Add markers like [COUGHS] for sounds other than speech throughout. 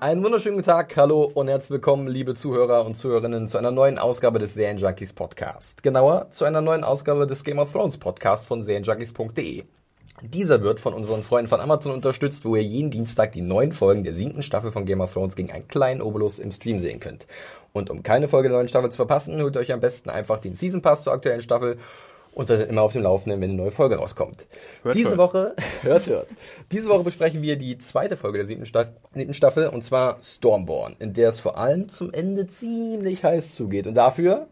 Einen wunderschönen guten Tag, hallo und herzlich willkommen, liebe Zuhörer und Zuhörerinnen, zu einer neuen Ausgabe des Serienjunkies Podcast. Genauer, zu einer neuen Ausgabe des Game of Thrones Podcast von serienjunkies.de. Dieser wird von unseren Freunden von Amazon unterstützt, wo ihr jeden Dienstag die neuen Folgen der siebten Staffel von Game of Thrones gegen einen kleinen Obolus im Stream sehen könnt. Und um keine Folge der neuen Staffel zu verpassen, holt euch am besten einfach den Season Pass zur aktuellen Staffel und seid immer auf dem Laufenden, wenn eine neue Folge rauskommt. Hört, Diese hört. Woche, [LAUGHS] hört, hört. Diese Woche besprechen wir die zweite Folge der siebten, Staff siebten Staffel und zwar Stormborn, in der es vor allem zum Ende ziemlich heiß zugeht. Und dafür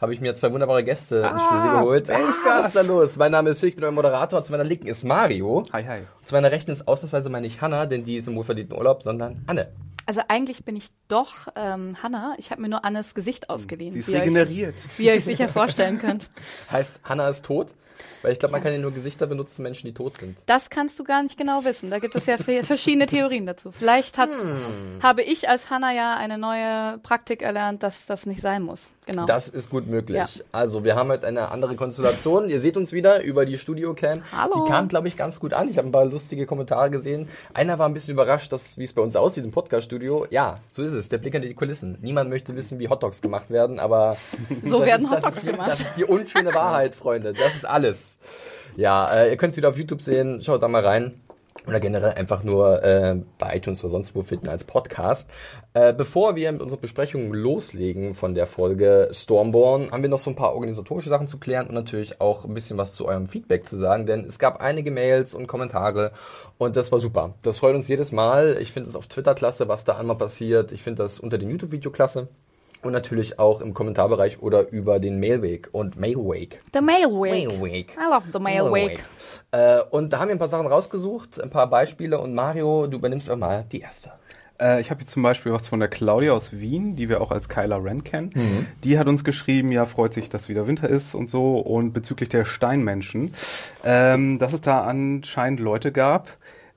habe ich mir zwei wunderbare Gäste ins Studio geholt. ist Ah, das? Was ist da los? Mein Name ist Phil, ich bin euer Moderator. Zu meiner Linken ist Mario. Hi, hi. Zu meiner Rechten ist ausnahmsweise mal nicht Hannah, denn die ist im wohlverdienten Urlaub, sondern Anne. Also eigentlich bin ich doch ähm, Hannah. Ich habe mir nur Annes Gesicht ausgeliehen. Sie ist wie ihr euch- regeneriert. Wie ihr euch sicher vorstellen könnt. Heißt, Hannah ist tot? Weil ich glaube, man kann ja nur Gesichter benutzen, Menschen, die tot sind. Das kannst du gar nicht genau wissen. Da gibt es ja [LAUGHS] verschiedene Theorien dazu. Vielleicht Hm. habe ich als Hannah ja eine neue Praktik erlernt, dass das nicht sein muss. Genau. Das ist gut möglich. Ja. Also, wir haben heute eine andere Konstellation. Ihr seht uns wieder über die Studio-Cam. Hallo. Die kam, glaube ich, ganz gut an. Ich habe ein paar lustige Kommentare gesehen. Einer war ein bisschen überrascht, dass, wie es bei uns aussieht im Podcast-Studio. Ja, so ist es. Der Blick hinter die Kulissen. Niemand möchte wissen, wie Hotdogs gemacht werden, aber So werden ist, Hotdogs gemacht. Das ist die unschöne Wahrheit, Freunde. Das ist alles. Ja, äh, ihr könnt es wieder auf YouTube sehen. Schaut da mal rein. Oder generell einfach nur äh, bei iTunes oder sonst wo finden als Podcast. Äh, bevor wir mit unserer Besprechung loslegen von der Folge Stormborn, haben wir noch so ein paar organisatorische Sachen zu klären und natürlich auch ein bisschen was zu eurem Feedback zu sagen, denn es gab einige Mails und Kommentare und das war super. Das freut uns jedes Mal. Ich finde es auf Twitter klasse, was da einmal passiert. Ich finde das unter dem YouTube-Video klasse. Und natürlich auch im Kommentarbereich oder über den Mailweg und Mailweg. the Mailweg. Mailweg. I love the Mailweg. Äh, und da haben wir ein paar Sachen rausgesucht, ein paar Beispiele. Und Mario, du übernimmst auch mal die erste. Äh, ich habe hier zum Beispiel was von der Claudia aus Wien, die wir auch als Kyla Ren kennen. Mhm. Die hat uns geschrieben, ja, freut sich, dass wieder Winter ist und so. Und bezüglich der Steinmenschen, ähm, dass es da anscheinend Leute gab,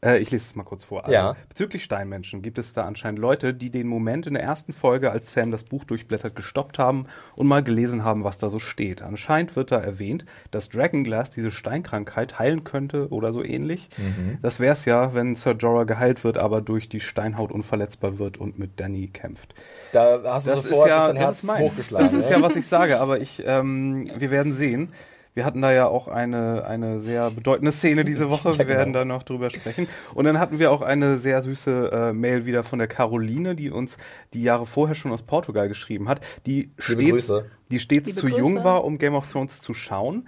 äh, ich lese es mal kurz vor. Also, Ja. Bezüglich Steinmenschen gibt es da anscheinend Leute, die den Moment in der ersten Folge, als Sam das Buch durchblättert, gestoppt haben und mal gelesen haben, was da so steht. Anscheinend wird da erwähnt, dass Dragonglass diese Steinkrankheit heilen könnte oder so ähnlich. Mhm. Das wär's ja, wenn Sir Jorah geheilt wird, aber durch die Steinhaut unverletzbar wird und mit Danny kämpft. Da hast du Das sofort ist ja, das Herz ist meins. hochgeschlagen. Das ist ne? ja, was ich sage, aber ich, ähm, wir werden sehen. Wir hatten da ja auch eine, eine sehr bedeutende Szene diese [LAUGHS] Woche. Wir genau. werden da noch drüber sprechen. Und dann hatten wir auch eine sehr süße äh, Mail wieder von der Caroline, die uns die Jahre vorher schon aus Portugal geschrieben hat, die stets, Grüße. die stets Liebe zu Grüße. jung war, um Game of Thrones zu schauen.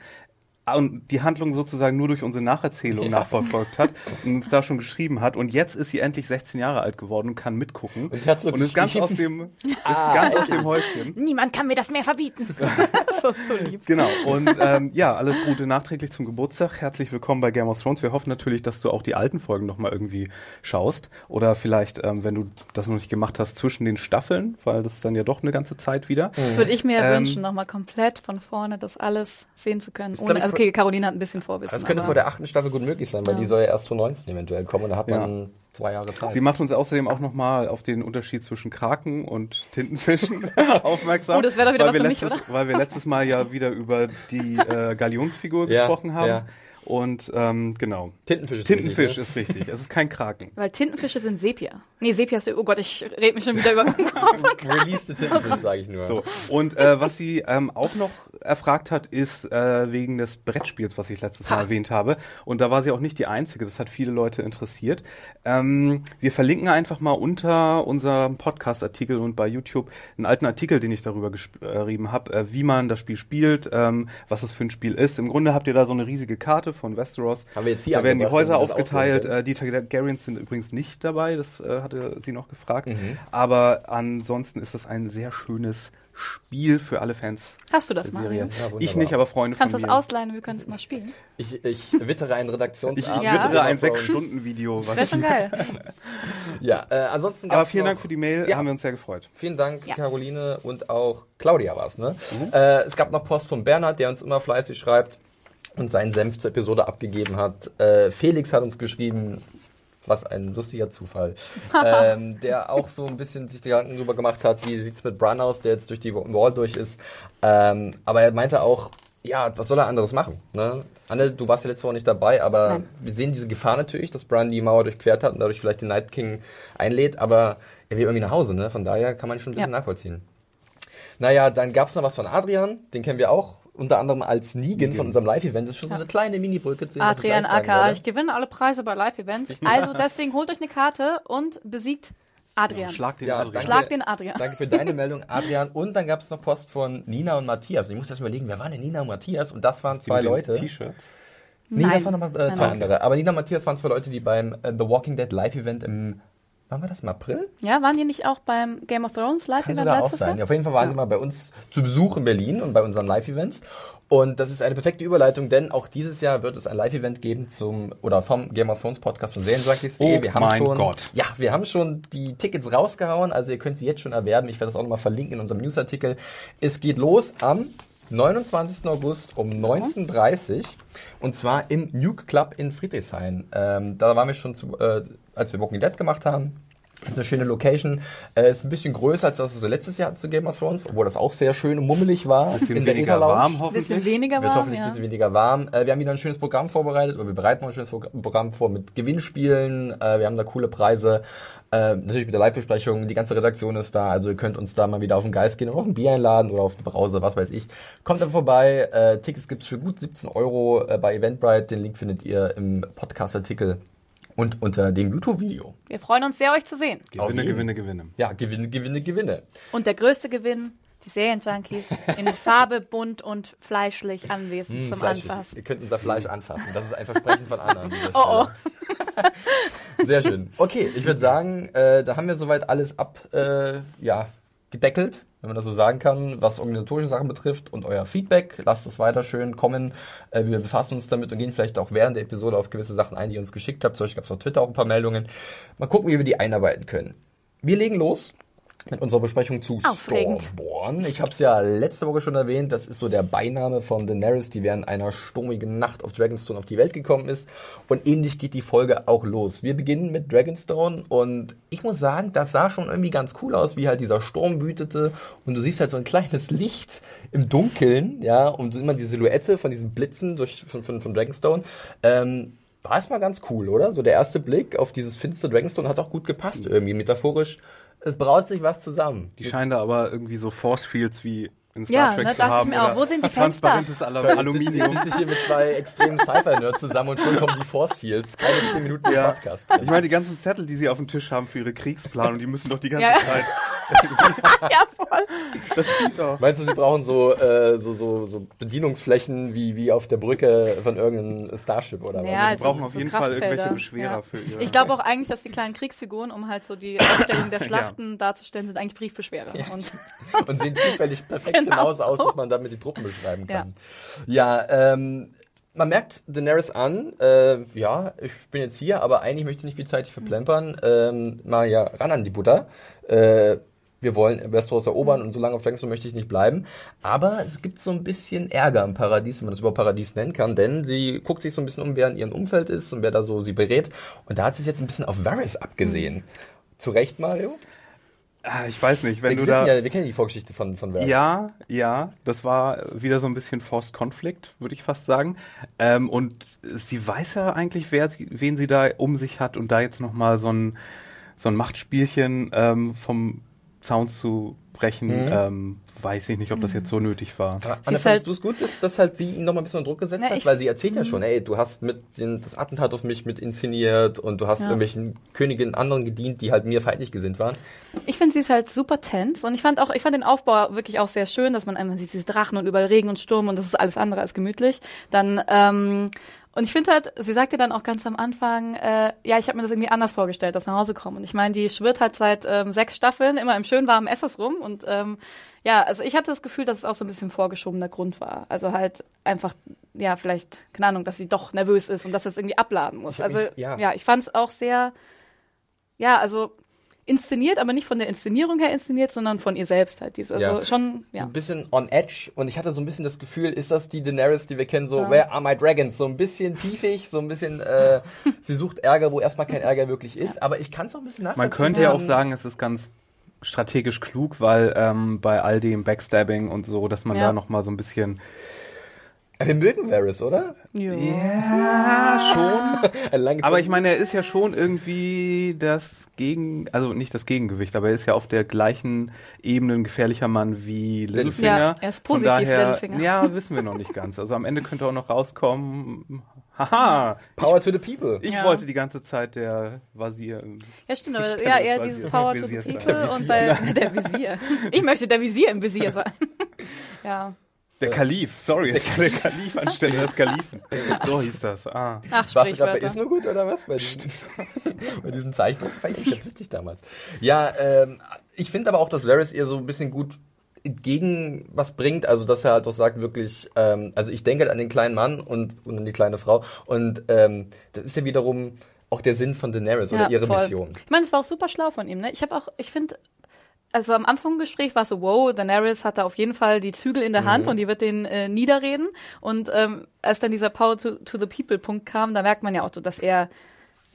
Und die Handlung sozusagen nur durch unsere Nacherzählung Ja. nachverfolgt hat [LAUGHS] und uns da schon geschrieben hat. Und jetzt ist sie endlich 16 Jahre alt geworden und kann mitgucken. Und sie hat so und ist ganz aus dem, [LAUGHS] ist ganz aus dem Häuschen. Niemand kann mir das mehr verbieten. [LAUGHS] das ist so lieb. Genau. Und ähm, ja, alles Gute nachträglich zum Geburtstag. Herzlich willkommen bei Game of Thrones. Wir hoffen natürlich, dass du auch die alten Folgen noch mal irgendwie schaust. Oder vielleicht, ähm, wenn du das noch nicht gemacht hast, zwischen den Staffeln, weil das ist dann ja doch eine ganze Zeit wieder. Das würde ich mir Ähm, wünschen, nochmal komplett von vorne das alles sehen zu können. Ohne, also okay, Caroline hat ein bisschen Vorwissen. Das könnte aber vor der achten Staffel gut möglich sein, weil Ja. die soll ja erst 2019 eventuell kommen und da hat Ja. man zwei Jahre Zeit. Sie macht uns außerdem auch noch mal auf den Unterschied zwischen Kraken und Tintenfischen [LAUGHS] aufmerksam. Oh, das wäre doch wieder weil was wir für mich, letztes, oder? Weil wir letztes Mal ja wieder über die äh, [LAUGHS] Galionsfigur Ja, gesprochen haben. Und ähm, genau. Tintenfisch ist Tintenfisch richtig, ne? ist richtig. Es ist kein Kraken. Weil Tintenfische sind Sepia. Nee, Sepia ist, oh Gott, ich rede mich schon wieder über [LAUGHS] Release the Tintenfisch, sage ich nur. So, und äh, was sie ähm, auch noch erfragt hat, ist äh, wegen des Brettspiels, was ich letztes Mal erwähnt habe. Und da war sie auch nicht die Einzige, das hat viele Leute interessiert. Ähm, wir verlinken einfach mal unter unserem Podcast-Artikel und bei YouTube einen alten Artikel, den ich darüber geschrieben habe, äh, wie man das Spiel spielt, ähm, was das für ein Spiel ist. Im Grunde habt ihr da so eine riesige Karte von Westeros. Haben wir jetzt hier da werden die Häuser das aufgeteilt. Äh, die Targaryens sind übrigens nicht dabei, das äh, hatte sie noch gefragt. Mhm. Aber ansonsten ist das ein sehr schönes Spiel für alle Fans Hast du das mal? Serie. Ja, ich nicht, aber Freunde Kannst du von das mir. ausleihen und wir können es mal spielen? Ich, ich wittere einen Ich, ich Redaktionsabend. Ja. wittere ein. [LAUGHS] Sechs-Stunden-Video. Wäre schon geil. [LAUGHS] Ja, äh, ansonsten Aber vielen Dank für die Mail, Ja. haben wir uns sehr gefreut. Vielen Dank, Ja. Caroline und auch Claudia war's, ne? Äh, es gab noch Post von Bernhard, der uns immer fleißig schreibt. Und seinen Senf zur Episode abgegeben hat. Äh, Felix hat uns geschrieben, was ein lustiger Zufall, [LAUGHS] ähm, der auch so ein bisschen sich Gedanken darüber gemacht hat, wie sieht's mit Brun aus, der jetzt durch die Wall durch ist. Ähm, aber er meinte auch, ja, was soll er anderes machen? Ne? Anne, du warst ja letzte Woche nicht dabei, aber Nein. wir sehen diese Gefahr natürlich, dass Brun die Mauer durchquert hat und dadurch vielleicht den Night King einlädt, aber er will irgendwie nach Hause, ne? Von daher kann man schon ein bisschen Ja. nachvollziehen. Naja, dann gab's noch was von Adrian, den kennen wir auch, unter anderem als Negan von unserem Live-Event. Das ist schon so eine kleine Mini-Brücke Adrian Acker, ich gewinne alle Preise bei Live-Events. Also deswegen holt euch eine Karte und besiegt Adrian. Schlag den Ja, Adrian. danke. Schlag den Adrian. Danke für deine Meldung, Adrian. Und dann gab es noch Post von Nina und Matthias. Ich muss erst mal überlegen, wer waren denn Nina und Matthias? Und das waren zwei Leute. T-Shirts. Nee, Nein. das waren nochmal äh, zwei nein. andere. Aber Nina und Matthias waren zwei Leute, die beim äh, The Walking Dead Live-Event im, wann war das, im April? Ja, waren die nicht auch beim Game of Thrones Kann Live-Event letztes sein. Jahr? Ja, auf jeden Fall waren sie mal bei uns zu Besuch in Berlin und bei unseren Live-Events. Und das ist eine perfekte Überleitung, denn auch dieses Jahr wird es ein Live-Event geben zum oder vom Game of Thrones Podcast von Serienjunkies.de. Oh wir haben mein schon, Gott. Ja, wir haben schon die Tickets rausgehauen, also ihr könnt sie jetzt schon erwerben. Ich werde das auch nochmal verlinken in unserem Newsartikel. Es geht los am 29. August um 19.30 Uhr und zwar im Nuke Club in Friedrichshain. Ähm, da waren wir schon, zu, äh, als wir Walking Dead gemacht haben. Das ist eine schöne Location. Äh, ist ein bisschen größer als das, was wir letztes Jahr zu Game of Thrones, obwohl das auch sehr schön und mummelig war. Bisschen in der weniger warm, hoffentlich. Bisschen weniger Wird warm, hoffentlich ja. ein bisschen weniger warm. Äh, wir haben wieder ein schönes Programm vorbereitet, oder wir bereiten ein schönes Pro- Programm vor mit Gewinnspielen. Äh, wir haben da coole Preise. Äh, natürlich mit der Live-Besprechung. Die ganze Redaktion ist da. Also ihr könnt uns da mal wieder auf den Geist gehen und auf ein Bier einladen oder auf eine Brause, was weiß ich. Kommt dann vorbei. Äh, Tickets gibt's für gut 17 Euro äh, bei Eventbrite. Den Link findet ihr im Podcast-Artikel und unter dem YouTube-Video. Wir freuen uns sehr, euch zu sehen. Gewinne. Gewinne, Gewinne. Ja, Gewinne, Gewinne, Gewinne. Und der größte Gewinn, die Serienjunkies in [LAUGHS] Farbe, bunt und fleischlich anwesend Mm, zum fleischig. Anfassen. Ihr könnt unser Fleisch anfassen. Das ist ein Versprechen von Anna. an dieser Oh, Stelle. Sehr schön. Okay, ich würde sagen, äh, da haben wir soweit alles ab, äh, ja, gedeckelt, wenn man das so sagen kann, was organisatorische Sachen betrifft und euer Feedback. Lasst es weiter schön kommen. Äh, wir befassen uns damit und gehen vielleicht auch während der Episode auf gewisse Sachen ein, die ihr uns geschickt habt. Zum Beispiel gab es auf Twitter auch ein paar Meldungen. Mal gucken, wie wir die einarbeiten können. Wir legen los mit unserer Besprechung zu Aufregend. Stormborn. Ich habe es ja letzte Woche schon erwähnt, das ist so der Beiname von Daenerys, die während einer sturmigen Nacht auf Dragonstone auf die Welt gekommen ist. Und ähnlich geht die Folge auch los. Wir beginnen mit Dragonstone und ich muss sagen, das sah schon irgendwie ganz cool aus, wie halt dieser Sturm wütete und du siehst halt so ein kleines Licht im Dunkeln, ja, und so immer die Silhouette von diesen Blitzen durch, von, von, von Dragonstone. Ähm, war erstmal ganz cool, oder? So der erste Blick auf dieses finstere Dragonstone hat auch gut gepasst irgendwie, metaphorisch. Es braut sich was zusammen. Die scheinen da aber irgendwie so Force Fields wie in Star Ja, Trek ne, zu dachte ich haben. mir auch. Wo sind die Fenster? Transparentes Al Aluminium. Sitzt sich hier mit zwei extremen Sci-Fi-Nerds zusammen und schon kommen die Force Fields. Keine 10 Minuten im Ja. Podcast. Ich meine, die ganzen Zettel, die sie auf dem Tisch haben für ihre Kriegsplanung, die müssen doch die ganze Ja. Zeit. [LAUGHS] ja, voll. Das zieht doch. Meinst du, sie brauchen so, äh, so, so, so Bedienungsflächen wie, wie auf der Brücke von irgendeinem Starship oder Ja, was? also- Die brauchen auf so jeden Fall irgendwelche Beschwerer ja. für ihre. Ich glaube auch eigentlich, dass die kleinen Kriegsfiguren, um halt so die [LAUGHS] Ausstellung der Schlachten darzustellen, sind eigentlich Briefbeschwerer. Und [LAUGHS] und sehen zufällig perfekt Genau. genauso aus, dass man damit die Truppen beschreiben kann. Ja, ähm, man merkt Daenerys an, äh, ja, ich bin jetzt hier, aber eigentlich möchte ich nicht viel Zeit hier verplempern. Ähm, mal ja, ran an die Butter. Äh, wir wollen Westeros erobern und so lange auf Dragonstone möchte ich nicht bleiben. Aber es gibt so ein bisschen Ärger im Paradies, wenn man das überhaupt Paradies nennen kann, denn sie guckt sich so ein bisschen um, wer in ihrem Umfeld ist und wer da so sie berät. Und da hat sie es jetzt ein bisschen auf Varys abgesehen. Zu Recht, Mario? Ah, ich weiß nicht, wenn wir, du da. ja, wir kennen die Vorgeschichte von, von Varys. Ja, ja, das war wieder so ein bisschen Forced Conflict, würde ich fast sagen. Ähm, und sie weiß ja eigentlich, wer wen sie da um sich hat und da jetzt nochmal so ein, so ein Machtspielchen ähm, vom Zaun zu brechen, Mhm. ähm, weiß ich nicht, ob das jetzt so nötig war. Sie Anna, ist fandest halt- du es gut, dass, dass halt sie ihn noch mal ein bisschen unter Druck gesetzt Na, hat? Weil sie erzählt ja schon, ey, du hast mit den, das Attentat auf mich mit inszeniert und du hast Ja. irgendwelchen Königinnen anderen gedient, die halt mir feindlich gesinnt waren. ich finde, sie ist halt super tense und ich fand auch, ich fand den Aufbau wirklich auch sehr schön, dass man einmal sieht, dieses Drachen und überall Regen und Sturm und das ist alles andere als gemütlich. Dann, ähm, und ich finde halt, sie sagte dann auch ganz am Anfang, äh, ja, ich habe mir das irgendwie anders vorgestellt, dass nach Hause kommen. Und ich meine, die schwirrt halt seit ähm, sechs Staffeln immer im schön warmen Essos rum und ähm, ja, also ich hatte das Gefühl, dass es auch so ein bisschen vorgeschobener Grund war. Also halt einfach, ja, vielleicht, keine Ahnung, dass sie doch nervös ist und dass es irgendwie abladen muss. Ich Also mich- ja. ja. ich fand es auch sehr, ja, also inszeniert, aber nicht von der Inszenierung her inszeniert, sondern von ihr selbst halt. Diese, also Ja. schon, So ja. ein bisschen on edge und ich hatte so ein bisschen das Gefühl, ist das die Daenerys, die wir kennen, so Ja. Where are my dragons? So ein bisschen piefig, so ein bisschen, äh, [LAUGHS] sie sucht Ärger, wo erstmal kein Ärger wirklich ist, aber ich kann es auch ein bisschen nachvollziehen. Man könnte ja auch sagen, es ist ganz strategisch klug, weil ähm, bei all dem Backstabbing und so, dass man Ja. da noch mal so ein bisschen Wir mögen Varys, oder? Ja. ja schon. [LAUGHS] Aber ich meine, er ist ja schon irgendwie das Gegen, also nicht das Gegengewicht, aber er ist ja auf der gleichen Ebene ein gefährlicher Mann wie Littlefinger. Ja, er ist Von positiv, daher, Littlefinger. Ja, wissen wir noch nicht ganz. Also am Ende könnte auch noch rauskommen. Haha, Power to the people. ich Ja. wollte die ganze Zeit der Vasier. Ja, stimmt, aber Ich ja, eher dieses Power to the people und bei [LAUGHS] der Visier. Ich möchte der Visier im Visier sein. [LAUGHS] ja. Der Kalif, sorry, es war der Kalif anstelle des Kalifen. [LAUGHS] So hieß das. Ah. Ach, Warst du gerade bei Sprichwörter. Isno gut oder was? Bei diesem, [LAUGHS] bei diesem Zeichnung fand ich ganz witzig damals. Ja, ähm, ich finde aber auch, dass Varys ihr so ein bisschen gut entgegen was bringt, also dass er halt auch sagt wirklich, ähm, also ich denke halt an den kleinen Mann und, und an die kleine Frau und ähm, das ist ja wiederum auch der Sinn von Daenerys oder ihre voll. Mission. Ich meine, es war auch super schlau von ihm. Ne? Ich habe auch, ich finde, also am Anfang des Gesprächs war es so, wow, Daenerys hat da auf jeden Fall die Zügel in der Mhm. Hand und die wird den äh, niederreden. Und ähm, als dann dieser Power to, to the People Punkt kam, da merkt man ja auch so, dass er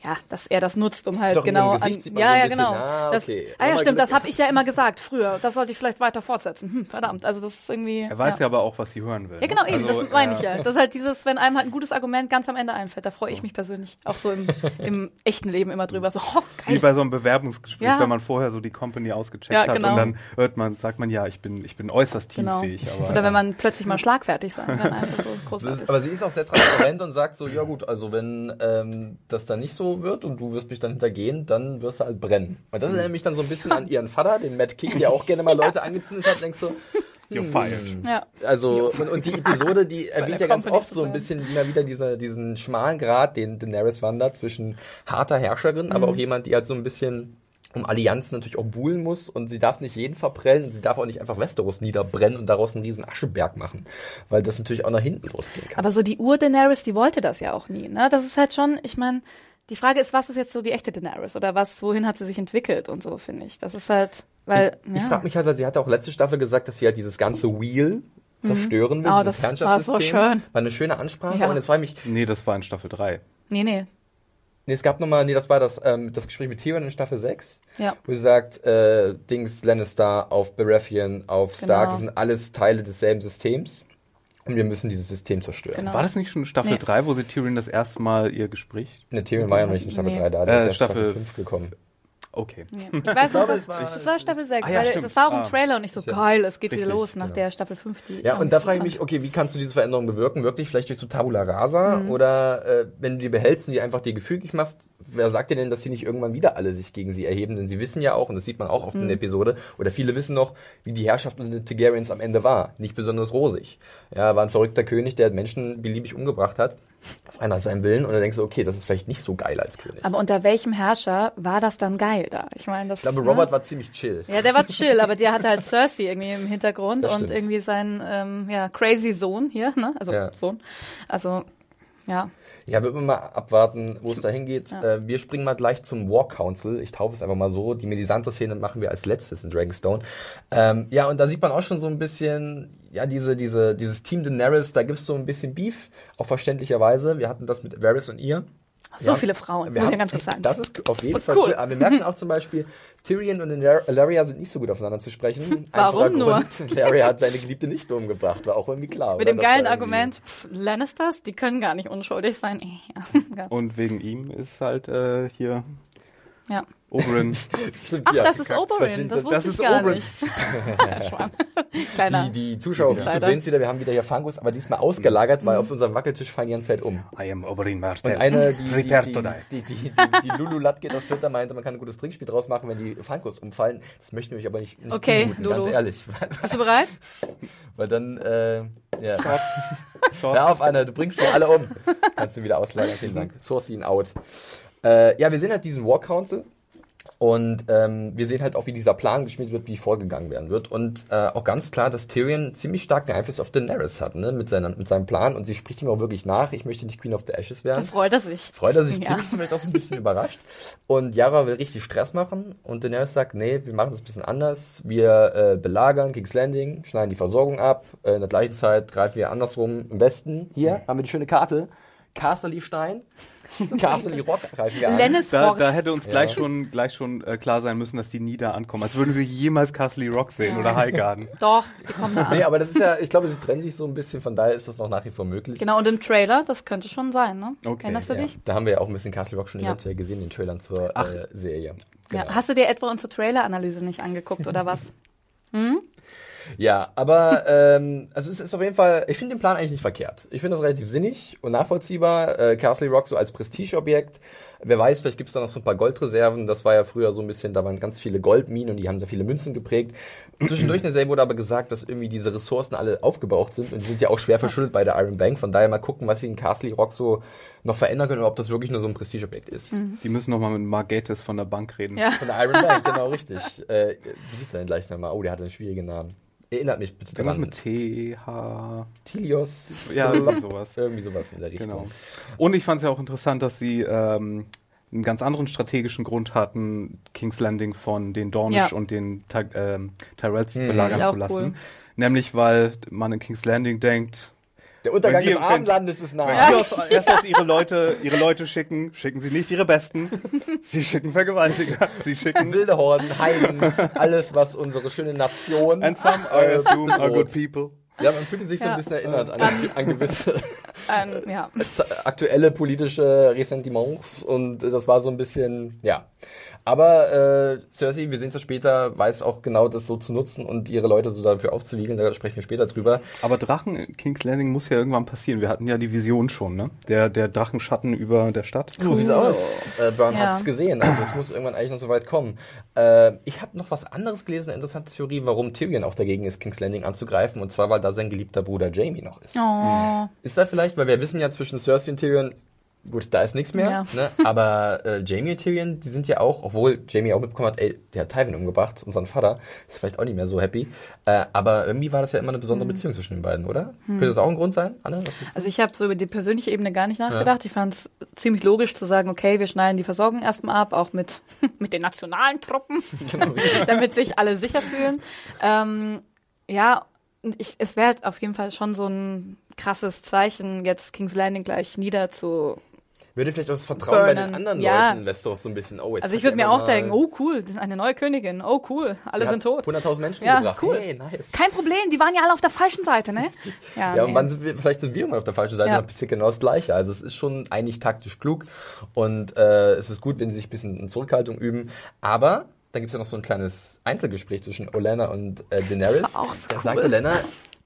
ja, dass er das nutzt, um halt Doch, genau an, Gesicht sieht man ja, so ja, genau. ah, das, okay. ah ja, stimmt, das habe ich ja immer gesagt früher. Das sollte ich vielleicht weiter fortsetzen. Hm, verdammt, also das ist irgendwie. Er weiß ja. aber auch, was sie hören will. Ja, genau, eben, Also, das meine ich er- ja. Das ist halt dieses, wenn einem halt ein gutes Argument ganz am Ende einfällt, da freue ich mich persönlich auch so im, im echten Leben immer drüber. So, oh, Wie geil. bei so einem Bewerbungsgespräch, Ja. wenn man vorher so die Company ausgecheckt Ja, hat genau. und dann hört man, sagt man, ja, ich bin, ich bin äußerst Genau. teamfähig. Aber, Oder wenn man plötzlich mal [LAUGHS] schlagfertig sein kann, einfach so [LAUGHS] Das großartig. ist, aber sie ist auch sehr transparent und sagt so, ja gut, also wenn ähm, das dann nicht so wird und du wirst mich dann hintergehen, dann wirst du halt brennen. Und das erinnert mich dann so ein bisschen an ihren Vater, den Matt King, der auch gerne mal [LAUGHS] Leute angezündet hat, denkst du, [LAUGHS] You're fired. ja. also und, und die Episode, die [LAUGHS] erwähnt ja ganz Company oft so ein bisschen immer wieder diese, diesen schmalen Grad, den Daenerys wandert zwischen harter Herrscherin, aber auch Mhm. jemand, die halt so ein bisschen um Allianzen natürlich auch buhlen muss und sie darf nicht jeden verprellen und sie darf auch nicht einfach Westeros niederbrennen und daraus einen riesen Ascheberg machen, weil das natürlich auch nach hinten losgehen kann. Aber so die Ur-Daenerys, die wollte das ja auch nie. Ne? Das ist halt schon, ich meine, die Frage ist, was ist jetzt so die echte Daenerys oder was, wohin hat sie sich entwickelt und so, finde ich. Das ist halt, weil, Ich ja. frage mich halt, weil sie hatte auch letzte Staffel gesagt, dass sie halt dieses ganze Wheel zerstören will, Oh, dieses das war so schön. War eine schöne Ansprache Ja. und jetzt frage ich mich, Nee, das war in Staffel 3. Nee, nee. nee, es gab nochmal, nee, das war das, ähm, das Gespräch mit Tyrion in Staffel 6, Ja. wo sie sagt, äh, Dings, Lannister auf Baratheon, auf Stark, Genau. das sind alles Teile desselben Systems und wir müssen dieses System zerstören. Genau. War das nicht schon Staffel Nee. 3, wo sie Tyrion das erste Mal ihr Gespräch? Ne, Tyrion war ja noch nicht in Staffel Nee. 3 da, der Äh, ist ja Staffel- Staffel 5 gekommen. Okay. Ja. [LAUGHS] Ich weiß noch, das, es war- das war Staffel 6, Ah, ja, weil stimmt. das war auch im Ah. Trailer und ich so, geil, es geht wieder Richtig, los nach genau. der Staffel 5, die ich Ja, und da frage ich mich, okay, wie kannst du diese Veränderung bewirken? Wirklich vielleicht durch so Tabula Rasa Mhm. oder äh, wenn du die behältst und die einfach dir gefügig machst, wer sagt dir denn, dass sie nicht irgendwann wieder alle sich gegen sie erheben? Denn sie wissen ja auch, und das sieht man auch oft Mhm. in der Episode, oder viele wissen noch, wie die Herrschaft unter den Targaryens am Ende war. Nicht besonders rosig. Ja, war ein verrückter König, der Menschen beliebig umgebracht hat, auf einer seinem Willen. Und dann denkst du, okay, das ist vielleicht nicht so geil als König. Aber unter welchem Herrscher war das dann geil da? Ich meine, das ich glaube, ne? Robert war ziemlich chill. Ja, der war chill, aber der hatte halt Cersei irgendwie im Hintergrund Das und stimmt. irgendwie sein ähm, ja, crazy Sohn hier, ne? Also Ja. Sohn. Also, ja. Ja, wir werden mal abwarten, wo es dahin geht. Ja. Äh, wir springen mal gleich zum War Council. Ich taufe es einfach mal so. Die Melisandre-Szene machen wir als letztes in Dragonstone. Ähm, ja, und da sieht man auch schon so ein bisschen, ja, diese, diese, dieses Team Daenerys, da gibt es so ein bisschen Beef, auch verständlicherweise. Wir hatten das mit Varys und ihr. So Ja. viele Frauen, Wir muss ich ja haben- ganz kurz sagen. Das ist auf jeden voll Fall cool. cool. Aber wir merken auch zum Beispiel, Tyrion und Ilaria sind nicht so gut aufeinander zu sprechen. [LAUGHS] Warum nur? [LAUGHS] Ilaria hat seine Geliebte nicht umgebracht, war auch irgendwie klar. Mit oder? dem geilen Argument, pff, Lannisters, die können gar nicht unschuldig sein. Und wegen ihm ist halt äh, hier ja. Oberyn. Stimmt, [LAUGHS] Ach, das ist. Oberyn, sind- das, wusste das ich gar Oberyn. nicht. [LAUGHS] Schwan. [LAUGHS] Kleiner. Die, die Zuschauer sehen es wieder, wir haben wieder hier Fangus, aber diesmal ausgelagert, weil auf unserem Wackeltisch fallen die ganze Zeit um. I am Oberyn Martell. Und eine, die, die, die, die, die, die, die Lulu Latget auf Twitter meinte, man kann ein gutes Trinkspiel draus machen, wenn die Fangus umfallen. Das möchten wir euch aber nicht, nicht Okay, zumuten, Lulu. ganz ehrlich. Bist du bereit? Weil dann, äh, ja. Shots. Hör auf, Anna, du bringst mir alle um. Kannst du wieder auslagern, vielen Dank. Sourcing out. Äh, ja, wir sehen halt diesen War Council. Und ähm, wir sehen halt auch, wie dieser Plan geschmiedet wird, wie vorgegangen werden wird. Und äh, auch ganz klar, dass Tyrion ziemlich starken Einfluss auf Daenerys hat, ne, mit, seiner, mit seinem Plan. Und sie spricht ihm auch wirklich nach, ich möchte nicht Queen of the Ashes Da werden. freut er sich. Freut er sich Ja. ziemlich, vielleicht auch so ein bisschen [LAUGHS] überrascht. Und Yara will richtig Stress machen. Und Daenerys sagt, nee, wir machen das ein bisschen anders. Wir äh, belagern King's Landing, schneiden die Versorgung ab. Äh, in der gleichen Zeit greifen wir andersrum im Westen. Hier haben wir die schöne Karte. Casterly Casterly Rock greifen wir an. Lennis Da, da hätte uns gleich Ja. schon, gleich schon äh, klar sein müssen, dass die nie da ankommen. Als würden wir jemals Castle Rock sehen oder Highgarden. [LAUGHS] Doch, die kommen da an. Nee, aber das ist ja, ich glaube, sie trennen sich so ein bisschen, von daher ist das noch nach wie vor möglich. Genau, und im Trailer, das könnte schon sein, ne? Okay, Erinnerst du Ja, dich? da haben wir ja auch ein bisschen Castle Rock schon Ja. eventuell gesehen, in den Trailern zur Ach. äh, Serie. Ja. Genau. Hast du dir etwa unsere Trailer-Analyse nicht angeguckt oder was? [LAUGHS] Ja, aber ähm, also es ist auf jeden Fall, ich finde den Plan eigentlich nicht verkehrt. Ich finde das relativ sinnig und nachvollziehbar. Äh, Castle Rock so als Prestigeobjekt. Wer weiß, vielleicht gibt es da noch so ein paar Goldreserven. Das war ja früher so ein bisschen, da waren ganz viele Goldminen und die haben da viele Münzen geprägt. Zwischendurch in der Serie wurde aber gesagt, dass irgendwie diese Ressourcen alle aufgebraucht sind und die sind ja auch schwer verschuldet bei der Iron Bank. Von daher mal gucken, was sie in Castle Rock so noch verändern können oder ob das wirklich nur so ein Prestigeobjekt ist. Die müssen noch mal mit Margates von der Bank reden. Ja. Von der Iron Bank, genau richtig. Äh, wie hieß der denn gleich nochmal? Oh, der hatte einen schwierigen Namen. Erinnert mich bitte Irgendwas dran. mit T, H. Tilios. Ja, [LAUGHS] irgendwie sowas. Irgendwie sowas in der Richtung. Genau. Und ich fand es ja auch interessant, dass sie ähm, einen ganz anderen strategischen Grund hatten, King's Landing von den Dornish Ja. und den Ty ähm, Tyrells Hm. belagern zu lassen. cool. Nämlich, weil man in King's Landing denkt, Der Untergang Wenn die- des Abendlandes ist wenn nah. die aus, erst aus ihre Leute, ihre Leute schicken, schicken sie nicht ihre Besten. [LAUGHS] Sie schicken Vergewaltiger. Sie schicken Wilde Horden, Heiden, alles, was unsere schöne Nation. And some I assume are good people. Ja, man fühlt sich so ein Ja. bisschen erinnert an, an gewisse [LAUGHS] Ähm, ja. aktuelle politische Ressentiments und das war so ein bisschen, ja. Aber äh, Cersei, wir sehen es ja später, weiß auch genau das so zu nutzen und ihre Leute so dafür aufzuwiegeln, da sprechen wir später drüber. Aber Drachen in King's Landing muss ja irgendwann passieren. Wir hatten ja die Vision schon, ne? Der, der Drachenschatten über der Stadt. So sieht's aus. Äh, Brown Ja. hat's gesehen, also es muss irgendwann eigentlich noch so weit kommen. Äh, ich habe noch was anderes gelesen, eine interessante Theorie, warum Tyrion auch dagegen ist, King's Landing anzugreifen, und zwar, weil da sein geliebter Bruder Jamie noch ist. Oh. Ist da vielleicht, weil wir wissen ja zwischen Cersei und Tyrion, gut, da ist nichts mehr, Ja. ne? aber äh, Jamie und Tyrion, die sind ja auch, obwohl Jamie auch mitbekommen hat, ey, der hat Tywin umgebracht, unseren Vater, ist vielleicht auch nicht mehr so happy, äh, aber irgendwie war das ja immer eine besondere Beziehung zwischen den beiden, oder? Könnte das auch ein Grund sein? Anne, Hm. Also ich habe so über die persönliche Ebene gar nicht nachgedacht. Ich fand es ziemlich logisch zu sagen, okay, wir schneiden die Versorgung erstmal ab, auch mit, [LAUGHS] mit den nationalen Truppen, [LAUGHS] genau, [LAUGHS] damit sich alle sicher fühlen. Ähm, ja, ich, es wäre auf jeden Fall schon so ein krasses Zeichen, jetzt King's Landing gleich nieder zu. Würde vielleicht auch das Vertrauen bei den Burnen. anderen Ja. Leuten lässt doch so ein bisschen, oh, jetzt Also ich würde mir auch denken, oh cool, eine neue Königin, oh cool, alle sind tot. 100.000 Menschen Ja, gebracht. cool. Hey, nice. Kein Problem, die waren ja alle auf der falschen Seite, ne? [LAUGHS] Ja, nee. und wann sind wir, vielleicht sind wir mal auf der falschen Seite, Ja. dann passiert genau das Gleiche. Also es ist schon eigentlich taktisch klug und äh, es ist gut, wenn sie sich ein bisschen in Zurückhaltung üben. Aber dann gibt es ja noch so ein kleines Einzelgespräch zwischen Olenna und äh, Daenerys. Das war auch so da cool. sagt Olenna,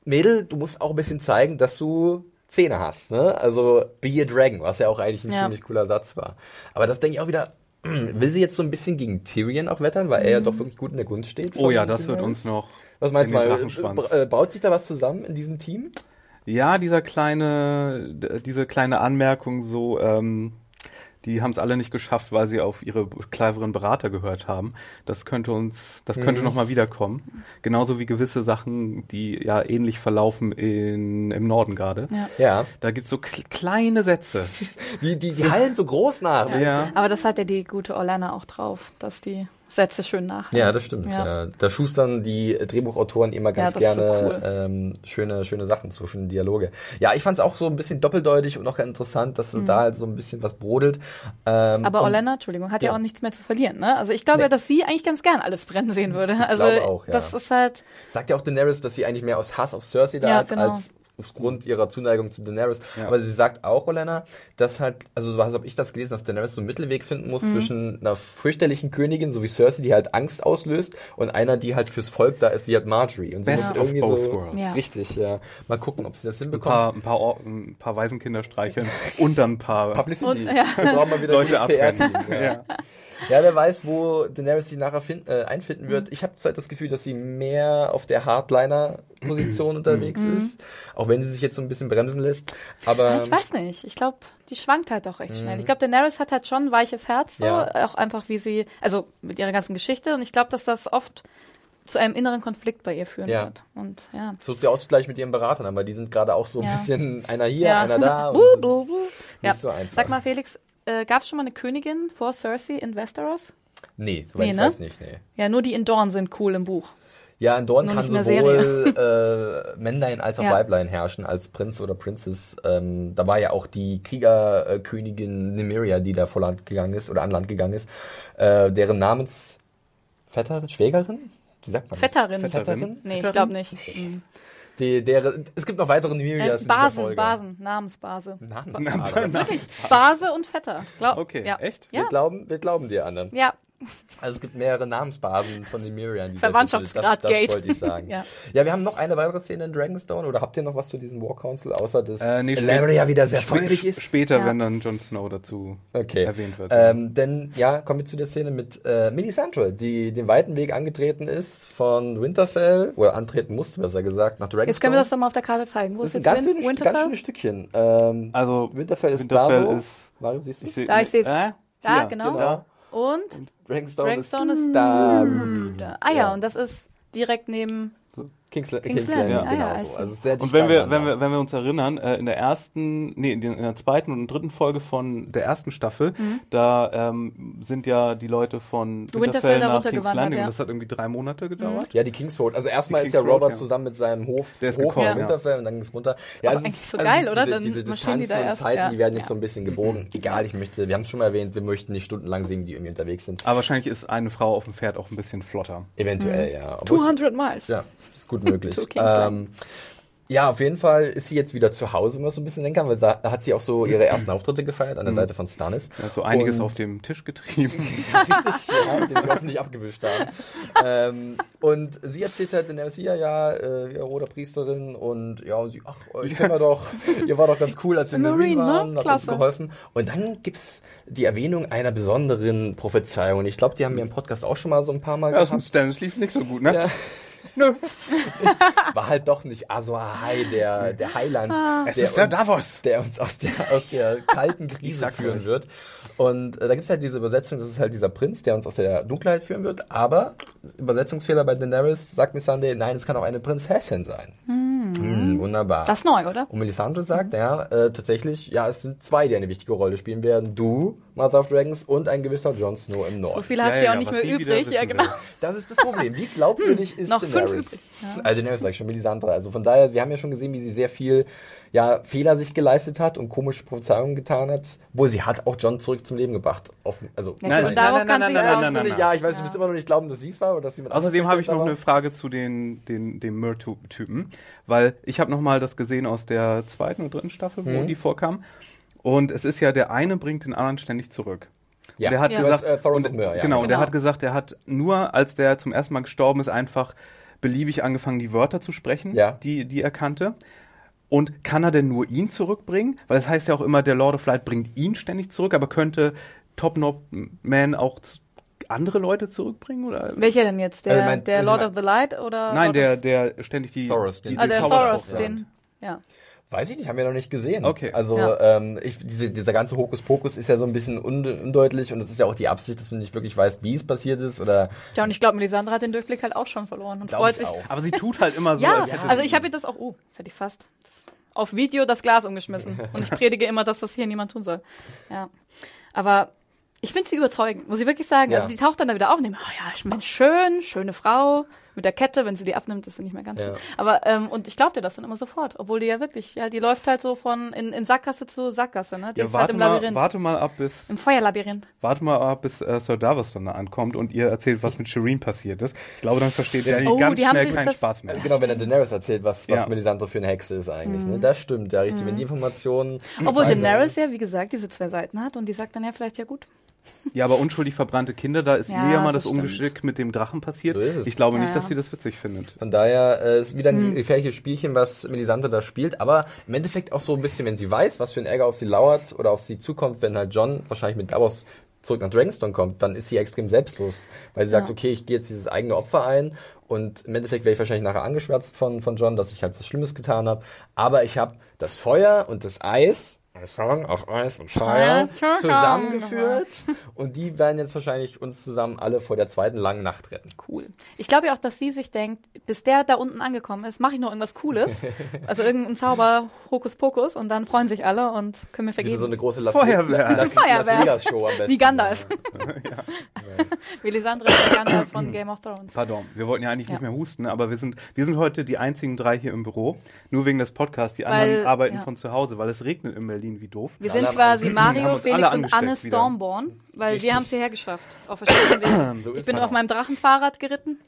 Mädel, du musst auch ein bisschen zeigen, dass du Zähne hast. Ne? Also be a dragon, was ja auch eigentlich ein Ja. ziemlich cooler Satz war. Aber das denke ich auch wieder, [CLEARS THROAT] will sie jetzt so ein bisschen gegen Tyrion auch wettern, weil er ja doch wirklich gut in der Gunst steht? Oh ja, das wird uns noch. Was meinst du mal? Äh, Baut sich da was zusammen in diesem Team? Ja, dieser kleine, diese kleine Anmerkung so, ähm, die haben es alle nicht geschafft, weil sie auf ihre cleveren Berater gehört haben. Das könnte uns, das könnte Mhm. noch mal wiederkommen. Genauso wie gewisse Sachen, die ja ähnlich verlaufen in, im Norden gerade. Ja. Ja. Da gibt's so kl kleine Sätze. Die, [LAUGHS] die, die hallen so groß nach. ne? Ja. Aber das hat ja die gute Orlana auch drauf, dass die Sätze schön nachhalten. Ja, das stimmt. Ja. Ja. Da schustern die Drehbuchautoren immer ganz Ja, ist so gerne cool. ähm, schöne, schöne Sachen zwischen Dialoge. Ja, ich fand es auch so ein bisschen doppeldeutig und auch interessant, dass da halt so ein bisschen was brodelt. Ähm, Mhm. Aber Orlena, Entschuldigung, hat ja. Auch nichts mehr zu verlieren. Ne? Also ich glaube Nee. ja, dass sie eigentlich ganz gern alles brennen sehen würde. Also glaube auch, ja. das ist halt, Sagt ja auch Daenerys, dass sie eigentlich mehr aus Hass auf Cersei da ist, genau. als aufgrund ihrer Zuneigung zu Daenerys. Ja. Aber sie sagt auch, Olenna, dass halt, also so habe ich das gelesen, dass Daenerys so einen Mittelweg finden muss Mhm. zwischen einer fürchterlichen Königin, so wie Cersei, die halt Angst auslöst, und einer, die halt fürs Volk da ist, wie halt Marjorie. Und sie Best muss of irgendwie both so, worlds. Ja. richtig, ja. Mal gucken, ob sie das Ein hinbekommen. paar, ein paar, Or ein paar Waisenkinder streicheln und dann ein paar. Publicity. Und- ja. [LAUGHS] Wir brauchen mal wieder Leute ein PR-Team. abkennen. Ja. Ja, wer weiß, wo Daenerys sich nachher fin- äh, einfinden wird. Ich habe zurzeit das Gefühl, dass sie mehr auf der Hardliner-Position [CLEARS THROAT] unterwegs ist. Auch wenn sie sich jetzt so ein bisschen bremsen lässt. Aber Ja, ich weiß nicht. Ich glaube, die schwankt halt doch recht schnell. Ich glaube, Daenerys hat halt schon ein weiches Herz, so. Mhm. Ja. auch einfach wie sie, also mit ihrer ganzen Geschichte. Und ich glaube, dass das oft zu einem inneren Konflikt bei ihr führen Ja. wird. Und ja. versucht sie auszugleichen mit ihren Beratern, aber die sind gerade auch so ein Ja. bisschen einer hier, ja. einer da. [LAUGHS] Und Buh, buh, buh. ja. nicht so einfach. Sag mal, Felix, äh, gab es schon mal eine Königin vor Cersei in Westeros? Nee, soweit Nee, ich ne? weiß nicht, nee. Ja, nur die in Dorn sind cool im Buch. Ja, in Dorn Nur kann sowohl [LAUGHS] äh, Männlein als auch Ja. Weiblein herrschen als Prinz oder Princess. Ähm, da war ja auch die Kriegerkönigin Nymeria, die da vor Land gegangen ist oder an Land gegangen ist, äh, deren Namensvetterin, Schwägerin? Wie sagt man das? Vetterin. Vetterin? Nee, ich glaube nicht. Mhm. Die, deren, es gibt noch weitere Nymerias Äh, Basen, Folge. Basen, Namensbase. Namensbase. Wirklich, Base und Vetter. Glaub, Okay, ja. echt? Wir Ja. glauben, wir glauben dir anderen. Ja, Also es gibt mehrere Namensbasen von dieser Verwandtschaftsgrad Titel. das, Gate. das wollte ich sagen. [LAUGHS] Ja. ja. wir haben noch eine weitere Szene in Dragonstone. Oder habt ihr noch was zu diesem War Council, außer dass Äh, nee, Elaria wieder sehr feurig ist? Später, Ja. wenn dann Jon Snow dazu Okay. erwähnt wird. Ähm, denn ja, kommen wir zu der Szene mit äh, Melisandre, die den weiten Weg angetreten ist von Winterfell, oder antreten musste, besser gesagt, nach Dragonstone. jetzt können wir das doch mal auf der Karte zeigen. Wo das ist ist ein jetzt ganz, Win schönes, ganz Winterfell? schönes Stückchen. Ähm, also, Winterfell ist Winterfell da so. ist- Warte, siehst du? ich seh- Da, ich seh's. Äh? Da, Hier, genau. Da. Und Dragonstone ist ist da. da. Ah ja, und das ist direkt neben. King's, La- King's King's Landing, Landing, ah ja, genau so. Also sehr Und wenn wir, wenn wir, wenn wir uns erinnern, äh, in der ersten, nee, in, den, in der zweiten und dritten Folge von der ersten Staffel, da ähm, sind ja die Leute von Winterfell Winterfell da nach King's Landing ja. und das hat irgendwie drei Monate gedauert. Ja, die King's Road. Also erstmal Die ist ja Road, Robert ja. zusammen mit seinem Hof Der ist hoch gekommen, ja. Winterfell und dann ging es runter. Ja, auch es eigentlich so also geil, die- oder? Diese, Dann diese die Distanzen da und erst, Zeiten, ja. die werden jetzt Ja. so ein bisschen gebogen. Egal, ich möchte, wir haben es schon mal erwähnt, wir möchten nicht stundenlang singen, die irgendwie unterwegs sind. Aber wahrscheinlich ist eine Frau auf dem Pferd auch ein bisschen flotter. Eventuell, ja. Obwohl es- 200 Miles. Ja, ist gut möglich. [LAUGHS] Ähm, ja, auf jeden Fall ist sie jetzt wieder zu Hause, wenn man so ein bisschen denken kann, weil da hat sie auch so ihre ersten [CLEARS THROAT] Auftritte gefeiert an der Seite von Stannis. Er hat so einiges Und- auf dem Tisch getrieben. Richtig, [LAUGHS] ja, den sie hoffentlich abgewischt haben. ähm, und sie erzählt halt in der ja, ja, äh, ja, roter Priesterin und ja, und sie, ach, ich kenn wir [LAUGHS] doch, ihr war doch ganz cool, als wir in Marine, Marine ne? waren, hat uns Klasse. geholfen. Und dann gibt's die Erwähnung einer besonderen Prophezeiung. Und ich glaube, die haben wir im Podcast auch schon mal so ein paar Mal Ja, das gehabt. mit Stannis lief nicht so gut, ne? Ja. Nö. [LAUGHS] War halt doch nicht Azor Ahai, der, der Heiland, Es der, ist der uns, Davos. der uns aus der, aus der kalten [LAUGHS] Krise führen wird. Und äh, da gibt's halt diese Übersetzung, das ist halt dieser Prinz, der uns aus der Dunkelheit führen wird. Aber Übersetzungsfehler bei Daenerys sagt Missandei, nein, es kann auch eine Prinzessin sein. Hm, wunderbar. Das ist neu, oder? Und Melisandre sagt, ja, äh, tatsächlich, ja, es sind zwei, die eine wichtige Rolle spielen werden. Du, Mother of Dragons, und ein gewisser Jon Snow im Norden. So viele hat Ja, sie ja, auch ja, nicht mehr übrig. Ja, genau. will. Das ist das Problem. Wie glaubwürdig ist noch fünf Daenerys? übrig, Also Daenerys sag ich schon, Melisandre. Also von daher, wir haben ja schon gesehen, wie sie sehr viel ja, Fehler sich geleistet hat und komische Prophezeiungen getan hat, wo sie hat auch John zurück zum Leben gebracht. Auf, also, Ja, Nein, nein, darauf nein, kann nein, sie nein, auch- nein, nein, nein. Ja, ich weiß, du Ja. willst immer noch nicht glauben, dass sie es war oder dass sie mit Außerdem habe ich noch eine Frage zu den, den, dem Myr-Typen, weil ich habe noch mal das gesehen aus der zweiten und dritten Staffel, wo Mhm. die vorkam. Und es ist ja, der eine bringt den anderen ständig zurück. Ja. Der hat Ja. gesagt, Du hast, äh, und, Myr, ja. genau, und der Genau. hat gesagt, er hat nur, als der zum ersten Mal gestorben ist, einfach beliebig angefangen, die Wörter zu sprechen, Ja. die, die er kannte. Und kann er denn nur ihn zurückbringen? Weil es heißt ja auch immer, der Lord of Light bringt ihn ständig zurück, aber könnte Top Knob Man auch andere Leute zurückbringen? Oder? Welcher denn jetzt? Der, Also mein- der also Lord mein- of the Light oder? Nein, Lord der, der ständig die, Thoros, die, den- Of, ah, der Thoros, den, ja. Weiß ich nicht, haben wir noch nicht gesehen. Okay. Also Ja. ähm, ich, diese, dieser ganze Hokuspokus ist ja so ein bisschen un undeutlich und es ist ja auch die Absicht, dass du nicht wirklich weißt, wie es passiert ist oder Ja, und ich glaube, Melisandre hat den Durchblick halt auch schon verloren und Glaub freut ich sich. auch. Aber sie tut halt immer so, ja, als hätte also ich habe ihr das auch, oh, das hätte ich fast das, auf Video das Glas umgeschmissen. [LAUGHS] Und ich predige immer, dass das hier niemand tun soll. Ja. Aber ich finde sie überzeugend, muss ich wirklich sagen. Ja. Also die taucht dann da wieder auf und denkt, oh ja, ich meine, schön, schöne Frau. Mit der Kette, wenn sie die abnimmt, ist sie nicht mehr ganz Ja. so. Aber, ähm, und ich glaube dir das dann immer sofort, obwohl die ja wirklich, ja, die läuft halt so von in, in Sackgasse zu Sackgasse, ne? Die ja, ist halt warte, im mal, Labyrinth. warte mal ab, bis, Im Feuerlabyrinth. warte mal ab, bis äh, Sir Davos dann da ankommt und ihr erzählt, was mit Shireen passiert ist. Ich glaube, dann versteht er Oh, ganz die haben schnell sich keinen das- Spaß mehr. genau, wenn er Daenerys erzählt, was, was Ja. Melisandre für eine Hexe ist eigentlich. Mhm. Ne? Das stimmt, ja richtig. Wenn die Informationen Obwohl Daenerys ja, wie gesagt, diese zwei Seiten hat und die sagt dann ja vielleicht ja gut. Ja, aber unschuldig verbrannte Kinder, da ist Ja, ihr ja mal das das. Ungeschick mit dem Drachen passiert. So ist es. Ich glaube Ja, nicht, dass sie das witzig findet. Von daher äh, ist wieder ein Hm. gefährliches Spielchen, was Melisandre da spielt, aber im Endeffekt auch so ein bisschen, wenn sie weiß, was für ein Ärger auf sie lauert oder auf sie zukommt, wenn halt John wahrscheinlich mit Davos zurück nach Dragonstone kommt, dann ist sie extrem selbstlos, weil sie sagt, Ja. okay, ich gehe jetzt dieses eigene Opfer ein und im Endeffekt werde ich wahrscheinlich nachher angeschwärzt von, von John, dass ich halt was Schlimmes getan habe, aber ich habe das Feuer und das Eis, I song of Ice und Fire, zusammengeführt und die werden jetzt wahrscheinlich uns zusammen alle vor der zweiten langen Nacht retten. Cool. Ich glaube ja auch, dass sie sich denkt, bis der da unten angekommen ist, mache ich noch irgendwas Cooles. [LAUGHS] also irgendein Zauber, Hokuspokus und dann freuen sich alle und können mir Wieder vergeben. so eine große Las, Feuerwehr. Las, Feuerwehr. Las Vegas Show am besten. [LAUGHS] Wie Gandalf. Melisandre ist Gandalf von Game of Thrones. Pardon, wir wollten ja eigentlich Ja. nicht mehr husten, aber wir sind, wir sind heute die einzigen drei hier im Büro. Nur wegen des Podcasts. Die Weil, anderen arbeiten ja. von zu Hause, weil es regnet in Berlin wie doof. Wir sind quasi [CLEARS THROAT] Mario, Felix und Anne. Stormborn, weil Richtig. wir haben es hierher geschafft. [CLEARS THROAT] So Ich bin auf meinem Drachenfahrrad geritten.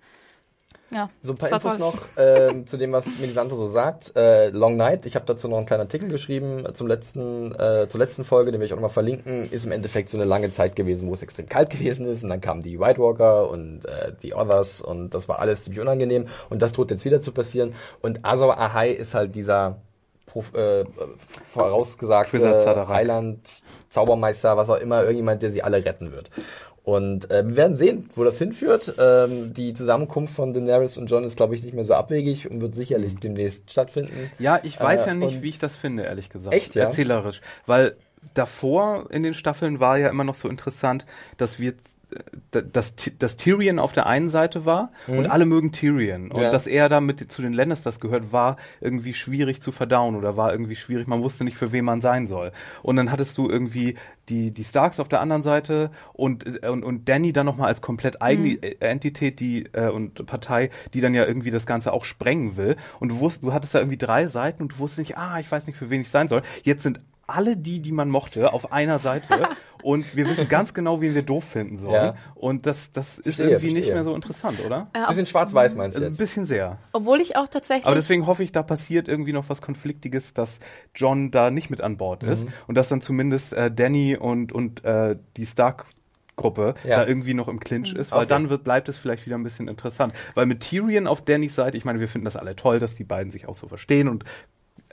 Ja, So ein paar Infos toll. noch ähm, zu dem, was Melisandre so sagt. Äh, Long Night, ich habe dazu noch einen kleinen Artikel geschrieben zum letzten, äh, zur letzten Folge, den will ich auch nochmal verlinken, ist im Endeffekt so eine lange Zeit gewesen, wo es extrem kalt gewesen ist und dann kamen die White Walker und äh, die Others und das war alles ziemlich unangenehm und das droht jetzt wieder zu passieren und Azor Ahai ist halt dieser äh, vorausgesagte Quizzer-Zaderak. Heiland, Zaubermeister, was auch immer, irgendjemand, der sie alle retten wird. Und äh, wir werden sehen, wo das hinführt. Ähm, die Zusammenkunft von Daenerys und Jon ist, glaube ich, nicht mehr so abwegig und wird sicherlich demnächst stattfinden. Ja, ich weiß Äh, ja nicht, wie ich das finde, ehrlich gesagt. Echt, ja? Erzählerisch. Weil davor in den Staffeln war ja immer noch so interessant, dass wir äh, dass, dass Tyrion auf der einen Seite war und alle mögen Tyrion. Und Mhm. Ja. dass er da mit zu den Lannisters gehört, war irgendwie schwierig zu verdauen oder war irgendwie schwierig. Man wusste nicht, für wen man sein soll. Und dann hattest du irgendwie die, die Starks auf der anderen Seite und, äh, und, und Danny dann nochmal als komplett eigene äh, Entität die, äh, und Partei, die dann ja irgendwie das Ganze auch sprengen will. Und du wusst, du hattest da irgendwie drei Seiten und du wusstest nicht, ah, ich weiß nicht, für wen ich sein soll. Jetzt sind alle die, die man mochte, auf einer Seite [LAUGHS] und wir wissen ganz genau, wen wir doof finden sollen. Ja. Und das, das ist Verstehe, irgendwie nicht verstehe. mehr so interessant, oder? Bisschen schwarz-weiß meinst du Also ein jetzt? bisschen sehr. Obwohl ich auch tatsächlich. Aber deswegen hoffe ich, da passiert irgendwie noch was Konfliktiges, dass John da nicht mit an Bord ist und dass dann zumindest äh, Danny und, und äh, die Stark Gruppe Ja. da irgendwie noch im Clinch ist, weil Okay. dann wird, bleibt es vielleicht wieder ein bisschen interessant. Weil mit Tyrion auf Dannys Seite, ich meine, wir finden das alle toll, dass die beiden sich auch so verstehen und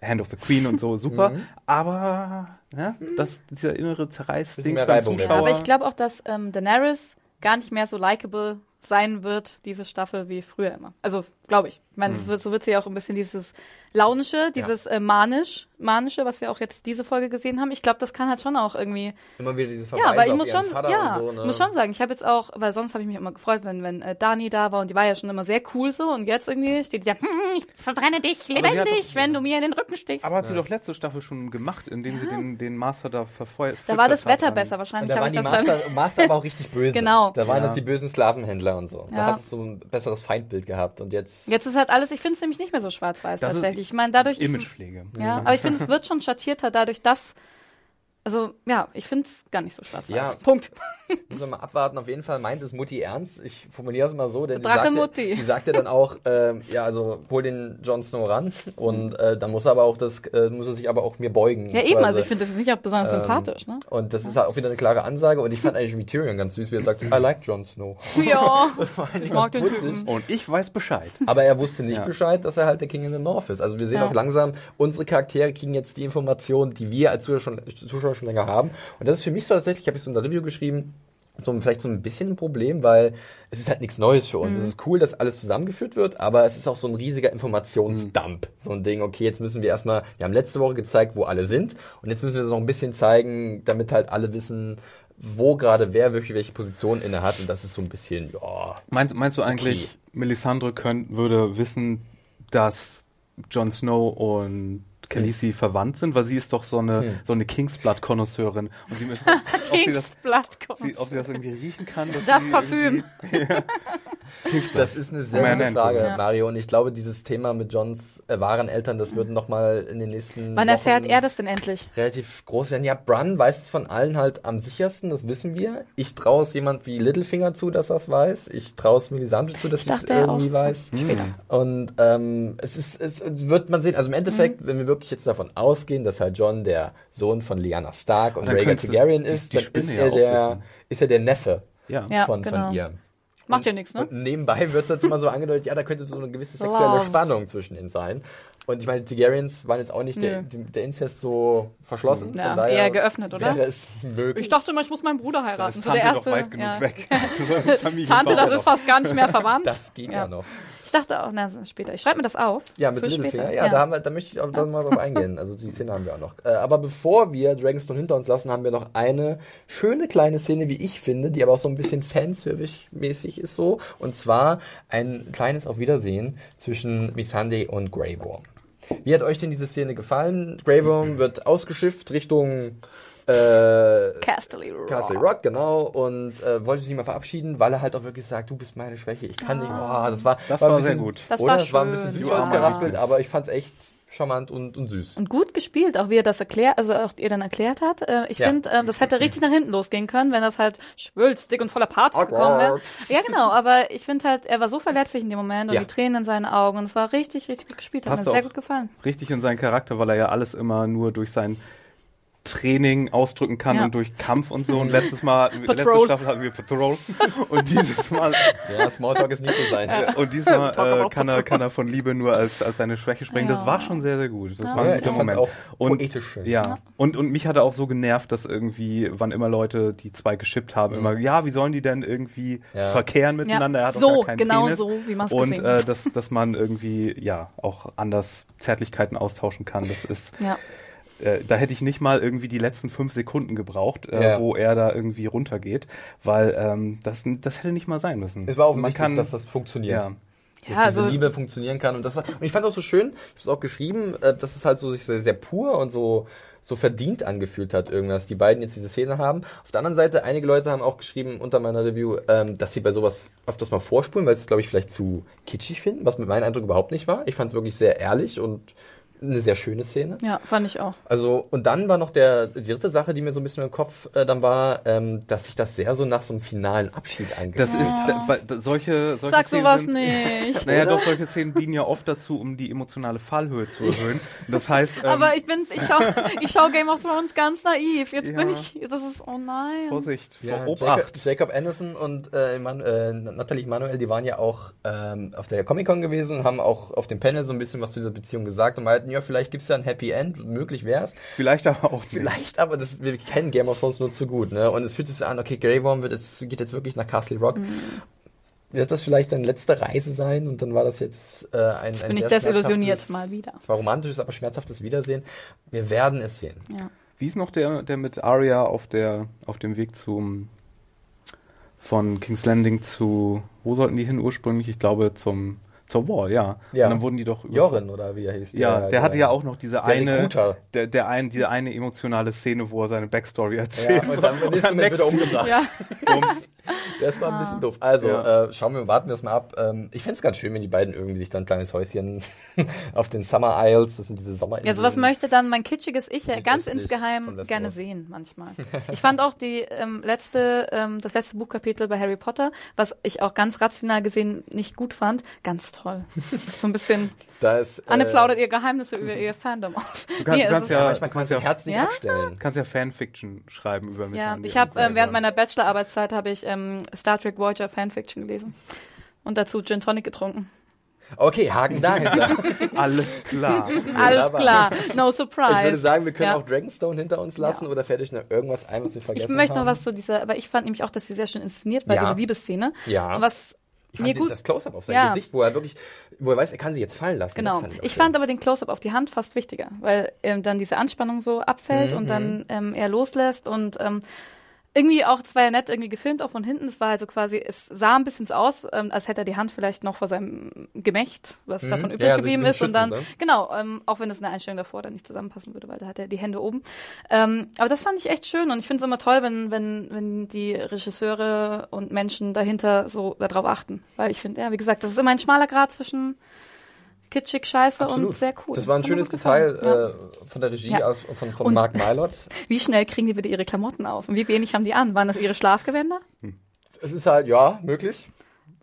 Hand of the Queen und so, [LAUGHS] super. Aber ja, das, dieser innere Zerreißding beim Zuschauer. aber ich glaube auch, dass ähm, Daenerys gar nicht mehr so likable sein wird, diese Staffel, wie früher immer. Also, glaube ich. Ich meine, wird, so wird sie auch ein bisschen dieses Launische, dieses äh, manisch, manische, was wir auch jetzt diese Folge gesehen haben. Ich glaube, das kann halt schon auch irgendwie Immer wieder dieses Ja, Verweise weil ich muss schon, Vater ja, und so. Ne? ich muss schon sagen, ich habe jetzt auch, weil sonst habe ich mich immer gefreut, wenn, wenn äh, Dani da war und die war ja schon immer sehr cool so und jetzt irgendwie steht die ja, hm, ich verbrenne dich lebendig, doch- wenn du mir in den Rücken stichst. aber hat sie doch letzte Staffel schon gemacht, indem sie den, den Master da verfeuert. da war das Wetter hat. besser, Und wahrscheinlich da habe waren ich die das dann. Master, Master aber auch richtig böse. [LAUGHS] Genau. Da waren Ja. das die bösen Sklavenhändler und so. Da Ja. hast du so ein besseres Feindbild gehabt. Und jetzt, Jetzt ist halt alles, ich finde es nämlich nicht mehr so schwarz-weiß tatsächlich. Ich meine, dadurch, Imagepflege. ja, aber ich finde, es wird schon schattierter dadurch, dass, also, ja, ich finde es gar nicht so schwarz-weiß. Ja. Punkt. [LAUGHS] müssen wir mal abwarten. Auf jeden Fall meint es Mutti ernst. Ich formuliere es mal so, denn die Drache sagte, Mutti. die sagte dann auch, [LAUGHS] ähm, ja, also hol den Jon Snow ran und äh, dann muss er aber auch das, äh, muss er sich aber auch mir beugen. Ja, eben, also ich finde, das ist nicht auch besonders Ähm, sympathisch, ne? Und das ist halt auch wieder eine klare Ansage. Und ich fand eigentlich wie Tyrion ganz süß, wie er sagt, I like Jon Snow. [LAUGHS] Ja, ich mag den putzig. Typen. Und ich weiß Bescheid. Aber er wusste nicht Ja. Bescheid, dass er halt der King in the North ist. Also wir sehen Ja. auch langsam, unsere Charaktere kriegen jetzt die Informationen, die wir als Zuschauer schon, Zuschauer schon länger haben. Und das ist für mich so tatsächlich, ich habe so in der Review geschrieben, so vielleicht so ein bisschen ein Problem, weil es ist halt nichts Neues für Mhm. uns. Es ist cool, dass alles zusammengeführt wird, aber es ist auch so ein riesiger Informationsdump. So ein Ding, okay, jetzt müssen wir erstmal, wir haben letzte Woche gezeigt, wo alle sind und jetzt müssen wir noch ein bisschen zeigen, damit halt alle wissen, wo gerade wer wirklich welche Position inne hat und das ist so ein bisschen, ja, Meinst, meinst du eigentlich, Okay. Melisandre könnt, würde wissen, dass Jon Snow und Khaleesi verwandt sind? Weil sie ist doch so eine, Hm. so eine Kingsblood-Konnoisseurin. Und sie müssen, [LAUGHS] ob, sie das, sie, ob sie das irgendwie riechen kann. dass Das sie Parfüm. [LAUGHS] Das ist eine sehr gute Frage. Ja. Mario. Und ich glaube, dieses Thema mit Johns äh, wahren Eltern, das wird noch mal in den nächsten Wann erfährt Wochen er das denn endlich? relativ groß werden. Ja, Brun weiß es von allen halt am sichersten, das wissen wir. Ich traue es jemand wie Littlefinger zu, dass er es weiß. Ich traue es Melisandre zu, dass sie es dachte irgendwie auch. weiß. Später. Und ähm, es ist, es wird man sehen. Also im Endeffekt, wenn wir wirklich jetzt davon ausgehen, dass halt John der Sohn von Lyanna Stark und Dann Rhaegar Targaryen die- ist, die dann Spinne ist ja er der, ist er der Neffe Ja. Ja, von, genau. von ihr. Macht ja nichts, ne? Und nebenbei wird es jetzt immer so angedeutet, ja, da könnte so eine gewisse sexuelle Love. Spannung zwischen ihnen sein. Und ich meine, die Targaryens waren jetzt auch nicht der, die- der Inzest so verschlossen. Ja, von daher eher geöffnet, oder? Wäre es möglich. Ich dachte immer, ich muss meinen Bruder Da heiraten. ist So Tante der erste. doch weit genug ja. weg. [LAUGHS] Tante, das ist fast gar nicht mehr verwandt. das geht ja, Ja. noch. Ich dachte auch, na, später. Ich schreibe mir das auf. Ja, mit Littlefinger. später. Ja, Da, haben wir, da möchte ich auch dann mal drauf eingehen. Also die Szene haben wir auch noch. Äh, aber bevor wir Dragonstone hinter uns lassen, haben wir noch eine schöne kleine Szene, wie ich finde, die aber auch so ein bisschen Fanservice-mäßig ist so. Und zwar ein kleines Auf Wiedersehen zwischen Missandei und Grey Worm. Wie hat euch denn diese Szene gefallen? Grey Worm wird ausgeschifft Richtung äh, Casterly Rock. Castle Rock, genau, und äh, wollte sich nicht mal verabschieden, weil er halt auch wirklich sagt, du bist meine Schwäche, ich kann nicht. Boah, das war, Das ein war bisschen, sehr gut. Das oder? war Das war ein bisschen süß Du armer ausgeraspelt, aber ich fand's echt charmant und, und süß. Und gut gespielt, auch wie er das erklärt, also auch ihr dann erklärt hat. Äh, ich Ja. finde, ähm, das hätte richtig nach hinten losgehen können, wenn das halt schwülstig und voller Parts Awkward. gekommen wäre. Ja, genau, aber ich finde halt, er war so verletzlich in dem Moment und Ja. die Tränen in seinen Augen und es war richtig, richtig gut gespielt. Hat Passt mir sehr gut gefallen. Richtig in seinen Charakter, weil er ja alles immer nur durch sein Training ausdrücken kann Ja. und durch Kampf und so. Und [LAUGHS] letztes Mal, letzte. Staffel hatten wir Patrol. Und dieses Mal, [LAUGHS] Ja, Smalltalk ist nicht so sein. und diesmal [LAUGHS] äh, kann er, kann er von Liebe nur als, als seine Schwäche sprechen. Das Ja. war schon sehr, sehr gut. Das war Ja, ein guter Moment. auch und, poetisch schön. Ja. Und, und mich hat er auch so genervt, dass irgendwie, wann immer Leute die zwei geschippt haben, immer, ja, wie sollen die denn irgendwie Mhm. Ja. verkehren miteinander? Er hat So, auch gar keinen genau Penis. so, wie man's Und gesehen äh, dass, dass man irgendwie, ja, auch anders Zärtlichkeiten austauschen kann. Das ist, Ja. Äh, da hätte ich nicht mal irgendwie die letzten fünf Sekunden gebraucht, äh, Ja. wo er da irgendwie runtergeht, weil ähm, das, das hätte nicht mal sein müssen. Es war Man offensichtlich, kann, dass das funktioniert. ja. Dass Ja, diese also- Liebe funktionieren kann. Und, das, und ich fand das so schön, ich habe es auch geschrieben, äh, dass es halt so sich sehr, sehr pur und so, so verdient angefühlt hat, irgendwas, die beiden jetzt diese Szene haben. Auf der anderen Seite, einige Leute haben auch geschrieben unter meiner Review, ähm, dass sie bei sowas öfters mal vorspulen, weil sie es, glaube ich, vielleicht zu kitschig finden, was mit meinem Eindruck überhaupt nicht war. Ich fand es wirklich sehr ehrlich und eine sehr schöne Szene. ja, fand ich auch. Also, und dann war noch der, die dritte Sache, die mir so ein bisschen im Kopf äh, dann war, ähm, dass sich das sehr so nach so einem finalen Abschied angefühlt Das ist da, bei- da, solche, solche Sag Szenen sowas sind, nicht. [LAUGHS] Naja, doch, solche Szenen dienen ja oft dazu, um die emotionale Fallhöhe zu erhöhen. Das heißt, ähm, Aber ich bin, ich schau, ich schau Game of Thrones ganz naiv. Jetzt bin Ja. ich, das ist, oh nein. Vorsicht, Ja, vor Jacob, Obacht. Jacob Anderson und äh, Eman- äh, Natalie Manuel, die waren ja auch ähm, auf der Comic-Con gewesen und haben auch auf dem Panel so ein bisschen was zu dieser Beziehung gesagt und meinten, ja, vielleicht gibt's da ein Happy End, möglich wär's. Vielleicht aber auch nicht. Vielleicht, aber das, wir kennen Game of Thrones nur zu gut, ne? Und es fühlt sich so an, okay, Grey Worm wird jetzt, geht jetzt wirklich nach Castle Rock. Wird das vielleicht deine letzte Reise sein und dann war das jetzt äh, ein, Jetzt ein bin ich desillusioniert mal wieder. Zwar romantisches, aber schmerzhaftes Wiedersehen. Wir werden es sehen. Ja. Wie ist noch der, der mit Arya auf der auf dem Weg zum von King's Landing zu wo sollten die hin ursprünglich? Ich glaube zum zur Wall, ja. Ja. Und dann wurden die doch über- Jorin, oder wie er hieß? Ja, der, hatte ja auch noch diese eine, Recruiter. der, der ein, diese eine emotionale Szene, wo er seine Backstory erzählt. Ja, und dann nächsten [LAUGHS] Moment wird er umgebracht. Ja. Das war ein bisschen doof. Also, Ja. äh, schauen wir, warten wir das mal ab. Ähm, ich fände es ganz schön, wenn die beiden irgendwie sich dann ein kleines Häuschen [LAUGHS] auf den Summer Isles, das sind diese Sommerinseln. Ja, sowas möchte dann mein kitschiges Ich ja ganz insgeheim gerne sehen, manchmal. Ich fand auch die ähm, letzte, ähm, das letzte Buchkapitel bei Harry Potter, was ich auch ganz rational gesehen nicht gut fand, ganz toll. Das ist so ein bisschen, [LAUGHS] Da ist, äh, Anne plaudert ihr Geheimnisse über ihr Fandom aus. Du kannst- es du kannst ja- Manchmal kann kannst ja- Herz nicht Ja? abstellen. kannst ja Fanfiction schreiben über Miss Ja, ich habe äh, während meiner Bachelorarbeitszeit habe ich ähm, Star Trek Voyager Fanfiction gelesen und dazu Gin Tonic getrunken. Okay, Haken dahinter. [LAUGHS] Alles klar. Alles klar, no surprise. Ich würde sagen, wir können Ja. auch Dragonstone hinter uns lassen Ja. oder fällt euch noch irgendwas ein, was wir Ich vergessen möchte noch haben? was zu dieser, aber ich fand nämlich auch, dass sie sehr schön inszeniert war, Ja. diese Liebesszene. Ja. Und was Ich fand gut, das Close-Up auf sein Ja. Gesicht, wo er wirklich, wo er weiß, er kann sie jetzt fallen lassen. genau. Fand Ich auch fand aber den Close-up auf die Hand fast wichtiger, weil ähm, dann diese Anspannung so abfällt Mhm, und dann ähm, er loslässt und ähm, irgendwie auch, es war ja nett irgendwie gefilmt, auch von hinten. Es war also quasi, es sah ein bisschen so aus, ähm, als hätte er die Hand vielleicht noch vor seinem Gemächt, was davon Mhm. übrig Ja, also geblieben ist. Und dann, Schützen, ne? genau, ähm, auch wenn das in der Einstellung davor dann nicht zusammenpassen würde, weil da hat er die Hände oben. Ähm, aber das fand ich echt schön und ich finde es immer toll, wenn, wenn, wenn die Regisseure und Menschen dahinter so darauf achten. Weil ich finde, ja, wie gesagt, das ist immer ein schmaler Grad zwischen kitschig, scheiße Absolut. und sehr cool. Das war ein schönes Detail. Ja. äh, von der Regie Ja. aus, von, von Und- Mark Mylott. [LAUGHS] Wie schnell kriegen die wieder ihre Klamotten auf? Und wie wenig haben die an? Waren das ihre Schlafgewänder? Es ist halt, ja, möglich.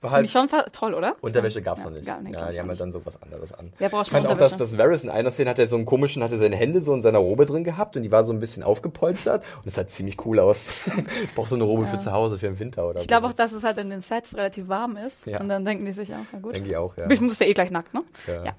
War Finde ich schon toll, oder? Unterwäsche gab's Ja, noch nicht. Gar nicht, ja, die haben halt dann so was anderes an. Wer braucht ich fand auch, dass, dass Varys in einer Szene hat er so einen komischen, hatte seine Hände so in seiner Robe drin gehabt und die war so ein bisschen aufgepolstert und es sah ziemlich cool aus. [LAUGHS] ich brauch so eine Robe für zu Hause, für den Winter oder Ich glaube auch, dass es halt in den Sets relativ warm ist. Ja. Und dann denken die sich, ja, na gut. Denke ich auch, ja. Ich muss ja eh gleich nackt, ne? Ja. Ja.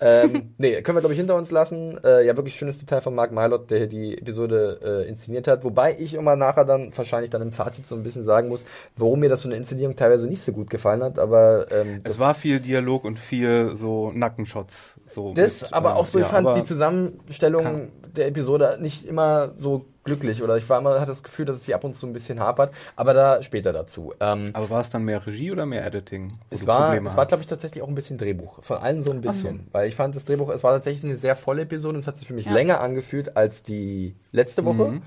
ähm, [LAUGHS] nee, können wir, glaube ich, hinter uns lassen. Äh, ja, wirklich schönes Detail von Mark Mylott, der hier die Episode äh, inszeniert hat. Wobei ich immer nachher dann wahrscheinlich dann im Fazit so ein bisschen sagen muss, warum mir das so eine Inszenierung teilweise nicht so gut gefallen hat. Aber ähm, Es war viel Dialog und viel so Nackenshots. So das, mit, aber äh, auch so, ich ja, fand aber die Zusammenstellung kann- der Episode nicht immer so glücklich. Oder ich war immer, hatte das Gefühl, dass es hier ab und zu ein bisschen hapert. Aber da später dazu. Ähm, Aber war es dann mehr Regie oder mehr Editing? Es war, Probleme es war glaube ich, tatsächlich auch ein bisschen Drehbuch. Von allen so ein bisschen. Weil ich fand das Drehbuch, es war tatsächlich eine sehr volle Episode und es hat sich für mich Ja. länger angefühlt als die letzte Woche. Mhm.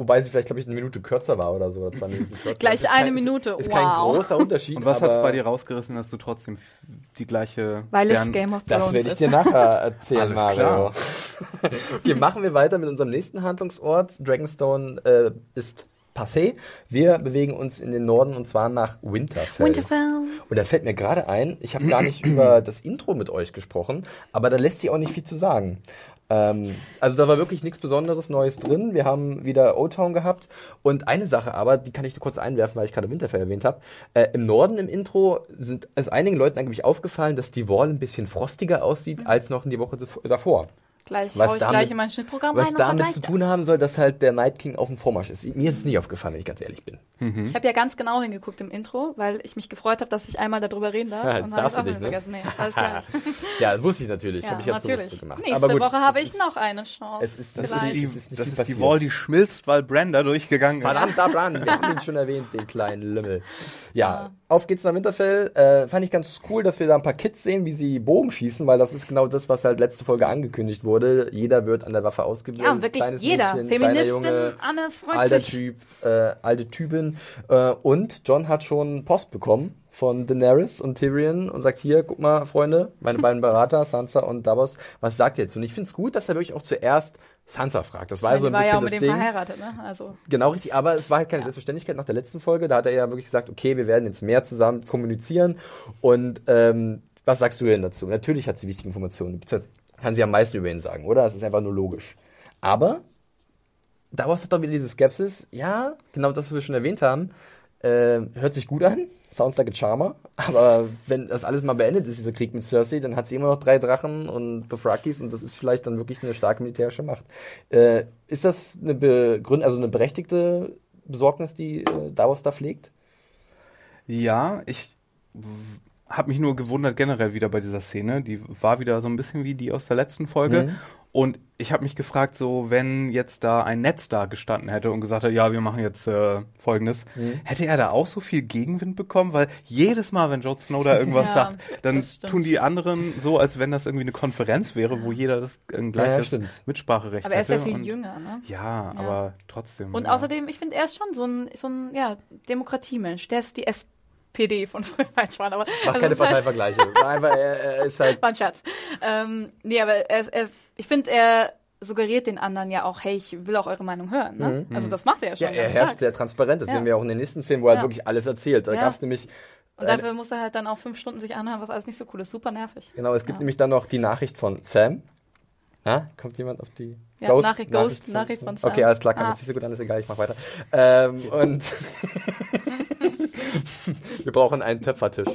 Wobei sie vielleicht, glaube ich, eine Minute kürzer war oder so. Oder zwei Minuten kürzer. Gleich eine kein, Minute, Ist, ist kein wow. großer Unterschied. Und was hat's aber bei dir rausgerissen, dass du trotzdem die gleiche Weil es Stern- Game of Thrones Das werde ich ist. dir nachher [LAUGHS] erzählen, Alles Mario. klar. [LAUGHS] okay, machen wir weiter mit unserem nächsten Handlungsort. Dragonstone äh, ist passé. Wir bewegen uns in den Norden und zwar nach Winterfell. Winterfell. Und da fällt mir gerade ein, ich habe gar nicht über das Intro mit euch gesprochen, aber da lässt sich auch nicht viel zu sagen. Ähm, also da war wirklich nichts Besonderes Neues drin. Wir haben wieder Old Town gehabt. Und eine Sache aber, die kann ich kurz einwerfen, weil ich gerade Winterfell erwähnt habe. Äh, Im Norden im Intro sind es einigen Leuten eigentlich aufgefallen, dass die Wall ein bisschen frostiger aussieht als noch in die Woche davor. Gleich Was damit- gleich in mein Schnittprogramm Was rein und damit zu tun das. haben soll, dass halt der Night King auf dem Vormarsch ist. Mir ist es nicht aufgefallen, wenn ich ganz ehrlich bin. Ich habe ja ganz genau hingeguckt im Intro, weil ich mich gefreut habe, dass ich einmal darüber reden darf. Ja, und das habe darfst du nicht, ne? vergessen. Nee, alles gleich. [LAUGHS] Ja, das wusste ich natürlich. ja, habe ich natürlich. sowieso gemacht. Nächste Aber gut, Woche habe ich ist- noch eine Chance. es ist- das Das ist die, Es ist das ist die. Wall, die schmilzt, weil Brenda durchgegangen ist. Verdammter Brand, wir haben ihn schon erwähnt, den kleinen Lümmel. Ja, Ja. Auf geht's nach Winterfell. Äh, fand ich ganz cool, dass wir da ein paar Kids sehen, wie sie Bogen schießen, weil das ist genau das, was halt letzte Folge angekündigt wurde. Jeder wird an der Waffe ausgebildet. ja, und wirklich Kleines jeder. Mädchen, Feministin, Junge, Anne freut alter. Typ, äh, alte Typin. Äh, und John hat schon Post bekommen von Daenerys und Tyrion und sagt, hier, guck mal, Freunde, meine [LAUGHS] beiden Berater, Sansa und Davos, was sagt ihr jetzt? Und ich finde es gut, dass er wirklich auch zuerst Sansa fragt. Das war Weil so ein war bisschen ja auch mit das dem Ding. verheiratet, ne? Also, Genau richtig, aber es war halt keine Selbstverständlichkeit nach der letzten Folge. Da hat er ja wirklich gesagt, okay, wir werden jetzt mehr zusammen kommunizieren. Und ähm, was sagst du denn dazu? Natürlich hat sie wichtige Informationen. Kann sie am meisten über ihn sagen, oder? Das ist einfach nur logisch. Aber daraus hat doch wieder diese Skepsis. Ja, genau das, was wir schon erwähnt haben. Äh, hört sich gut an. Sounds like a charmer. Aber wenn das alles mal beendet ist, dieser Krieg mit Cersei, dann hat sie immer noch drei Drachen und Dothrakis und das ist vielleicht dann wirklich eine starke militärische Macht. Äh, ist das eine Begründung, also eine berechtigte Besorgnis, die äh, Davos da pflegt? Ja, ich habe mich nur gewundert generell wieder bei dieser Szene. Die war wieder so ein bisschen wie die aus der letzten Folge. Mhm. Und ich habe mich gefragt, so wenn jetzt da ein Netz da gestanden hätte und gesagt hätte, ja, wir machen jetzt äh, Folgendes, Mhm. hätte er da auch so viel Gegenwind bekommen? Weil jedes Mal, wenn Jon Snow da irgendwas Ja, sagt, dann tun die anderen so, als wenn das irgendwie eine Konferenz wäre, wo jeder das ein gleiches stimmt. Mitspracherecht aber er ist ja viel und, jünger, ne? Ja, aber trotzdem. Und ja. außerdem, ich finde, er ist schon so ein, so ein ja, Demokratiemensch. Der ist die SPD von Schwan, [LAUGHS] aber Macht also keine halt- Parteivergleiche. Einfach, er, er ist halt. War ein Scherz. Ähm, nee, aber er, er, ich finde, er suggeriert den anderen ja auch, hey, ich will auch eure Meinung hören. Ne? Also das macht er ja schon Mhm. Ja, er herrscht stark. sehr transparent. Das Ja. sehen wir auch in den nächsten Szenen, wo er Ja. halt wirklich alles erzählt. Da Ja. gab es nämlich. Und dafür muss er halt dann auch fünf Stunden sich anhören, was alles nicht so cool ist. Super nervig. Genau, es gibt Ja. nämlich dann noch die Nachricht von Sam. Na, kommt jemand auf die Ja, Nachricht- Ghost, Nachricht von Sam. Okay, alles klar, kam Ah. jetzt nicht so gut an, ist egal, ich mach weiter. Ähm, und [LAUGHS] wir brauchen einen Töpfertisch,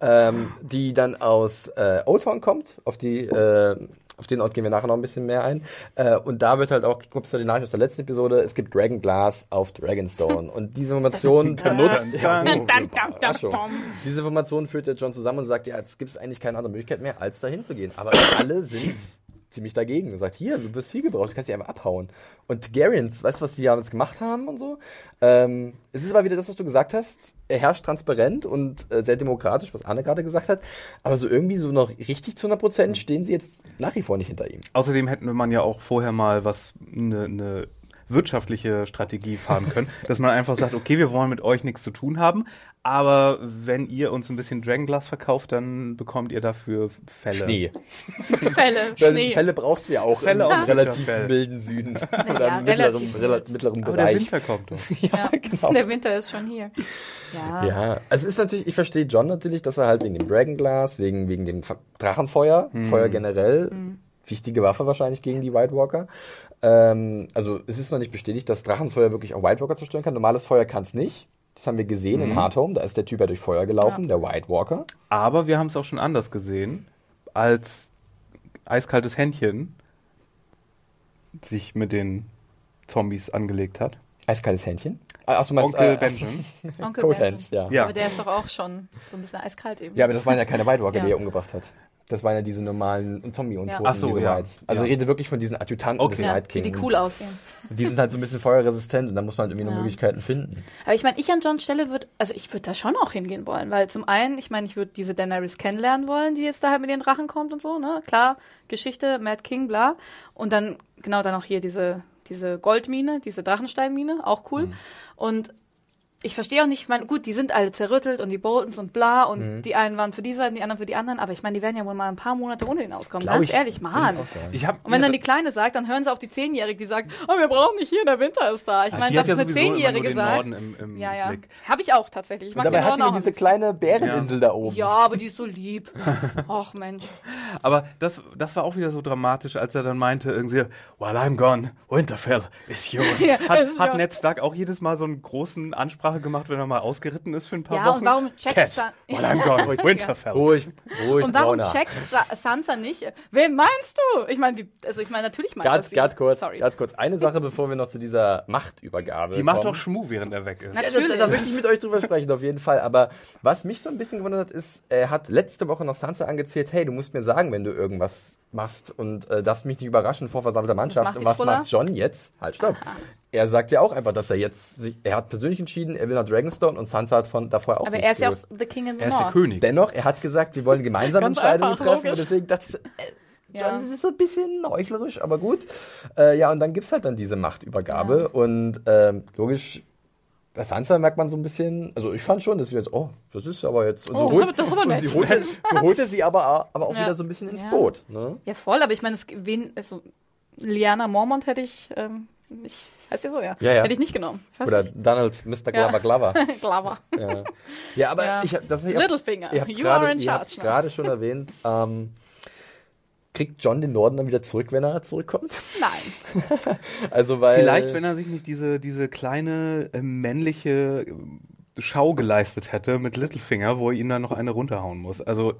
ähm, die dann aus äh, Old Town kommt, auf die äh, auf den Ort gehen wir nachher noch ein bisschen mehr ein. Äh, und da wird halt auch, guckst du die Nachricht aus der letzten Episode, es gibt Dragon Glass auf Dragonstone. Und diese Information benutzt. Diese Information führt jetzt John zusammen und sagt, ja, jetzt gibt es eigentlich keine andere Möglichkeit mehr, als dahin zu gehen. Aber alle sind ziemlich dagegen und sagt, hier, du wirst hier gebraucht, du kannst dich einfach abhauen. Und Targaryens, weißt du, was die damals gemacht haben und so? Ähm, es ist aber wieder das, was du gesagt hast. Er herrscht transparent und äh, sehr demokratisch, was Anne gerade gesagt hat. Aber so irgendwie so noch richtig zu 100 Prozent stehen sie jetzt nach wie vor nicht hinter ihm. Außerdem hätten man ja auch vorher mal was, eine ne wirtschaftliche Strategie fahren können, [LAUGHS] dass man einfach sagt, okay, wir wollen mit euch nichts zu tun haben, aber wenn ihr uns ein bisschen Dragonglass verkauft, dann bekommt ihr dafür Fälle. Schnee. [LAUGHS] Fälle, Schnee. Fälle brauchst du ja auch Fälle im aus relativ Winterfell. milden Süden oder ja, im mittleren, relativ rela mittleren Aber der Bereich. Winter kommt doch. [LAUGHS] ja, genau. Der Winter ist schon hier. Ja. Ja, also es ist natürlich, ich verstehe John natürlich, dass er halt wegen dem Dragonglass, wegen, wegen dem Drachenfeuer, Feuer generell, wichtige Waffe wahrscheinlich gegen die White Walker. Ähm, also es ist noch nicht bestätigt, dass Drachenfeuer wirklich auch White Walker zerstören kann. Normales Feuer kann es nicht. Das haben wir gesehen in Hardhome, da ist der Typ ja durch Feuer gelaufen, der White Walker. Aber wir haben es auch schon anders gesehen, als eiskaltes Händchen sich mit den Zombies angelegt hat. Eiskaltes Händchen. Ah, Achso, meinst Onkel äh, Benjamin. [LAUGHS] Onkel Benjamin. Ja. Ja. Aber der ist doch auch schon so ein bisschen eiskalt eben. Ja, aber das waren ja keine White Walker, die Ja. er umgebracht hat. Das waren ja diese normalen Zombie-Untoten, Ja. Ach so, ja. Also Ja. ich rede wirklich von diesen Adjutanten Okay. des ja, Night King. die cool aussehen. Und die sind halt so ein bisschen feuerresistent und da muss man halt irgendwie noch Ja. Möglichkeiten finden. Aber ich meine, ich an Johns Stelle würde, also ich würde da schon auch hingehen wollen, weil zum einen, ich meine, ich würde diese Daenerys kennenlernen wollen, die jetzt da halt mit den Drachen kommt und so, ne? Klar, Geschichte, Mad King, bla. Und dann, genau, dann auch hier diese, diese Goldmine, diese Drachensteinmine, auch cool. Und ich verstehe auch nicht, ich meine, gut, die sind alle zerrüttelt und die Boltons und bla und Mhm. die einen waren für die Seiten, die anderen für die anderen, aber ich meine, die werden ja wohl mal ein paar Monate ohne den auskommen. Glaub Ganz ich. ehrlich, Mann. Ich hab, Und wenn dann die Kleine sagt, dann hören sie auf die Zehnjährige, die sagt, oh, wir brauchen nicht hier, der Winter ist da. Ich meine, das ja ist eine Zehnjährige sagt. Im, im Ja, ja. Habe ich auch tatsächlich. Ich Und dabei den hat sie diese kleine Bäreninsel da oben. Ja, aber die ist so lieb. [LAUGHS] Ach Mensch. Aber das, das war auch wieder so dramatisch, als er dann meinte irgendwie, while I'm gone, Winterfell is yours. [LAUGHS] Ja, hat hat ja- Ned Stark auch jedes Mal so eine großen Ansprache gemacht, wenn er mal ausgeritten ist für ein paar Ja, Wochen? und warum checkt Cat, Sa- while I'm gone, [LAUGHS] Winterfell. Ruhig, ruhig, Und warum Brauner. checkt Sa Sansa nicht? Wen meinst du? Ich meine, wie- also ich meine, natürlich meint Ganz, das ganz kurz, Sorry. ganz kurz. Eine Sache, bevor wir noch zu dieser Machtübergabe Die macht kommen. doch Schmu, während er weg ist. Ja, Natürlich. Da, da möchte ich mit euch drüber sprechen, auf jeden Fall. Aber was mich so ein bisschen gewundert hat, ist, er hat letzte Woche noch Sansa angezählt, hey, du musst mir sagen, wenn du irgendwas machst und äh, darfst mich nicht überraschen vor versammelter Mannschaft. macht und was Troller? macht John jetzt? Halt, stopp. Er sagt ja auch einfach, dass er jetzt sich, er hat persönlich entschieden, er will nach Dragonstone und Sansa hat von davor auch aber er ist ja auch the king in the Er ist der. König. Dennoch, er hat gesagt, wir wollen gemeinsam Entscheidungen treffen logisch. und deswegen dachte ich so, äh, John, Ja. das ist so ein bisschen heuchlerisch, aber gut. Äh, ja, und dann gibt's halt dann diese Machtübergabe und ähm, logisch, bei Sansa merkt man so ein bisschen, also ich fand schon, dass sie jetzt, oh, das ist aber jetzt, und Oh, so, das ist- das ist aber und nett. sie holte, so holte sie aber, aber auch Ja. wieder so ein bisschen ins Ja. Boot. Ne? Ja, voll, aber ich meine, es wen, also, Liana Mormont hätte ich, ähm, ich, heißt ja so, ja. Ja, ja. Hätte ich nicht genommen. Ich Oder nicht. Donald, Mr. Glover Glover. [LAUGHS] Glover. ja. ja, aber Ja. ich hab- das ich Littlefinger, you are gerade- in charge habt's now. gerade schon erwähnt. [LAUGHS] Ähm, kriegt John den Norden dann wieder zurück, wenn er zurückkommt? Nein. [LAUGHS] Also weil Vielleicht, wenn er sich nicht diese, diese kleine äh, männliche äh, Schau geleistet hätte mit Littlefinger, wo er ihn dann noch eine runterhauen muss. Also,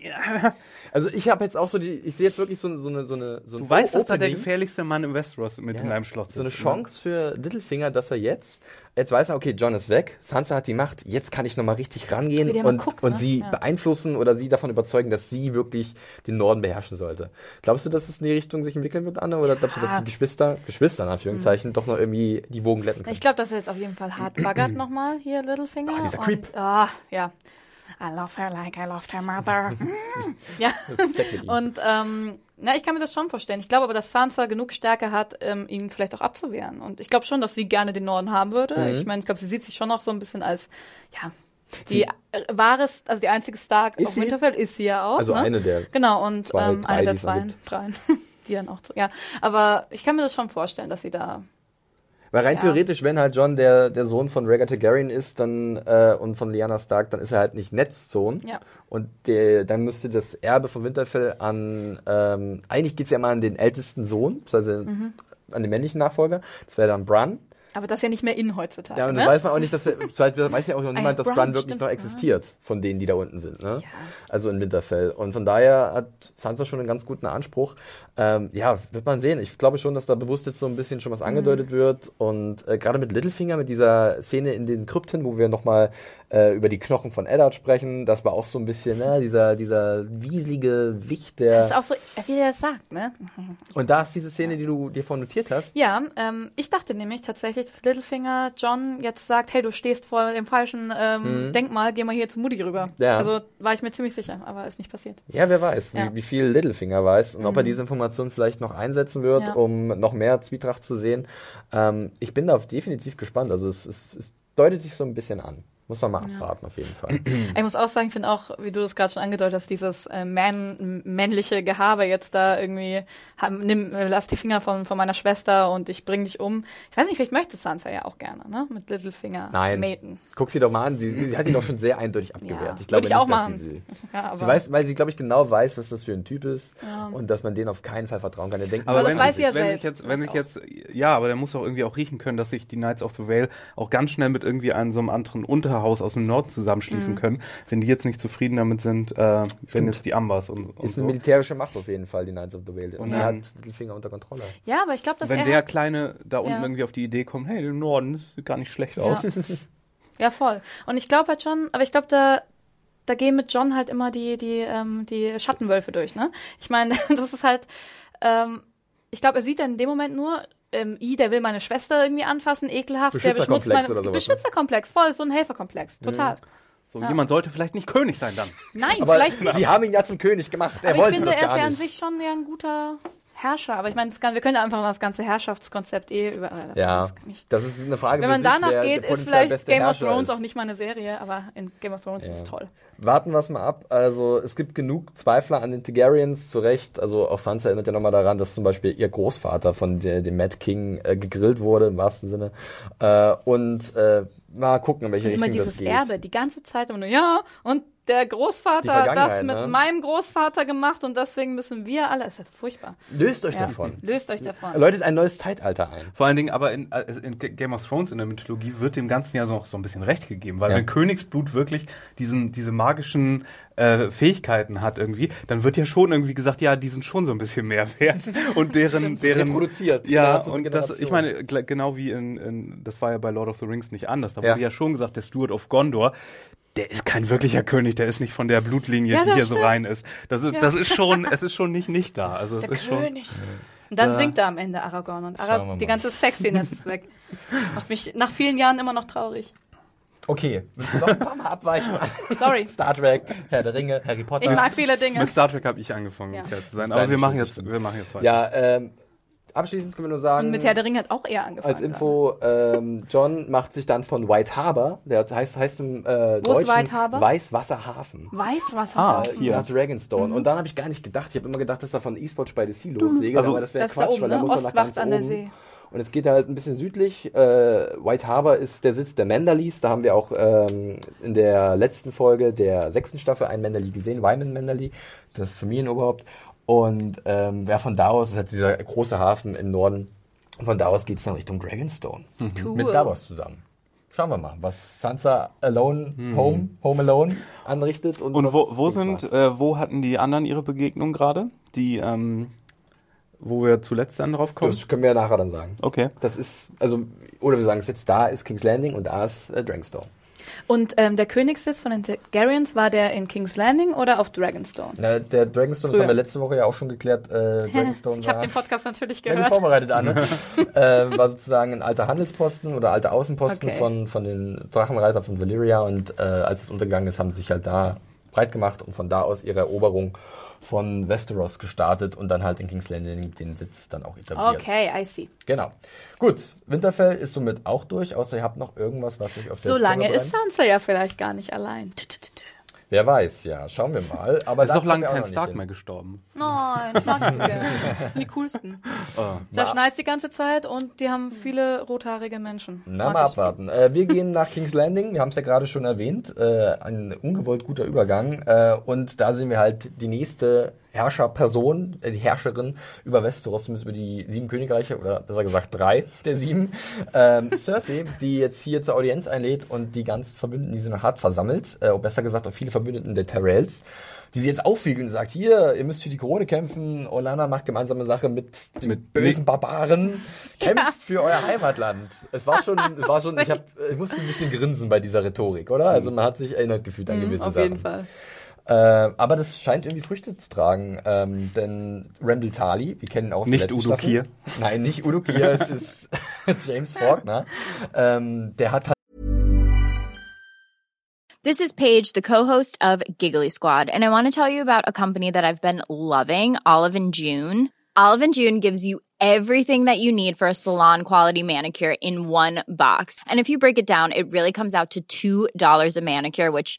ja, Also ich habe jetzt auch so die, ich sehe jetzt wirklich so, eine- so eine, so eine, so ein du weißt, dass da der gefährlichste Mann im Westeros mit ja, in einem Schloss so eine sitzt, ne? Chance für Littlefinger, dass er jetzt, jetzt weiß er, okay, John ist weg, Sansa hat die Macht, jetzt kann ich nochmal richtig rangehen und, guckt, und ne? sie Ja. beeinflussen oder sie davon überzeugen, dass sie wirklich den Norden beherrschen sollte. Glaubst du, dass es in die Richtung sich entwickeln wird, Anna, oder glaubst du, dass Ja. die Geschwister, Geschwister in Anführungszeichen, doch noch irgendwie die Wogen glätten können? Ich glaube, dass er jetzt auf jeden Fall hart baggert nochmal hier, Littlefinger. Ah, dieser Creep. Ah, ja. I love her like I loved her mother. [LAUGHS] Mm. ja. Und ähm, na, ich kann mir das schon vorstellen. Ich glaube aber, dass Sansa genug Stärke hat, ähm, ihn vielleicht auch abzuwehren. Und ich glaube schon, dass sie gerne den Norden haben würde. Mhm. Ich meine, ich glaube, sie sieht sich schon auch so ein bisschen als, ja, die äh, wahres, also die einzige Stark Ist auf? Winterfell ist sie ja auch. Also ne? eine der Genau, und zwei, ähm, drei, eine der zwei, dreien, [LAUGHS] die dann auch, ja. Aber ich kann mir das schon vorstellen, dass sie da, Weil rein Ja. theoretisch, wenn halt John der, der Sohn von Rhaegar Targaryen ist dann, äh, und von Lyanna Stark, dann ist er halt nicht Neds Sohn. ja. Und der, dann müsste das Erbe von Winterfell an, ähm, eigentlich geht's ja immer an den ältesten Sohn, also Mhm. an den männlichen Nachfolger. Das wäre dann Bran. Aber das ist ja nicht mehr in heutzutage. Ja, und ne? dann weiß man auch nicht, dass vielleicht [LAUGHS] weiß ja auch noch niemand, dass Bran, Bran wirklich noch ja. existiert, von denen, die da unten sind, ne? Ja. Also in Winterfell. Und von daher hat Sansa schon einen ganz guten Anspruch. Ähm, ja, wird man sehen. Ich glaube schon, dass da bewusst jetzt so ein bisschen schon was angedeutet Mhm. wird. Und äh, gerade mit Littlefinger, mit dieser Szene in den Krypten, wo wir nochmal äh, über die Knochen von Eddard sprechen, das war auch so ein bisschen, ne, dieser, dieser wieselige Wicht, Das der. ist auch so, wie der das sagt, ne? Und da ist diese Szene, die du dir vorhin notiert hast. Ja, ähm, ich dachte nämlich tatsächlich, tatsächlich, dass Littlefinger John jetzt sagt, hey, du stehst vor dem falschen ähm, Denkmal, geh mal hier zu Moody rüber. Mhm. Ja. Also war ich mir ziemlich sicher, aber ist nicht passiert. Ja, wer weiß, Ja. Wie, wie viel Littlefinger weiß und ob er diese Information vielleicht noch einsetzen wird, Ja. um noch mehr Zwietracht zu sehen. Ähm, ich bin da definitiv gespannt. Also es, es, es deutet sich so ein bisschen an. Muss man mal abwarten, auf jeden Fall. [CLEARS THROAT] Ich muss auch sagen, ich finde auch, wie du das gerade schon angedeutet hast, dieses äh, man, männliche Gehabe jetzt da irgendwie, haben, nimm, äh, lass die Finger von, von meiner Schwester und ich bring dich um. Ich weiß nicht, vielleicht möchte Sansa ja auch gerne, ne? Mit Littlefinger Nein. maten. Guck sie doch mal an. Sie, sie hat ihn doch schon sehr eindeutig abgewehrt. Ja. Ich glaube Würde ich auch nicht, dass machen. sie will. [LAUGHS] Ja, Sie weiß, weil sie, glaube ich, genau weiß, was das für ein Typ ist und dass man denen auf keinen Fall vertrauen kann. Der denkt, Aber das weiß sie ja wenn selbst. Jetzt, wenn sich jetzt, ja, aber der muss auch irgendwie auch riechen können, dass sich die Knights of the Vale auch ganz schnell mit irgendwie einem so einem anderen Unterhaus aus dem Norden zusammenschließen Mhm. können, wenn die jetzt nicht zufrieden damit sind, äh, wenn jetzt die Ambers und, und ist so. eine militärische Macht auf jeden Fall, die Knights of the Vale. Und Und er dann- hat Littlefinger unter Kontrolle. ja, aber ich glaube, dass wenn er der Kleine da unten Ja. irgendwie auf die Idee kommt, hey, im Norden das sieht gar nicht schlecht aus. Ja. [LAUGHS] Ja, voll. Und ich glaube halt schon, aber ich glaube, da, da gehen mit John halt immer die, die, ähm, die Schattenwölfe durch, ne? Ich meine, [LAUGHS] das ist halt, ähm, ich glaube, er sieht dann in dem Moment nur, ähm, I, der will meine Schwester irgendwie anfassen, ekelhaft, der beschmutzt Beschützerkomplex meine, oder sowas, ne? Beschützerkomplex, voll, so ein Helferkomplex, total. So, jemand sollte vielleicht nicht König sein dann. Nein, Aber vielleicht nicht. sie haben ihn ja zum König gemacht. Er Aber ich wollte finde, das er ist gar ja an sich schon ja ein guter Herrscher. Aber ich meine, wir können ja einfach mal das ganze Herrschaftskonzept eh über. äh, Ja, das das ist eine Frage Wenn man danach wer geht, ist vielleicht Game of Herrscher Thrones ist. auch nicht meine Serie, aber in Game of Thrones ist es toll. Warten wir es mal ab. Also es gibt genug Zweifler an den Targaryens, zu Recht. Also auch Sansa erinnert ja nochmal daran, dass zum Beispiel ihr Großvater von der, dem Mad King äh, gegrillt wurde, im wahrsten Sinne. Äh, und äh, mal gucken, in welche Immer Richtung dieses das geht. Erbe, die ganze Zeit immer nur, ja, und der Großvater hat das mit ne? meinem Großvater gemacht und deswegen müssen wir alle, ist ja furchtbar. Löst euch Ja. davon. Löst euch davon. Läutet ein neues Zeitalter ein. Vor allen Dingen aber in, äh, in Game of Thrones in der Mythologie wird dem Ganzen ja so, so ein bisschen Recht gegeben, weil Ja. wenn Königsblut wirklich diesen, diese magischen äh, Fähigkeiten hat irgendwie, dann wird ja schon irgendwie gesagt, ja, die sind schon so ein bisschen mehr wert [LAUGHS] und deren, deren Reproduziert, Ja, und das, ich meine, genau wie in, in, das war ja bei Lord of the Rings nicht anders. Da Ja. wurde ja schon gesagt, der Steward of Gondor, der ist kein wirklicher König, der ist nicht von der Blutlinie, Ja, die hier so stimmt. rein ist. Das ist, Ja. das ist schon, es ist schon nicht nicht da. Also es Der ist schon. König. Und dann Da- singt er am Ende Aragorn und wir Arag die ganze Sexiness ist weg. Macht mich nach vielen Jahren immer noch traurig. Okay, willst du noch ein paar Mal abweichen? [LAUGHS] Sorry. Star Trek, Herr der Ringe, Harry Potter. Ich mag viele Dinge. Mit Star Trek habe ich angefangen, Ja. zu sein. Ist Aber wir machen, jetzt, wir machen jetzt weiter. ja, ähm, abschließend können wir nur sagen, Und mit Herr der Ringe hat auch er angefangen. als Info, ähm, John macht sich dann von White Harbor, der heißt, heißt im äh, Deutschen White Harbor? Weißwasserhafen. Weiß was Ah, er hier. Nach Dragonstone. Mhm. Und dann habe ich gar nicht gedacht, ich habe immer gedacht, dass er von Eastwatch by the Sea loslegt, Also- aber das wäre ist da Quatsch, oben, weil er ne? muss er nach ganz an der oben. See. Und es geht halt ein bisschen südlich. Äh, White Harbor ist der Sitz der Manderleys. Da haben wir auch ähm, in der letzten Folge der sechsten Staffel einen Manderly gesehen, Wyman Manderly, das Familienoberhaupt. Und ähm, ja, von da aus ist halt dieser große Hafen im Norden. Von da aus geht es dann Richtung Dragonstone. Cool. Mit Davos zusammen. Schauen wir mal, was Sansa Alone, Home, Home Alone anrichtet. Und, Und was wo, wo sind, äh, wo hatten die anderen ihre Begegnung gerade? Die, ähm, wo wir zuletzt dann drauf kommen? Das können wir ja nachher dann sagen. Okay. Das ist, also, oder wir sagen es jetzt, da ist King's Landing und da ist äh, Dragonstone. Und ähm, der Königssitz von den Targaryens, war der in King's Landing oder auf Dragonstone? Na, der Dragonstone, das Früher. haben wir letzte Woche ja auch schon geklärt, äh, [LAUGHS] Dragonstone ich habe war, den Podcast natürlich gehört. vorbereitet an, ne? [LAUGHS] äh, war sozusagen ein alter Handelsposten oder alter Außenposten Okay. von, von den Drachenreitern von Valyria und äh, als es untergegangen ist, haben sie sich halt da breit gemacht und von da aus ihre Eroberung von Westeros gestartet und dann halt in King's Landing den Sitz dann auch etabliert. Okay, I see. Genau. Gut, Winterfell ist somit auch durch, außer ihr habt noch irgendwas, was euch auf der So lange ist. Sansa ja vielleicht gar nicht allein. Wer weiß, ja. Schauen wir mal. Aber Ist doch lange kein Stark mehr gestorben. Nein, ich mag sie gerne. Das sind die coolsten. Da schneit die ganze Zeit und die haben viele rothaarige Menschen. Na, Mag mal ich. abwarten. Äh, wir gehen nach King's Landing. Wir haben es ja gerade schon erwähnt. Äh, ein ungewollt guter Übergang. Äh, und da sehen wir halt die nächste Herrscherperson, äh, die Herrscherin über Westeros, zumindest über die sieben Königreiche, oder besser gesagt drei [LAUGHS] der sieben. Ähm, Cersei, die jetzt hier zur Audienz einlädt und die ganzen Verbündeten, die sie noch hat, versammelt. Äh, besser gesagt auch viele Verbündeten der Tyrells. Die sie jetzt aufwiegeln und sagt, hier, ihr müsst für die Krone kämpfen. Olana macht gemeinsame Sache mit den Mit- bösen Barbaren. Kämpft für euer Heimatland. Es war schon, es war schon, ich, hab, ich musste ein bisschen grinsen bei dieser Rhetorik, oder? Also man hat sich erinnert gefühlt an Mhm, gewisse auf Sachen. jeden Fall. Äh, aber das scheint irgendwie Früchte zu tragen, ähm, denn Randall Tali, wir kennen ihn auch Nicht Udo Staffel. Kier. Nein, nicht Udo Kier, es ist [LAUGHS] James Faulkner. Ähm, der hat This is Paige, the co-host of Giggly Squad, and I want to tell you about a company that I've been loving, Olive and June. Olive and June gives you everything that you need for a salon quality manicure in one box. And if you break it down, it really comes out to $2 a manicure, which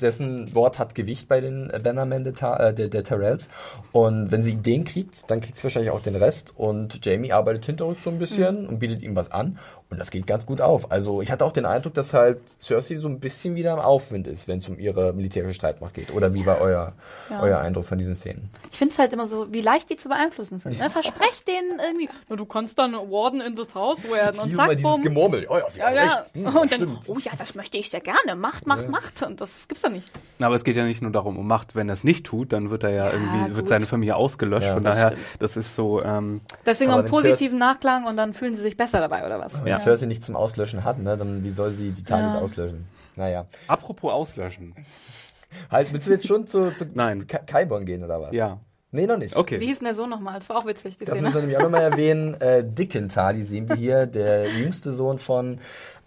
Dessen Wort hat Gewicht bei den Bannermen der, äh, der, der Tyrells. Und wenn sie Ideen kriegt, dann kriegt sie wahrscheinlich auch den Rest. Und Jamie arbeitet hinterrücks so ein bisschen und bietet ihm was an. Und das geht ganz gut auf. Also ich hatte auch den Eindruck, dass halt Cersei so ein bisschen wieder im Aufwind ist, wenn es um ihre militärische Streitmacht geht. Oder wie war euer, Ja. euer Eindruck von diesen Szenen? Ich finde es halt immer so, wie leicht die zu beeinflussen sind. Ne? Versprecht denen irgendwie, na, du kannst dann Warden in this House werden und zack, dieses. Gemurmel. Oh ja, Ja, ja. Hm, und dann, stimmt. oh ja, das möchte ich sehr gerne. Macht, macht, macht. Und das gibt's doch nicht. Aber es geht ja nicht nur darum, um Macht. Wenn er es nicht tut, dann wird er ja, irgendwie, gut. wird seine Familie ausgelöscht. Ja, Von das daher, stimmt. das ist so, ähm, Deswegen auch einen positiven Nachklang und dann fühlen sie sich besser dabei, oder was? Wenn Ja. Cersei nichts zum Auslöschen hat, ne, dann wie soll sie die Tages Ja. auslöschen? Naja. apropos auslöschen. Halt, willst du jetzt schon zu, zu [LAUGHS] Nein. Ka- Kaiborn gehen oder was? Ja. Nee, noch nicht. Wie Okay. hieß denn der Sohn nochmal? Das war auch witzig, die Das Szene. müssen wir nämlich auch nochmal erwähnen. Äh, Dickon Tali sehen wir hier, der jüngste Sohn von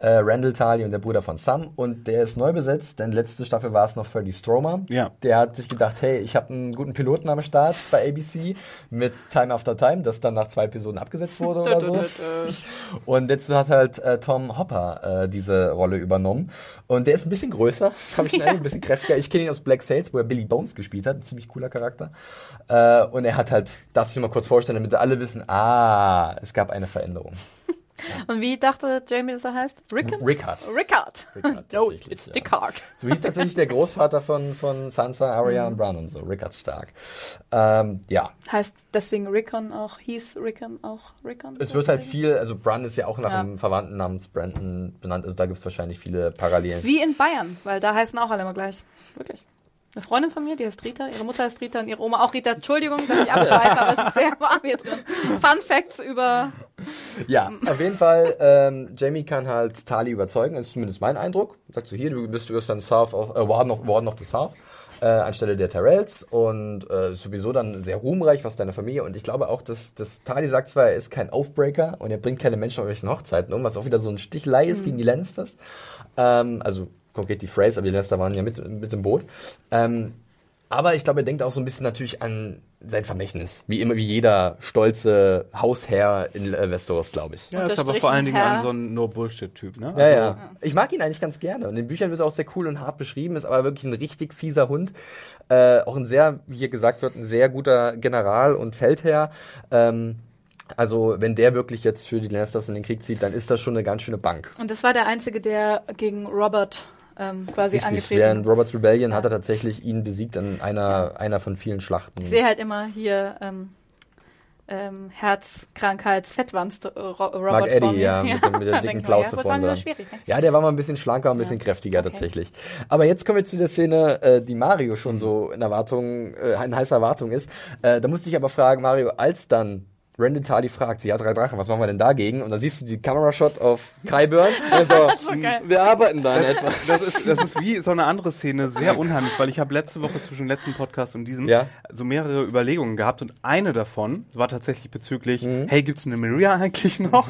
äh, Randall Tali und der Bruder von Sam. Und der ist neu besetzt, denn letzte Staffel war es noch Freddie Stromer. Ja. Der hat sich gedacht, hey, ich habe einen guten Piloten am Start bei ABC mit Time After Time, das dann nach zwei Episoden abgesetzt wurde [LAUGHS] oder so. Und jetzt hat halt äh, Tom Hopper äh, diese Rolle übernommen. Und der ist ein bisschen größer, habe ich Eindruck, ein bisschen kräftiger. Ich kenne ihn aus Black Sails, wo er Billy Bones gespielt hat. Ein ziemlich cooler Charakter. Äh, und er hat halt, darf ich mir mal kurz vorstellen, damit alle wissen, ah, es gab eine Veränderung. Und wie dachte Jamie, dass er heißt? Rickon? Rickard. Rickard. Rickard, [LAUGHS] no, it's ja. Dickard. [LAUGHS] So hieß tatsächlich der Großvater von, von Sansa, Arya und Bran und so, Rickard Stark. Ähm, ja, Heißt deswegen Rickon auch, hieß Rickon auch Rickon? es wird halt viel, also Bran ist ja auch nach Ja. einem Verwandten namens Brandon benannt, also da gibt es wahrscheinlich viele Das ist Parallelen. wie in Bayern, weil da heißen auch alle immer gleich. Wirklich. Eine Freundin von mir, die heißt Rita, ihre Mutter heißt Rita und ihre Oma auch Rita. Entschuldigung, dass ich abschweife, aber es ist sehr warm hier drin. Fun Facts über. Ja, auf jeden Fall, ähm, Jamie kann halt Tali überzeugen, das ist zumindest mein Eindruck. Sagt so, hier, du bist, du wirst dann South of, äh, Warden, of, Warden of the South, äh, anstelle der Tyrells und äh, sowieso dann sehr ruhmreich, was deine Familie und ich glaube auch, dass, dass Tali sagt zwar, er ist kein Aufbreaker und er bringt keine Menschen auf irgendwelchen Hochzeiten um, was auch wieder so ein Stichelei ist gegen die Lannisters. Ähm, also konkret die Phrase, aber die Lannister waren ja mit, mit im Boot. Ähm, aber ich glaube, er denkt auch so ein bisschen natürlich an sein Vermächtnis. Wie immer, wie jeder stolze Hausherr in äh, Westeros, glaube ich. Ja, ist aber vor allen Dingen Herr- an so ein No-Bullshit-Typ, ne? Ja, Also, ja. Ich mag ihn eigentlich ganz gerne. Und in den Büchern wird er auch sehr cool und hart beschrieben, ist aber wirklich ein richtig fieser Hund. Äh, auch ein sehr, wie hier gesagt wird, ein sehr guter General und Feldherr. Ähm, also, wenn der wirklich jetzt für die Lannisters in den Krieg zieht, dann ist das schon eine ganz schöne Bank. Und das war der Einzige, der gegen Robert ähm, quasi Richtig, angetreten während. Robert's Rebellion hat er tatsächlich ihn besiegt in einer, einer von vielen Schlachten. Ich sehe halt immer hier ähm, ähm, Herzkrankheits-Fettwanst äh, Ro- Robert Mark mir. ja, mit, dem, mit der [LAUGHS] dicken Plauze ja, vorne ne? Ja, der war mal ein bisschen schlanker und ein bisschen kräftiger Okay. tatsächlich. Aber jetzt kommen wir zu der Szene, äh, die Mario schon so in Erwartung, äh, in heißer Erwartung ist. Äh, da musste ich aber fragen, Mario, als dann Randall Tardy fragt, sie hat drei Drachen, was machen wir denn dagegen? Und dann siehst du die Kamerashot auf Kyburn. Also, geil. wir arbeiten da an etwas. Das ist, das ist wie so eine andere Szene, sehr unheimlich, weil ich habe letzte Woche zwischen dem letzten Podcast und diesem Ja. so mehrere Überlegungen gehabt und eine davon war tatsächlich bezüglich, Mhm. hey, gibt's eine Maria eigentlich noch?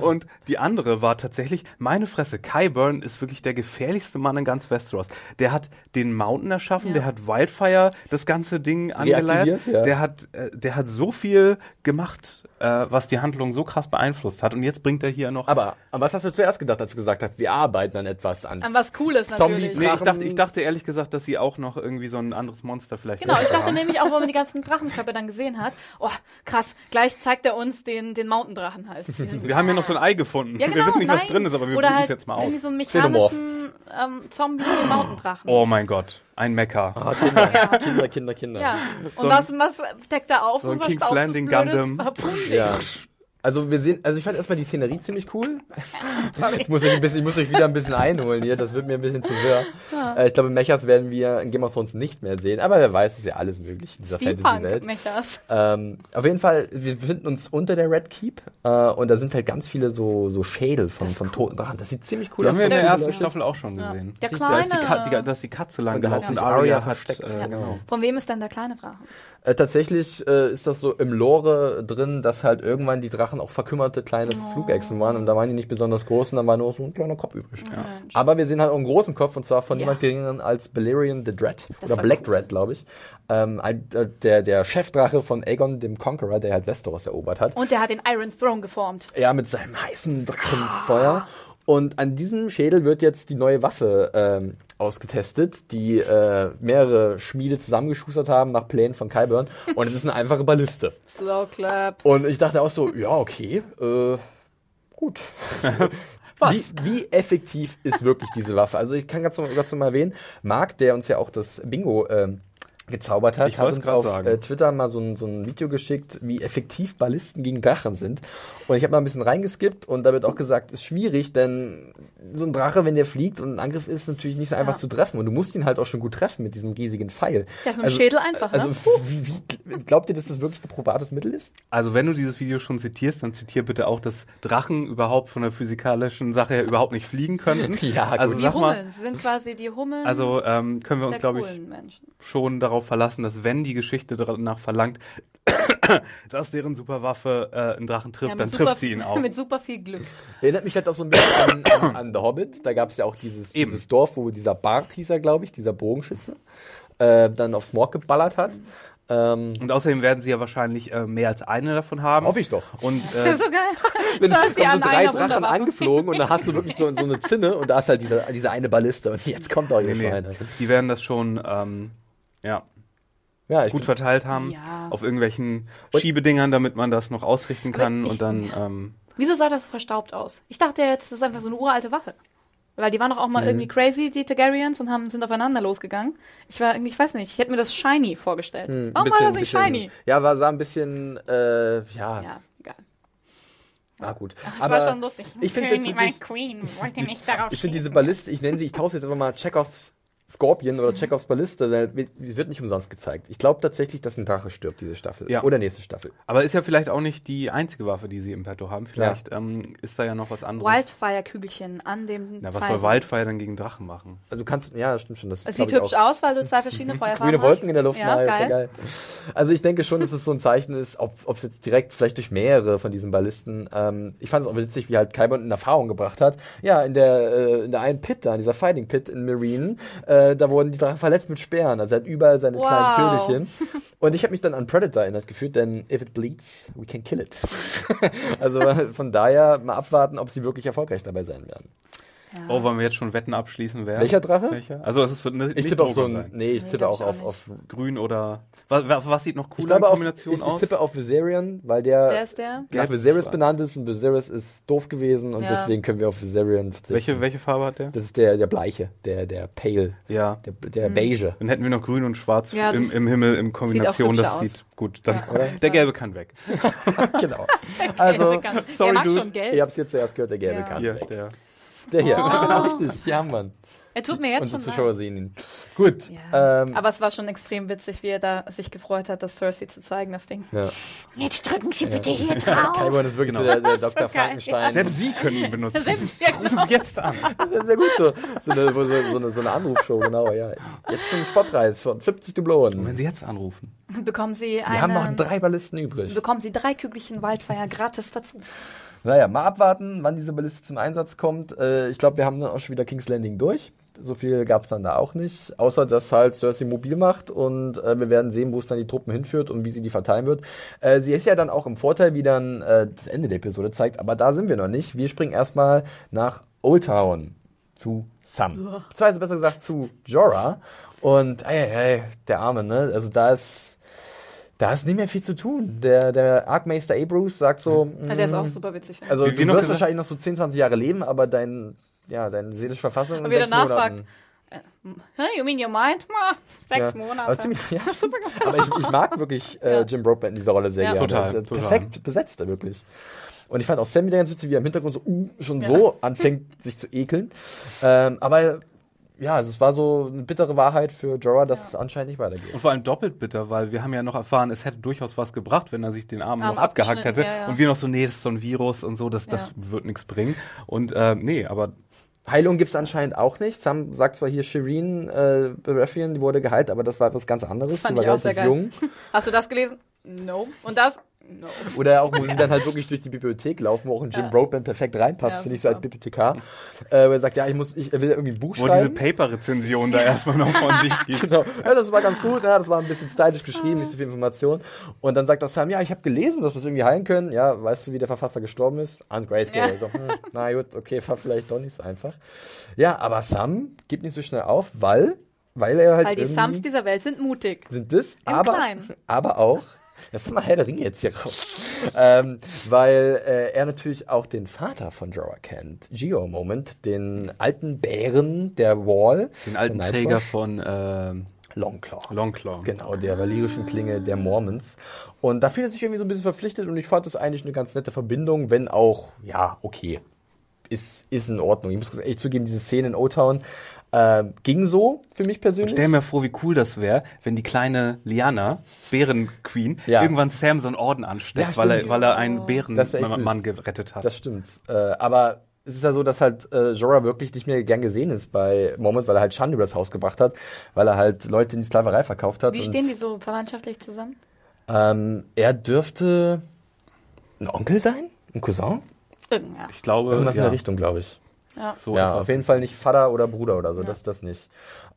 und die andere war tatsächlich, meine Fresse, Kyburn ist wirklich der gefährlichste Mann in ganz Westeros. Der hat den Mountain erschaffen, Ja. der hat Wildfire das ganze Ding angeleiert, ja. der hat, äh, der hat so viel gemacht äh, was die Handlung so krass beeinflusst hat. Und jetzt bringt er hier noch. Aber, aber was hast du zuerst gedacht, als du gesagt hast, wir arbeiten an etwas an? An was Cooles Zombie- natürlich. nee, ich Drachen- dachte, ich dachte ehrlich gesagt, dass sie auch noch irgendwie so ein anderes Monster vielleicht Genau, ich dachte haben. nämlich auch, wo man die ganzen [LAUGHS] Drachenköpfe dann gesehen hat, oh, krass, gleich zeigt er uns den, den Mountain-Drachen halt. Wir haben ja noch so ein Ei gefunden. Ja, genau, wir wissen nicht, was nein. drin ist, aber wir probieren halt es jetzt mal aus. irgendwie so einen Xenomorph. Mechanischen ähm, Zombie-Mountain-Drachen. Oh mein Gott, ein Mecha. Ah, Kinder, [LAUGHS] Kinder, Kinder, Kinder. Ja, und So ein- was, was deckt er auf? so ein was King's Landing Gundam. Ja. Also wir sehen, also ich fand erstmal die Szenerie ziemlich cool. [LAUGHS] Ich muss euch ein bisschen, ich muss euch wieder ein bisschen einholen hier, das wird mir ein bisschen zu wirr. Äh, ich glaube, Mechas werden wir in Game of Thrones nicht mehr sehen, aber wer weiß, es ist ja alles möglich in dieser Fantasy-Welt. Steampunk-Mechas. Ähm, auf jeden Fall, wir befinden uns unter der Red Keep äh, und da sind halt ganz viele so, so Schädel von, von toten Drachen. Das sieht ziemlich cool Die haben wir in der Der ersten. Staffel auch schon gesehen. Der Da ist die, Ka kleine. die, da ist die Katze lang Und da hat gelaufen hat versteckt. äh, Ja. genau. Von wem ist denn der kleine Drache? Äh, tatsächlich äh, ist das so im Lore drin, dass halt irgendwann die Drachen auch verkümmerte kleine Flugechsen waren und da waren die nicht besonders groß und dann war nur so ein kleiner Kopf übrig. Mensch. Aber wir sehen halt auch einen großen Kopf und zwar von Ja. niemand geringeren als Balerion the Dread oder war Black cool. Dread, glaube ich. Ähm, äh, der, der Chefdrache von Aegon dem Conqueror, der halt Westeros erobert hat. Und der hat den Iron Throne geformt. Ja, mit seinem heißen Drachenfeuer. Und an diesem Schädel wird jetzt die neue Waffe ähm, ausgetestet, die äh, mehrere Schmiede zusammengeschustert haben nach Plänen von Kyburn. Und es ist eine [LAUGHS] einfache Balliste. Slow Clap. Und ich dachte auch so, ja, okay, äh, gut. [LAUGHS] Was? Wie, wie effektiv ist wirklich diese Waffe? Also ich kann ganz noch mal erwähnen, Marc, der uns ja auch das Bingo ähm, gezaubert hat, Ich hat uns auf sagen. äh, Twitter mal so ein, so ein Video geschickt, wie effektiv Ballisten gegen Drachen sind. Und ich habe mal ein bisschen reingeskippt und da wird auch gesagt, ist schwierig, denn so ein Drache, wenn der fliegt und ein Angriff ist, natürlich nicht so einfach Ja. zu treffen. Und du musst ihn halt auch schon gut treffen mit diesem riesigen Pfeil. Der ist mit dem Schädel einfach, ne? Also wie, wie, glaubt ihr, dass das wirklich ein probates Mittel ist? Also wenn du dieses Video schon zitierst, dann zitier bitte auch, dass Drachen überhaupt von der physikalischen Sache her überhaupt nicht fliegen könnten. [LAUGHS] Ja, gut. also Die Hummeln. Sie sind quasi die Hummeln also ähm, können wir uns, glaube ich, schon darauf verlassen, dass wenn die Geschichte danach verlangt, [COUGHS] dass deren Superwaffe äh, einen Drachen trifft, Ja, dann mit trifft super- sie ihn [LAUGHS] auch. Mit super viel Glück. Erinnert mich halt auch so ein bisschen an, an, an The Hobbit. Da gab es ja auch dieses, Eben. dieses Dorf, wo dieser Bart hieß er, glaube ich, dieser Bogenschütze, äh, dann auf Smog geballert hat. Ähm, Und außerdem werden sie ja wahrscheinlich äh, mehr als eine davon haben. hoffe ich doch. Und Das ist ja äh, so geil. [LAUGHS] Wenn So kommen so drei Drachen angeflogen und dann hast du wirklich so, so eine Zinne und da ist halt diese, diese eine Balliste und jetzt kommt doch hier nee, nee, Schweine. die werden das schon ähm, ja, Ja, gut verteilt haben Ja. auf irgendwelchen Schiebedingern, damit man das noch ausrichten kann ich- und dann ähm, Wieso sah das so verstaubt aus? Ich dachte ja jetzt, das ist einfach so eine uralte Waffe. Weil die waren doch auch Mhm. mal irgendwie crazy, die Targaryens, und haben, sind aufeinander losgegangen. Ich war irgendwie, ich weiß nicht, ich hätte mir das shiny vorgestellt. Hm, Warum war das nicht shiny? Ja, war sah ein bisschen, äh, ja, Ja, egal. war gut. Das war schon lustig. ich finde jetzt Queen, wollte nicht darauf [LAUGHS] ich finde diese. Balliste, ich nenne sie, ich taufe sie jetzt einfach mal Chekhovs Scorpion oder Chekhovs Balliste, wird nicht umsonst gezeigt. Ich glaube tatsächlich, dass ein Drache stirbt, diese Staffel. Ja. Oder nächste Staffel. aber ist ja vielleicht auch nicht die einzige Waffe, die sie im Petto haben. Vielleicht ähm, ist da ja noch was anderes. Wildfire-Kügelchen an dem Na, was Pfeil. soll Wildfire dann gegen Drachen machen? Also du kannst, ja, das stimmt schon. Das Es sieht hübsch auch. aus, weil du zwei verschiedene [LAUGHS] Feuerfarben Grüne hast. Wolken in der Luft ja, mal, geil. ist ja geil. Also ich denke schon, dass es so ein Zeichen ist, ob es jetzt direkt vielleicht durch mehrere von diesen Ballisten. Ähm, ich fand es auch witzig, wie halt Kaibon in Erfahrung gebracht hat. Ja, in der, äh, in der einen Pit da, in dieser Fighting Pit in Marine, äh, da wurden die Drachen verletzt mit Speeren. Also er hat überall seine Wow. kleinen Vögelchen. [LAUGHS] Und ich habe mich dann an Predator erinnert gefühlt, denn if it bleeds, we can kill it. [LAUGHS] also [LAUGHS] von daher mal abwarten, ob sie wirklich erfolgreich dabei sein werden. Oh, wollen wir jetzt schon Wetten abschließen, wer? Welcher Drache? Welcher? Also es wird ne, Ich tippe auf so ein, nee, ich Nee, tippe auch ich auch auf, auf Grün oder was, was sieht noch Ich cooler in auf, Kombination ich, ich aus? tippe auf Viserion, weil der, Wer ist der? nach Viserys schwarz. benannt ist und Viserys ist doof gewesen und Ja. deswegen können wir auf Viserion verzichten. welche welche Farbe hat der? Das ist der, der bleiche, der, der pale, Ja. der, der beige. Dann hätten wir noch Grün und Schwarz Ja, im, im Himmel in Kombination. hübscher Das aus. sieht gut. Dann, Ja. Der Gelbe kann weg. [LAUGHS] genau. [LAUGHS] Also, der sorry, mag dude. ihr habt es hier zuerst gehört, der gelbe Ja. kann. Weg. Der. Hier, Oh. genau richtig, hier haben wir ihn. Er tut mir jetzt Unsere schon Zuschauer leid. sehen ihn. Gut. Ja. Ähm, Aber es war schon extrem witzig, wie er da sich gefreut hat, das Cersei zu zeigen, das Ding. ja. Jetzt drücken Sie bitte hier drauf. Kaibon ist wirklich Genau. so der, der Dr. Frankenstein. Selbst Sie können ihn benutzen. Selbst, ja, Rufen Sie jetzt an. [LAUGHS] Das ist sehr gut so. So eine, so, so eine, so eine Anrufshow, genau, ja. Jetzt ein Spottpreis von 50 Dublonen. Wenn Sie jetzt anrufen. bekommen Sie eine, Wir haben noch drei Ballisten übrig. bekommen Sie drei Kügelchen Wildfire gratis dazu. Naja, mal abwarten, wann diese Balliste zum Einsatz kommt. Äh, ich glaube, wir haben dann auch schon wieder King's Landing durch. So viel gab es dann da auch nicht, außer dass halt Cersei mobil macht und äh, wir werden sehen, wo es dann die Truppen hinführt und wie sie die verteilen wird. Äh, sie ist ja dann auch im Vorteil, wie dann äh, das Ende der Episode zeigt, aber da sind wir noch nicht. Wir springen erstmal nach Old Town zu Sam. Beziehungsweise besser gesagt zu Jorah. Und ey, ey, der Arme, ne? Also da ist. Da ist nicht mehr viel zu tun. Der, der Archmeister Abrus sagt so. Ja, der ist auch mm, super witzig. Also Wie du wir noch wirst gesagt- wahrscheinlich noch so 10, 20 Jahre leben, aber dein, ja, deine seelische Verfassung Und wieder nachfragt. Monaten. Huh, you mean your mind? Ma, Sechs Ja, Monate. Aber, ziemlich, [LAUGHS] ja, aber ich, ich mag wirklich äh, [LAUGHS] Ja. Jim Broadbent in dieser Rolle sehr Ja. gerne. Total, ist, äh, total. Perfekt besetzt er wirklich. Und ich fand auch Sam wieder ganz witzig, wie er im Hintergrund so uh, schon so anfängt, sich zu ekeln. Ähm, aber ja, also es war so eine bittere Wahrheit für Jorah, dass es anscheinend nicht weitergeht. Und vor allem doppelt bitter, weil wir haben ja noch erfahren, es hätte durchaus was gebracht, wenn er sich den Arm Arm noch abgehackt hätte. ja, ja. Und wir noch so, nee, das ist so ein Virus und so, das, das Ja. wird nichts bringen. Und äh, nee, aber Heilung gibt es anscheinend auch nicht. Sam sagt zwar hier Shireen äh, Baratheon, die wurde geheilt, aber das war etwas ganz anderes. Das fand die ich war auch sehr relativ geil. jung. [LAUGHS] Hast du das gelesen? No. Und das? No. [LAUGHS] Oder auch, wo sie dann halt wirklich durch die Bibliothek laufen, wo auch ein Jim Ja. Broadbent perfekt reinpasst, Ja, finde ich so als. Bibliothekar. Äh, wo er sagt, ja, ich muss, ich will irgendwie ein Buch wo diese schreiben. Paper-Rezension da erstmal noch von sich [LAUGHS] gibt. Genau. Ja, das war ganz gut, ja, das war ein bisschen stylisch geschrieben, nicht so viel Information. Und dann sagt auch Sam, ja, ich habe gelesen, dass wir es irgendwie heilen können. Ja, weißt du, wie der Verfasser gestorben ist? An Grayscale. Ja. So, hm, na gut, okay, war vielleicht doch nicht so einfach. Ja, aber Sam gibt nicht so schnell auf, weil, weil er halt Weil die Sams dieser Welt sind mutig. sind das, aber, aber auch, das ist mal Herr der Ringe jetzt hier raus, ähm, weil äh, er natürlich auch den Vater von Jorah kennt, Geo Moment, den alten Bären der Wall, Den alten Träger von ähm. Longclaw. Longclaw. Genau, der valyrische Klinge der Mormons. Und da fühlt er sich irgendwie so ein bisschen verpflichtet und ich fand das eigentlich eine ganz nette Verbindung, wenn auch, ja, okay, ist, ist in Ordnung. Ich muss echt zugeben, diese Szene in O-Town äh, ging so für mich persönlich. Stell mir vor, wie cool das wäre, wenn die kleine Liana, Bärenqueen, Ja. irgendwann Sam so einen Orden ansteckt, Ja, weil, er, weil er einen echt Bärenmann gerettet hat. Das stimmt. Äh, aber es ist ja so, dass halt äh, Jorah wirklich nicht mehr gern gesehen ist bei Moment, weil er halt Schande über das Haus gebracht hat, weil er halt Leute in die Sklaverei verkauft hat. Wie und, stehen die so verwandtschaftlich zusammen? Ähm, er dürfte ein Onkel sein? Ein Cousin? Irgend, ja. ich glaube, Irgendwas in der Richtung, glaube ich. Ja. so ja, auf jeden Fall nicht Vater oder Bruder oder so, das das nicht.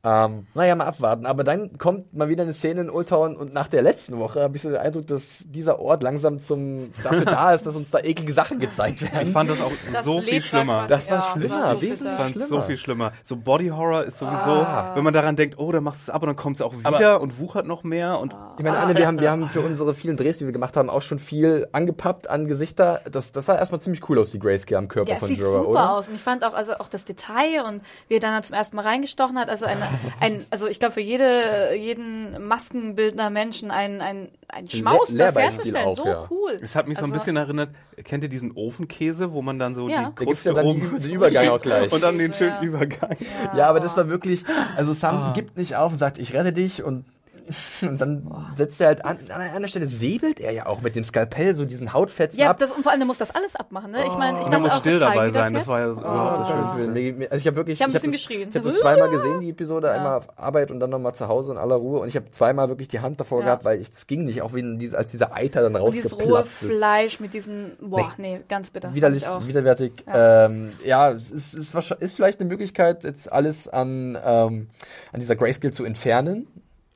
Ähm, naja, mal abwarten. Aber dann kommt mal wieder eine Szene in Old Town und nach der letzten Woche habe ich so den Eindruck, dass dieser Ort langsam zum dafür da ist, dass uns da eklige Sachen gezeigt werden. Ich fand das auch Das so viel schlimmer. einfach. Das war Ja, schlimmer, das war so wesentlich. Ich fand schlimmer. so viel schlimmer. So Body Horror ist sowieso, Ah. wenn man daran denkt, oh, da macht es ab und dann kommt es auch wieder und wuchert noch mehr und Ich meine, Anne, wir haben, wir haben für unsere vielen Drehs, die wir gemacht haben, auch schon viel angepappt an Gesichter. Das, das sah erstmal ziemlich cool aus, die Grayscale am Körper Ja, es von sieht Jorah, super oder? aus. Und ich fand auch, also auch das Detail und wie er dann zum ersten Mal reingestochen hat. Also ein, [LAUGHS] ein also ich glaube für jede, jeden Maskenbildner Menschen ein, ein, ein Schmaus, Le- das herzustellen. auch, so ja. cool. es hat mich so ein Also- bisschen erinnert, kennt ihr diesen Ofenkäse, wo man dann so Ja. die Da Da Kruste ja dann oben den Übergang auch gleich. und dann den schönen Ja. Übergang. Ja, aber das war wirklich, also Sam gibt nicht auf und sagt, ich rette dich und, [LAUGHS] und dann setzt er halt an, an einer Stelle säbelt er ja auch mit dem Skalpell so diesen Hautfetzen Ja, ab. das, und vor allem, der muss das alles abmachen. Ne? Ich meine, ich er dachte muss auch still dabei das sein, das war ja so- Oh. oh, das mir- Also ich habe wirklich, Ich hab ein hab bisschen das, geschrien. Ich habe das zweimal gesehen, die Episode, einmal auf Arbeit und dann nochmal zu Hause in aller Ruhe. Und ich habe zweimal wirklich die Hand davor Ja. gehabt, weil es ging nicht, auch wenn diese, als dieser Eiter dann Und dieses rohe rausgeplatzt ist. Fleisch mit diesen, boah, nee, ganz bitter. Widerlich, widerwärtig. Ja, ähm, ja es ist, ist, wahrscheinlich- ist vielleicht eine Möglichkeit, jetzt alles an, ähm, an dieser Grayscale zu entfernen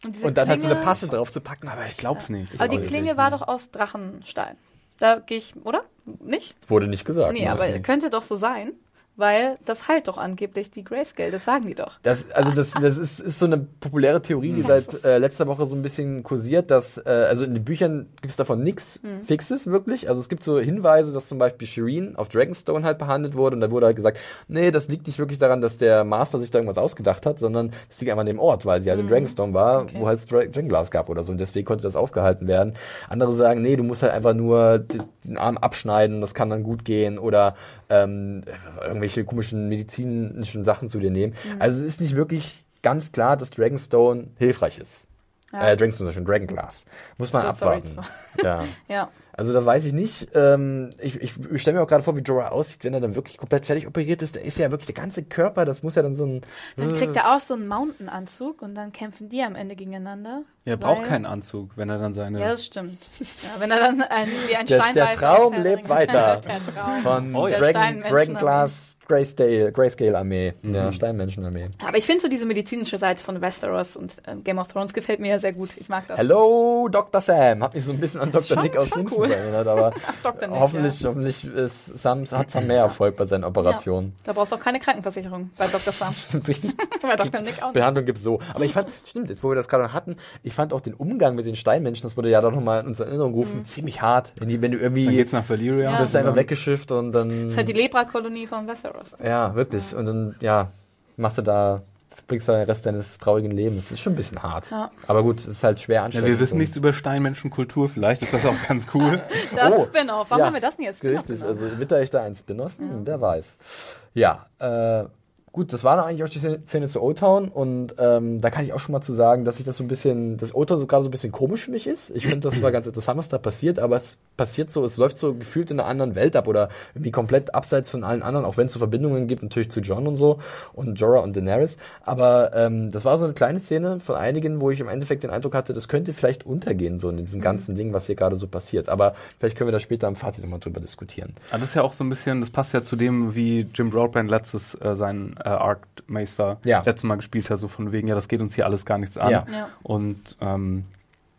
Und, und dann halt so eine Klinge- Passe drauf zu packen. Aber ich glaub's nicht. Aber die auch nicht. Klinge war doch aus Drachenstein. Da gehe ich, oder? Nicht? Wurde nicht gesagt. Nee, ne? aber könnte doch so sein, weil das heilt doch angeblich die Grayscale, das sagen die doch. Das, also das, [LAUGHS] das ist, ist so eine populäre Theorie, die seit äh, letzter Woche so ein bisschen kursiert, dass, äh, also in den Büchern gibt es davon nichts Hm. Fixes wirklich. Also es gibt so Hinweise, dass zum Beispiel Shireen auf Dragonstone halt behandelt wurde und da wurde halt gesagt, nee, das liegt nicht wirklich daran, dass der Master sich da irgendwas ausgedacht hat, sondern das liegt einfach an dem Ort, weil sie halt in Dragonstone war. Okay. wo halt Dra Dragonglass gab oder so und deswegen konnte das aufgehalten werden. Andere sagen, nee, du musst halt einfach nur den Arm abschneiden, das kann dann gut gehen oder ähm, irgendwelche komischen medizinischen Sachen zu dir nehmen. Mhm. Also es ist nicht wirklich ganz klar, dass Dragonstone hilfreich ist. Ja. Äh, Dragonstone ist schon Dragonglass. Muss man So, abwarten. ja. [LAUGHS] Ja. Also da weiß ich nicht. Ähm, ich ich, ich stelle mir auch gerade vor, wie Jorah aussieht, wenn er dann wirklich komplett fertig operiert ist. Der ist ja wirklich der ganze Körper, das muss ja dann so ein. Dann kriegt er auch so einen Mountain-Anzug und dann kämpfen die am Ende gegeneinander. Er braucht keinen Anzug, wenn er dann seine. Ja, das stimmt. Ja, wenn er dann ein, wie ein Der, Stein der Traum lebt weiter. [LAUGHS] der Traum. Von Oh ja. Dragon Glass Grayscale, Grayscale Armee. Ja, Steinmenschenarmee. Aber ich finde so diese medizinische Seite von Westeros und ähm, Game of Thrones gefällt mir ja sehr gut. Ich mag das. Hello, Dr. Sam. Hat mich so ein bisschen an Das Dr. schon- Nick aus Simpsons cool. erinnert, aber. [LAUGHS] Nick, hoffentlich, hoffentlich ist Sam, hat Sam mehr Erfolg bei seinen Ja. Operationen. Da brauchst du auch keine Krankenversicherung bei Dr. Sam. [LAUGHS] Richtig. [LAUGHS] bei Dr. Nick auch nicht. Behandlung gibt's so. Aber ich fand, stimmt, jetzt wo wir das gerade hatten, ich fand auch den Umgang mit den Steinmenschen, das wurde ja doch nochmal in unsere Erinnerung gerufen, ziemlich hart. Wenn, die, wenn du irgendwie, dann du geht's nach Valyria. Ja. wirst einfach weggeschifft und dann, Das ist halt die Lepra-Kolonie von Westeros. Ja, wirklich. Und dann, ja, machst du da, verbringst du den Rest deines traurigen Lebens. Das ist schon ein bisschen hart. Ja. Aber gut, es ist halt schwer Ja, anstrengend. wir wissen nichts über Steinmenschenkultur, vielleicht ist das auch ganz cool. [LAUGHS] Das Oh, Spin-off. Warum ja, haben wir das denn jetzt Spin-off Richtig, genannt? also witter ich da ein Spin-off? Hm, wer weiß. Ja, äh, gut, das war dann eigentlich auch die Szene- zu O-Town und ähm, da kann ich auch schon mal zu sagen, dass ich das so ein bisschen, dass O-Town so gerade so ein bisschen komisch für mich ist. Ich finde, das war ganz interessant, was da passiert, aber es passiert so, es läuft so gefühlt in einer anderen Welt ab oder irgendwie komplett abseits von allen anderen, auch wenn es so Verbindungen gibt, natürlich zu John und so und Jorah und Daenerys. Aber ähm, das war so eine kleine Szene von einigen, wo ich im Endeffekt den Eindruck hatte, das könnte vielleicht untergehen, so in diesem ganzen Ding, was hier gerade so passiert. Aber vielleicht können wir da später im Fazit nochmal drüber diskutieren. Aber das ist ja auch so ein bisschen, das passt ja zu dem, wie Jim Broadbent letztes äh, seinen äh, Arc-Meister Ja. letztes Mal gespielt hat, so von wegen, ja, das geht uns hier alles gar nichts an. Ja. Ja. Und ähm,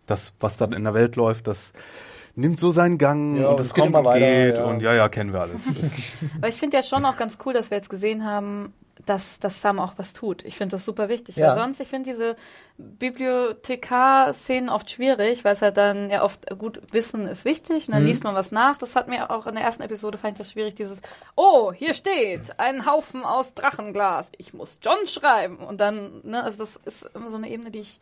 das, was dann in der Welt läuft, das nimmt so seinen Gang Ja, und es geht kommt und weiter, geht ja. und ja, ja, kennen wir alles. [LAUGHS] Aber ich finde ja schon auch ganz cool, dass wir jetzt gesehen haben, dass, dass Sam auch was tut. Ich finde das super wichtig. Ja. Weil sonst, ich finde diese Bibliothekar-Szenen oft schwierig, weil es halt dann ja oft gut Wissen ist wichtig und dann Mhm. liest man was nach. Das hat mir auch in der ersten Episode fand ich das schwierig, dieses, oh, hier steht ein Haufen aus Drachenglas. Ich muss John schreiben. Und dann, ne, also das ist immer so eine Ebene, die ich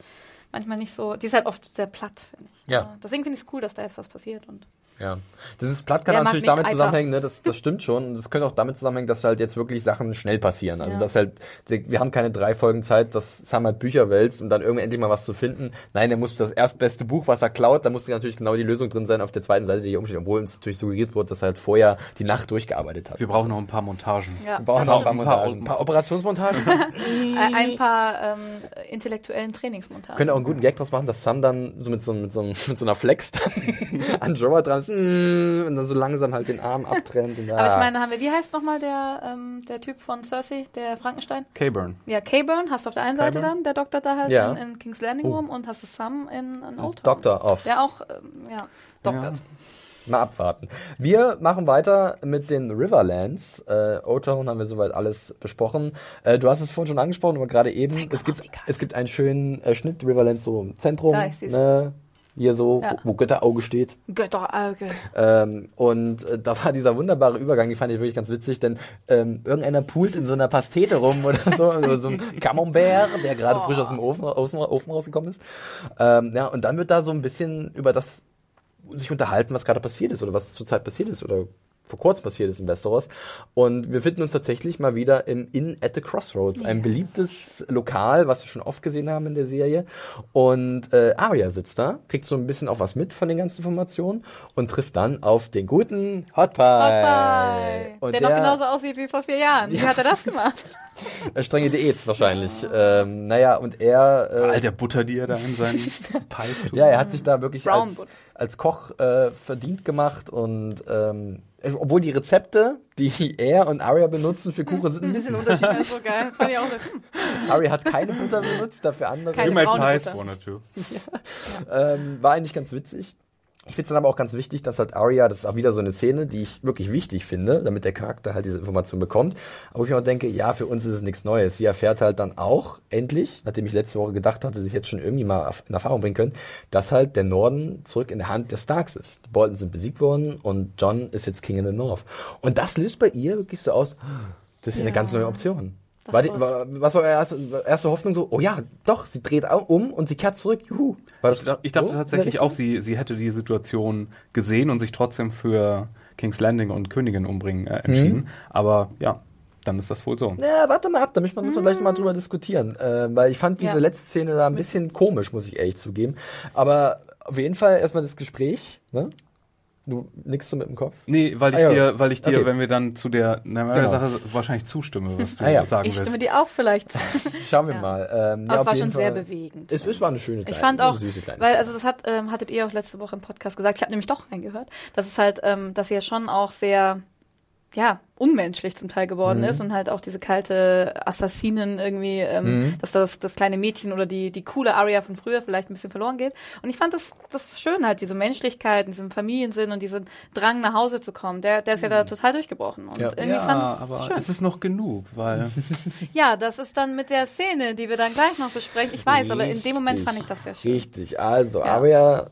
manchmal nicht so, die ist halt oft sehr platt, finde ich. Ja. Deswegen finde ich es cool, dass da jetzt was passiert und Ja. Dieses Platt kann Der natürlich damit Alter. zusammenhängen, ne? das, das stimmt schon. Und das könnte auch damit zusammenhängen, dass halt jetzt wirklich Sachen schnell passieren. Also Ja. dass halt, wir haben keine drei Folgen Zeit, dass Sam halt Bücher wälzt, um dann irgendwann endlich mal was zu finden. Nein, er muss das erstbeste Buch, was er klaut, da muss natürlich genau die Lösung drin sein auf der zweiten Seite, die hier umsteht, obwohl uns natürlich suggeriert wurde, dass er halt vorher die Nacht durchgearbeitet hat. Wir brauchen noch ein paar Montagen. ja. Wir brauchen noch ein paar Ein paar- Montagen. Ein paar Operationsmontagen. [LAUGHS] Ein paar ähm, intellektuellen Trainingsmontagen. Könnte auch einen guten Gag draus machen, dass Sam dann so mit so, mit so, mit so einer Flex dann [LAUGHS] an Jorah dran ist mm, und dann so langsam halt den Arm abtrennt. Und, [LAUGHS] Aber ich ah. meine, haben wir, wie heißt nochmal der, ähm, der Typ von Cersei, der Frankenstein? K-Burn. Ja, K-Burn hast du auf der einen Seite dann, der Doktor da halt Ja. in, in King's Landing Oh. rum und hast du Sam in, in Old Town. Doktor off. Der auch, ähm, ja, doktert. Mal abwarten. Wir machen weiter mit den Riverlands. Äh, O-Town haben wir soweit alles besprochen. Äh, du hast es vorhin schon angesprochen, aber gerade eben, Zeig es gibt, es gibt einen schönen äh, Schnitt, Riverlands so im Zentrum. Da, ich seh's. ne? Hier so, Ja. wo, wo Götterauge steht. Götterauge. Ähm, und äh, da war dieser wunderbare Übergang, die fand ich wirklich ganz witzig, denn ähm, irgendeiner poolt in so einer Pastete rum oder [LAUGHS] so, oder so ein Camembert, der gerade frisch aus dem Ofen, aus dem Ofen rausgekommen ist. Ähm, ja, und dann wird da so ein bisschen über das sich unterhalten, was gerade passiert ist oder was zurzeit passiert ist oder vor kurzem passiert ist in Westeros. Und wir finden uns tatsächlich mal wieder im Inn at the Crossroads, ein beliebtes Lokal, was wir schon oft gesehen haben in der Serie. Und äh, Arya sitzt da, kriegt so ein bisschen auch was mit von den ganzen Informationen und trifft dann auf den guten Hot Pie. Popeye. Und der, noch genauso aussieht wie vor vier Jahren. Wie hat er das gemacht? [LAUGHS] strenge Diät wahrscheinlich. Ähm, naja, und er äh, All der Butter, die er da in seinen [LAUGHS] Pies tut. Ja, er hat sich da wirklich Brown als, Butter. als Koch äh, verdient gemacht und ähm, obwohl die Rezepte, die [LAUGHS] er und Arya benutzen für Kuchen, sind ein [LAUGHS] bisschen Das unterschiedlich. ist so geil. Das fand ich auch so, hm. Arya hat keine Butter benutzt, dafür andere. Keine braune Butter. or two. [LAUGHS] Ähm, war eigentlich ganz witzig. Ich finde es dann aber auch ganz wichtig, dass halt Arya, das ist auch wieder so eine Szene, die ich wirklich wichtig finde, damit der Charakter halt diese Information bekommt. Aber ich mir auch denke, ja, für uns ist es nichts Neues. Sie erfährt halt dann auch endlich, nachdem ich letzte Woche gedacht hatte, sich jetzt schon irgendwie mal in Erfahrung bringen können, dass halt der Norden zurück in der Hand der Starks ist. Die Bolton sind besiegt worden und John ist jetzt King in the North. Und das löst bei ihr wirklich so aus, das ist ja eine ganz neue Option. War die, war, was war eure erste, erste Hoffnung so? Oh ja, doch, sie dreht um und sie kehrt zurück. Juhu. War das Ich, dacht- ich dachte so tatsächlich auch, sie, sie hätte die Situation gesehen und sich trotzdem für King's Landing und Königin umbringen äh, entschieden. Mhm. Aber ja, dann ist das wohl so. Ja, warte mal ab, da müssen wir, müssen wir gleich mal drüber diskutieren. Äh, weil ich fand diese Ja. letzte Szene da ein bisschen komisch, muss ich ehrlich zugeben. Aber auf jeden Fall erstmal das Gespräch. Ne? Du nickst du mit dem Kopf? Nee, weil ich Ah, ja. dir, weil ich dir, Okay. wenn wir dann zu der Nymeria-Sache wahrscheinlich zustimme, was du Ah, ja. sagen Ich stimme willst. dir auch vielleicht zu. [LAUGHS] Schauen wir Ja. mal. Ähm, auf war schon sehr Fall. bewegend. Es, es war eine schöne kleine, Ich fand auch, süße kleine weil Sache. also das hat, ähm, hattet ihr auch letzte Woche im Podcast gesagt. Ich habe nämlich doch reingehört, dass es halt, ähm, dass ja schon auch sehr, ja, unmenschlich zum Teil geworden Mhm. ist und halt auch diese kalte Assassinen irgendwie, ähm, Mhm. dass das das kleine Mädchen oder die die coole Aria von früher vielleicht ein bisschen verloren geht. Und ich fand das das schön halt diese Menschlichkeit, diesen Familiensinn und diesen Drang nach Hause zu kommen. Der der ist ja da total durchgebrochen und Ja. irgendwie ja, fand ich aber schön. es ist noch genug, weil [LAUGHS] Ja, das ist dann mit der Szene, die wir dann gleich noch besprechen. Ich weiß, aber in dem Moment Richtig. fand ich das sehr schön. Richtig, also Ja. Arya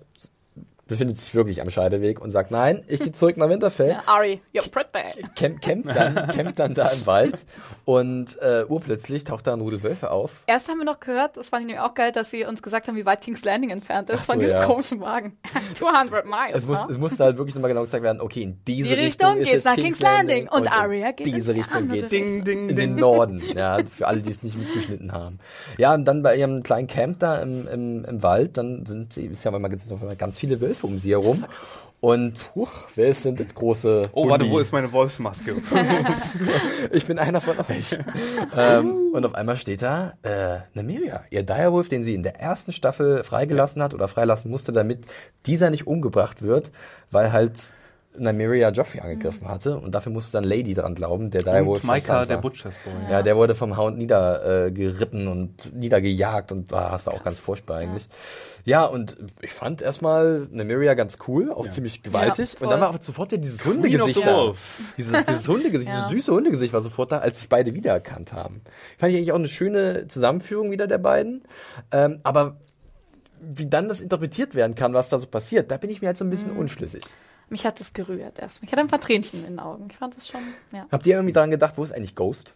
befindet sich wirklich am Scheideweg und sagt, nein, ich gehe zurück nach Winterfell. Ja, [LAUGHS] Ari, you're pretty. Camp, campt, dann, [LAUGHS] campt dann da im Wald und äh, urplötzlich taucht da ein Rudel Wölfe auf. Erst haben wir noch gehört, das fand ich nämlich auch geil, dass sie uns gesagt haben, wie weit King's Landing entfernt ist so, von diesem ja. komischen Wagen. [LAUGHS] 200 miles. Es, muss, huh? es musste halt wirklich nochmal genau gesagt werden, okay, in diese Die Richtung, Richtung geht's nach King's Landing und in Arya geht in diese die Richtung geht's Ding, ding, in den. Norden, ja, für alle, die es nicht mitgeschnitten haben. Ja, und dann bei ihrem kleinen Camp da im, im, im Wald, dann sind sie, ist ja mal ganz viele Wölfe um sie herum. Und, huch, wer ist denn das große Oh, warte, Hundi? wo ist meine Wolfsmaske? [LAUGHS] Ich bin einer von euch. ähm, und auf einmal steht da äh, Nymeria, ihr Direwolf, den sie in der ersten Staffel freigelassen hat oder freilassen musste, damit dieser nicht umgebracht wird, weil halt Nymeria Joffrey angegriffen hatte. Und dafür musste dann Lady dran glauben, der Maika, Sansa. der Butchers Boy. Ja, der wurde vom Hound niedergeritten äh, und niedergejagt und ah, das war auch ganz furchtbar eigentlich. Ja, und ich fand erstmal Nymeria ganz cool, auch ziemlich gewaltig. Ja, und dann war aber sofort ja dieses Queen Hundegesicht da. Dieses, dieses Hundegesicht, [LAUGHS] Ja. dieses süße Hundegesicht war sofort da, als sich beide wiedererkannt haben. Fand ich eigentlich auch eine schöne Zusammenführung wieder der beiden. Ähm, aber wie dann das interpretiert werden kann, was da so passiert, da bin ich mir jetzt so ein bisschen Mhm. unschlüssig. Mich hat das gerührt erst. Ich hatte ein paar Tränchen in den Augen. Ich fand das schon, ja. Habt ihr irgendwie daran gedacht, wo ist eigentlich Ghost?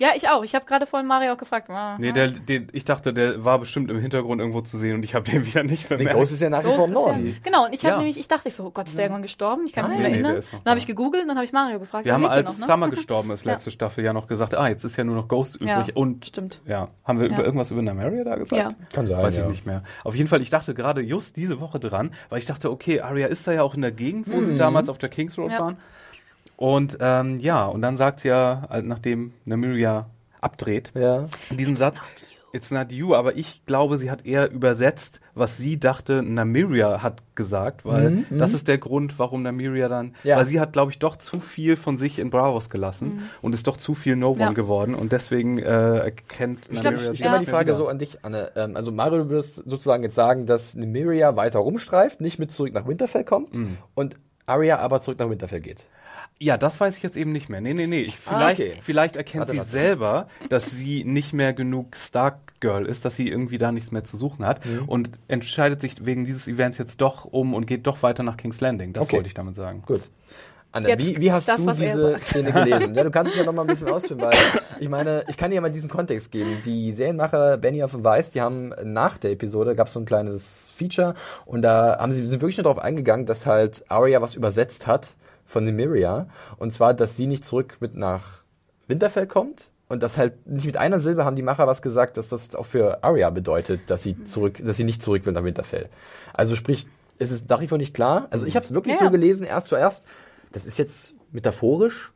Ja, ich auch. Ich habe gerade vorhin Mario auch gefragt. ah, Nee, ah. der, den, ich dachte, der war bestimmt im Hintergrund irgendwo zu sehen und ich habe den wieder nicht Nee, bemerkt. Ghost ist ja nach wie vor im ist ja, Norden. genau, und ich habe Ja. nämlich, ich dachte ich so, oh Gott, ist der irgendwann gestorben? Ich kann mich nicht nee, mehr der erinnern. noch dann habe ich gegoogelt und dann habe ich Mario gefragt. Wir haben, der als noch, ne? Summer gestorben ist, letzte Staffel, ja noch gesagt, ah, jetzt ist ja nur noch Ghost übrig. Ja, und stimmt. ja, haben wir Ja. über irgendwas über Nymeria da gesagt? Ja. Kann sein, Weiß ja. ich nicht mehr. Auf jeden Fall, ich dachte gerade just diese Woche dran, weil ich dachte, okay, Arya ist da ja auch in der Gegend, wo sie damals auf der Kings Road Ja. waren. Und ähm, ja, und dann sagt sie ja, äh, nachdem Nymeria abdreht, Ja. diesen Satz, It's not you, aber ich glaube, sie hat eher übersetzt, was sie dachte, Namiria hat gesagt, weil das ist der Grund, warum Namiria dann, Ja. weil sie hat, glaube ich, doch zu viel von sich in Bravos gelassen und ist doch zu viel No One Ja. geworden und deswegen äh, erkennt Ich glaub, Nymeria Ich stelle mal die Frage so an dich, Anne. Ähm, also Mario, du würdest sozusagen jetzt sagen, dass Nymeria weiter rumstreift, nicht mit zurück nach Winterfell kommt und Arya aber zurück nach Winterfell geht. Ja, das weiß ich jetzt eben nicht mehr. Nee, nee, nee. Ich, Ah, vielleicht, okay. vielleicht erkennt Warte, sie warte. selber, dass sie nicht mehr genug Stark-Girl ist, dass sie irgendwie da nichts mehr zu suchen hat Mhm. und entscheidet sich wegen dieses Events jetzt doch um und geht doch weiter nach King's Landing. Das Okay. wollte ich damit sagen. Gut. Anne, Jetzt wie, wie hast das, du diese. Szene gelesen? Ja, du kannst es ja noch mal ein bisschen ausführen, weil ich meine, ich kann dir mal diesen Kontext geben. Die Serienmacher Benioff und Weiss, die haben nach der Episode, gab es so ein kleines Feature und da haben sie sind wirklich nur darauf eingegangen, dass halt Arya was übersetzt hat von Nymeria und zwar, dass sie nicht zurück mit nach Winterfell kommt und das halt nicht mit einer Silbe haben die Macher was gesagt, dass das auch für Arya bedeutet, dass sie zurück, dass sie nicht zurück will nach Winterfell. Also sprich, es ist nach wie vor nicht klar. Also ich habe es wirklich Ja, so gelesen, erst zuerst. Das ist jetzt metaphorisch.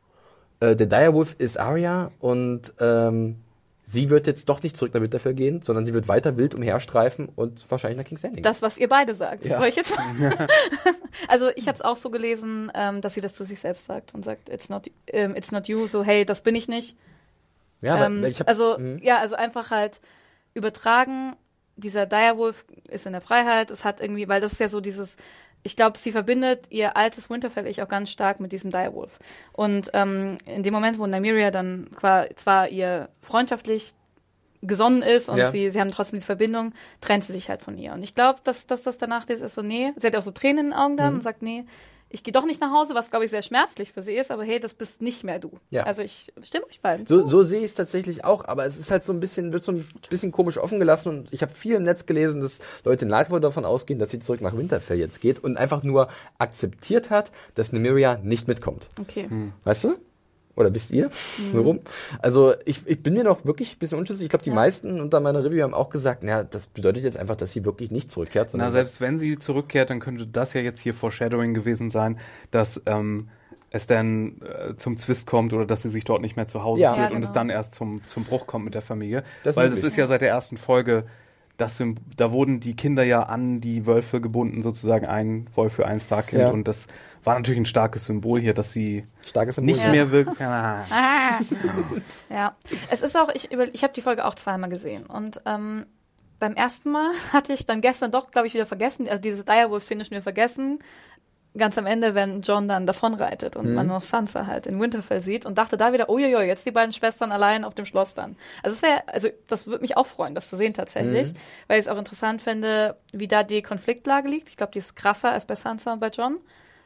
Äh, der Direwolf ist Arya und ähm, sie wird jetzt doch nicht zurück nach Winterfell gehen, sondern sie wird weiter wild umherstreifen und wahrscheinlich nach King's Landing. Das, was ihr beide sagt. Das Ja. wollte ich jetzt mal. [LAUGHS] [LAUGHS] also ich habe es auch so gelesen, ähm, dass sie das zu sich selbst sagt und sagt, it's not, ähm, it's not you, so hey, das bin ich nicht. ja, aber ähm, ich hab, also Mhm. ja, also einfach halt übertragen. Dieser Direwolf ist in der Freiheit. Es hat irgendwie, weil das ist ja so dieses, ich glaube, sie verbindet ihr altes Winterfell-Ich auch ganz stark mit diesem Direwolf. Und ähm, in dem Moment, wo Nymeria dann zwar ihr freundschaftlich gesonnen ist und Ja. sie, sie haben trotzdem diese Verbindung, trennt sie sich halt von ihr. Und ich glaube, dass, dass das danach ist, ist so, nee, sie hat auch so Tränen in den Augen Mhm. dann und sagt, nee, ich gehe doch nicht nach Hause, was glaube ich sehr schmerzlich für sie ist, aber hey, das bist nicht mehr du. Ja. Also ich stimme euch beiden So, zu. so sehe ich es tatsächlich auch, aber es ist halt so ein bisschen, wird so ein bisschen komisch offen gelassen und ich habe viel im Netz gelesen, dass Leute in Lightwood davon ausgehen, dass sie zurück nach Winterfell jetzt geht und einfach nur akzeptiert hat, dass Nymeria nicht mitkommt. Okay. Weißt du? Oder wisst ihr? Warum? Also ich, ich bin mir noch wirklich ein bisschen unschlüssig. Ich glaube, die meisten unter meiner Review haben auch gesagt, na, das bedeutet jetzt einfach, dass sie wirklich nicht zurückkehrt. Na, selbst wenn sie zurückkehrt, dann könnte das ja jetzt hier Foreshadowing gewesen sein, dass ähm, es dann äh, zum Zwist kommt oder dass sie sich dort nicht mehr zu Hause Ja. fühlt Ja, und genau. es dann erst zum, zum Bruch kommt mit der Familie. Das Weil das möglich. ist ja seit der ersten Folge, das da wurden die Kinder ja an die Wölfe gebunden, sozusagen ein Wolf für ein Starkind. Ja. Und das war natürlich ein starkes Symbol hier, dass sie starkes Symbol. nicht Ja. mehr wirklich. [LAUGHS] Ah. Ja, es ist auch, ich, über, ich habe die Folge auch zweimal gesehen und ähm, beim ersten Mal [LAUGHS] hatte ich dann gestern doch, glaube ich, wieder vergessen, also diese Direwolf-Szene schon wieder vergessen, ganz am Ende, wenn John dann davonreitet und man noch Sansa halt in Winterfell sieht und dachte da wieder, uiuiui, jetzt die beiden Schwestern allein auf dem Schloss dann. Also es wäre, also das würde mich auch freuen, das zu sehen tatsächlich, weil ich es auch interessant finde, wie da die Konfliktlage liegt. Ich glaube, die ist krasser als bei Sansa und bei John.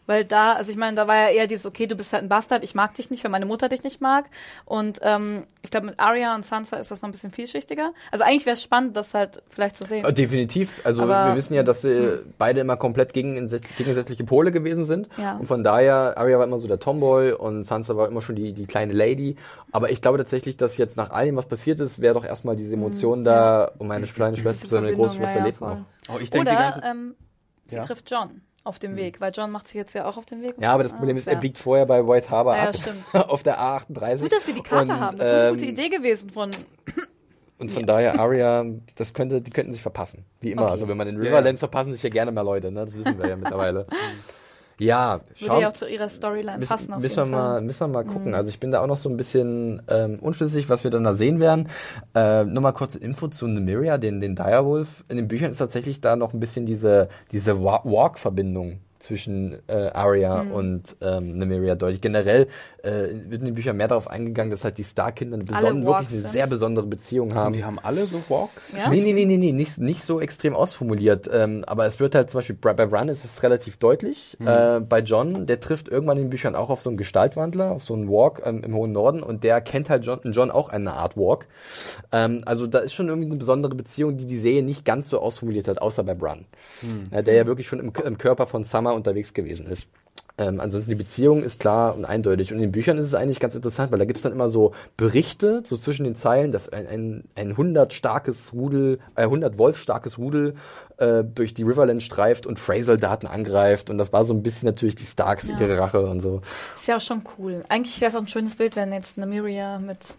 Weil da, also ich meine, da war ja eher dieses, okay, du bist halt ein Bastard, ich mag dich nicht, weil meine Mutter dich nicht mag. Und ähm, ich glaube, mit Arya und Sansa ist das noch ein bisschen vielschichtiger. Also eigentlich wäre es spannend, das halt vielleicht zu sehen. Äh, Definitiv. Also Aber- wir wissen ja, dass sie beide immer komplett gegen, gegensätzliche Pole gewesen sind. Ja. Und von daher, Arya war immer so der Tomboy und Sansa war immer schon die, die kleine Lady. Aber ich glaube tatsächlich, dass jetzt nach allem, was passiert ist, wäre doch erstmal diese Emotion da und meine kleine Schwester, Diese meine große Verbindung, Schwester ja, ja, lebt noch. Oh, ich denke die Oder ganze ähm, sie Ja. trifft John auf dem Weg, weil John macht sich jetzt ja auch auf den Weg. Ja, aber das Ah, Problem ist, ja. er biegt vorher bei White Harbor Ja, ja, ab. stimmt. [LAUGHS] auf der A38. Gut, dass wir die Karte Und, haben. Das ist eine gute ähm, Idee gewesen von. [CLEARS THROAT] Und von daher, Arya, das könnte, die könnten sich verpassen. Wie immer. Okay. Also wenn man in Ja, Riverlands verpassen sich ja gerne mal Leute, ne? Das wissen wir ja mittlerweile. [LAUGHS] Ja, Würde schauen, ja auch zu ihrer Storyline müssen, passen auf müssen, wir jeden Fall. Mhm. mal, müssen wir mal gucken. Also ich bin da auch noch so ein bisschen ähm, unschlüssig, was wir dann da sehen werden. Äh, nur mal kurze Info zu Nymeria, den, den Direwolf. In den Büchern ist tatsächlich da noch ein bisschen diese, diese Wa- Walk-Verbindung zwischen äh, Arya Mhm. und ähm, Nymeria deutlich. Generell äh, wird in den Büchern mehr darauf eingegangen, dass halt die Starkinder eine Alle beson wirklich eine sind. sehr besondere Beziehung haben. Und die haben alle so Walk? Ja? Nee, nee, nee, nee, nee, nicht, nicht so extrem ausformuliert. Ähm, aber es wird halt zum Beispiel bei, bei Bran ist es relativ deutlich. Äh, bei John, der trifft irgendwann in den Büchern auch auf so einen Gestaltwandler, auf so einen Walk ähm, im hohen Norden und der kennt halt John, John auch eine Art Walk. Ähm, also da ist schon irgendwie eine besondere Beziehung, die die Serie nicht ganz so ausformuliert hat, außer bei Bran. Ja, der ja wirklich schon im, im Körper von Summer unterwegs gewesen ist. Ähm, ansonsten die Beziehung ist klar und eindeutig. Und in den Büchern ist es eigentlich ganz interessant, weil da gibt es dann immer so Berichte, so zwischen den Zeilen, dass ein, ein, ein 100 starkes Rudel, äh, 100 Wolf starkes Rudel äh, durch die Riverland streift und Frey-Soldaten angreift. Und das war so ein bisschen natürlich die Starks, Ja. ihre Rache und so. Ist ja auch schon cool. Eigentlich wäre es auch ein schönes Bild, wenn jetzt Nymeria mit.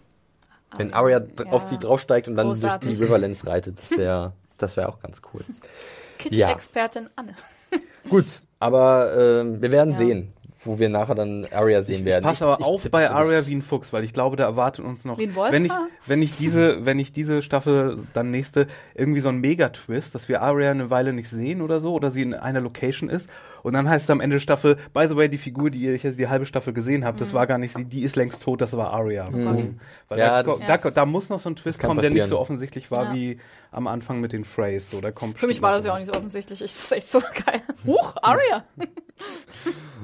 Wenn Arya Ja. auf sie draufsteigt und dann Großartig. durch die Riverlands reitet, das wäre [LAUGHS] das wär auch ganz cool. Kitsch-Expertin Anne. Gut, aber ähm, wir werden Ja. sehen, wo wir nachher dann Arya sehen werden. Pass aber Ich- ich auf bei Arya dich. wie ein Fuchs, weil ich glaube, da erwartet uns noch, Wie ein Wolf? wenn ich, wenn ich diese, wenn ich diese Staffel, dann nächste, irgendwie so ein Mega-Twist, dass wir Arya eine Weile nicht sehen oder so, oder sie in einer Location ist, und dann heißt es am Ende der Staffel, by the way, die Figur, die ihr die halbe Staffel gesehen habt, Mhm. das war gar nicht sie, die ist längst tot, das war Arya. Mhm. Weil Ja, da, das- da, da muss noch so ein Twist kommen, der nicht passieren. so offensichtlich war Ja. wie am Anfang mit den Freys. So, da kommt Für mich war das ja auch nicht so offensichtlich. Ich, das ist echt so [LAUGHS] geil. Huch, Arya. [LAUGHS]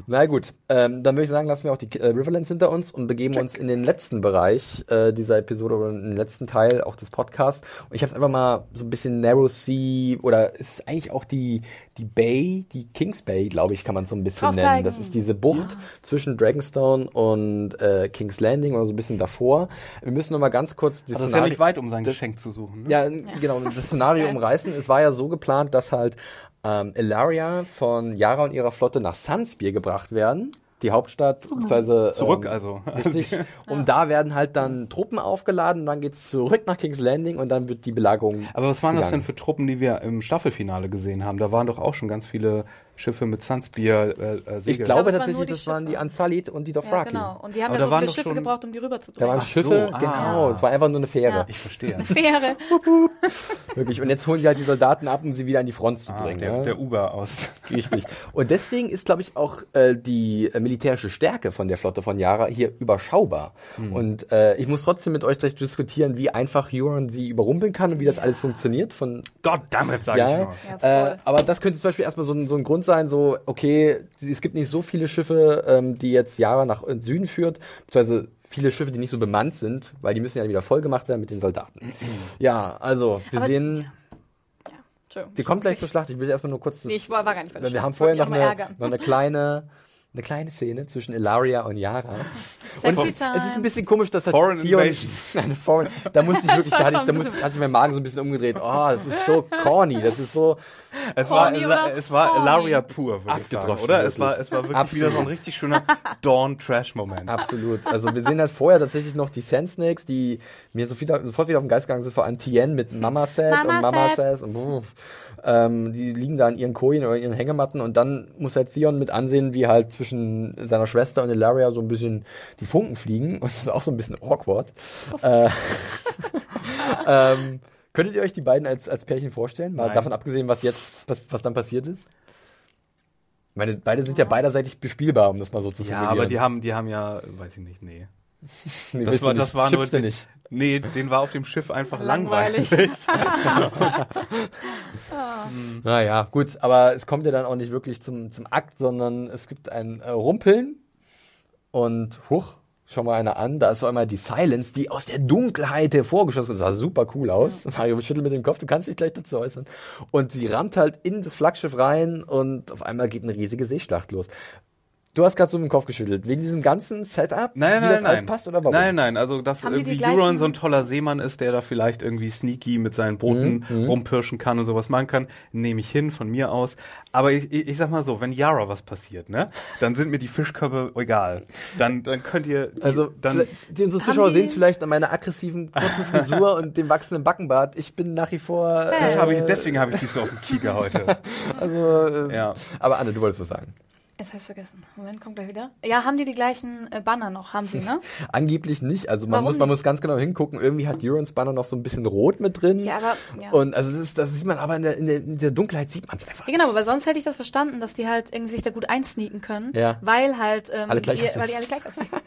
Na gut, ähm, dann würde ich sagen, lassen wir auch die äh, Riverlands hinter uns und begeben uns in den letzten Bereich äh, dieser Episode oder in den letzten Teil auch des Podcasts. Und ich habe es einfach mal so ein bisschen Narrow Sea oder es ist eigentlich auch die, die Bay, die Kings Bay, glaube ich, kann man so ein bisschen Drauf nennen. zeigen. Das ist diese Bucht zwischen Dragonstone und äh, King's Landing oder so ein bisschen davor. Wir müssen noch mal ganz kurz die Also das ist ja nicht weit, um sein Geschenk zu suchen. Ne? ja, genau, [LAUGHS] das Szenario umreißen. Es war ja so geplant, dass halt ähm, Elaria von Yara und ihrer Flotte nach Sunspear gebracht werden. Die Hauptstadt, beziehungsweise Zurück ähm, also. [LAUGHS] Richtig. Und da werden halt dann Truppen aufgeladen und dann geht's zurück nach King's Landing und dann wird die Belagerung. Aber was waren das denn gegangen. für Truppen, die wir im Staffelfinale gesehen haben? Da waren doch auch schon ganz viele Schiffe mit Sunspear äh, äh, Segel. Ich glaube nur tatsächlich, das waren die. Unsullied und die Ja, Dothraki. genau. Und die haben Aber ja da so viele Schiffe schon- gebraucht, um die Da rüberzubringen. waren Ach Schiffe, so, ah. genau. Es war einfach nur eine Fähre. Ja. Ich verstehe. Fähre. [LAUGHS] Wirklich. Und jetzt holen die halt die Soldaten ab, um sie wieder an die Front zu Ah, bringen. der, ja? der Uber aus. [LAUGHS] Richtig. Und deswegen ist, glaube ich, auch äh, die äh, militärische Stärke von der Flotte von Yara hier überschaubar. Und äh, ich muss trotzdem mit euch gleich diskutieren, wie einfach Euron sie überrumpeln kann und wie das alles funktioniert. Von Goddammit, sag ich ja, nur. Ja, voll. äh, aber das könnte zum Beispiel erstmal so, ein- so ein Grund sein, so, okay, es gibt nicht so viele Schiffe, ähm, die jetzt Yara nach Süden führt, beziehungsweise viele Schiffe, die nicht so bemannt sind, weil die müssen ja wieder voll gemacht werden mit den Soldaten. [CLEARS THROAT] ja, also, wir Aber- sehen, Entschuldigung. die kommt gleich zur Schlacht. Ich will erstmal nur kurz das Nee, ich war gar nicht bei der wir Schlacht. haben vorher noch eine, noch eine kleine, eine kleine Szene zwischen Ilaria und Yara. [LAUGHS] Sexy Und Time. es ist ein bisschen komisch, dass halt Foreign Theon, Invasion. [LAUGHS] Eine Foreign, da musste ich wirklich, da, hatte ich, da musste, hat sich mein Magen so ein bisschen umgedreht. Oh, das ist so [LAUGHS] corny, das ist so, Es war, Corny es war? Elaria pur, würde ich sagen, oder? Es war, wirklich. es war wirklich Absolut. wieder so ein richtig schöner Dawn-Trash-Moment. Absolut. Also wir sehen halt vorher tatsächlich noch die Sand Snakes, die mir so wieder, sofort wieder auf den Geist gegangen sind, vor allem Tien mit Mama Set Mama und Mama Set. Says und uff. Ähm, die liegen da in ihren Kojen oder ihren Hängematten und dann muss halt Theon mit ansehen, wie halt zwischen seiner Schwester und Ilaria so ein bisschen die Funken fliegen und das ist auch so ein bisschen awkward. Äh, [LAUGHS] ähm, könntet ihr euch die beiden als, als Pärchen vorstellen? Mal Nein. davon abgesehen, was jetzt, was, was dann passiert ist? Ich meine, beide sind ja beiderseitig bespielbar, um das mal so zu Ja, formulieren. aber die haben, die haben ja, weiß ich nicht, nee. Nee, Das war, nicht. das war nur, Schippst du den, nicht. nee, den war auf dem Schiff einfach langweilig. [LAUGHS] [LAUGHS] Naja, gut, aber es kommt ja dann auch nicht wirklich zum, zum Akt, sondern es gibt ein äh, Rumpeln und huch, schau mal einer an, da ist so einmal die Silence, die aus der Dunkelheit hervorgeschossen. Das sah super cool aus. Mario schüttelt mit dem Kopf, du kannst dich gleich dazu äußern. Und sie rammt halt in das Flaggschiff rein und auf einmal geht eine riesige Seeschlacht los. Du hast gerade so mit dem Kopf geschüttelt. Wegen diesem ganzen Setup, Nein, wie nein, das nein. alles passt oder warum? Nein, nein, also dass Haben irgendwie Euron so ein toller Seemann ist, der da vielleicht irgendwie sneaky mit seinen Booten Mhm, rumpirschen kann und sowas machen kann, nehme ich hin von mir aus. Aber ich, ich, ich sag mal so, wenn Yara was passiert, ne, dann sind mir die Fischköpfe egal. Dann, dann könnt ihr, die, Also, dann, die, unsere Zuschauer sehen es vielleicht an meiner aggressiven, kurzen [LAUGHS] Frisur und dem wachsenden Backenbart. Ich bin nach wie vor. das äh, habe ich, deswegen habe ich die so auf dem Kieker heute. [LAUGHS] Also, äh, Ja. aber Anne, du wolltest was sagen. Jetzt habe ich vergessen. Moment, kommt gleich wieder. Ja, haben die die gleichen äh, Banner noch? Haben sie, ne? [LAUGHS] Angeblich nicht. Also man Warum muss, man nicht? muss ganz genau hingucken. Irgendwie hat Eurons Banner noch so ein bisschen rot mit drin. Ja, aber ja. Und also das, ist, das sieht man aber in der, in der, in der Dunkelheit sieht man es einfach. Ja, genau, aber sonst hätte ich das verstanden, dass die halt irgendwie sich da gut einsneaken können, Ja. weil halt ähm, Alle gleich die, aussehen. weil die alle gleich aussehen. [LAUGHS]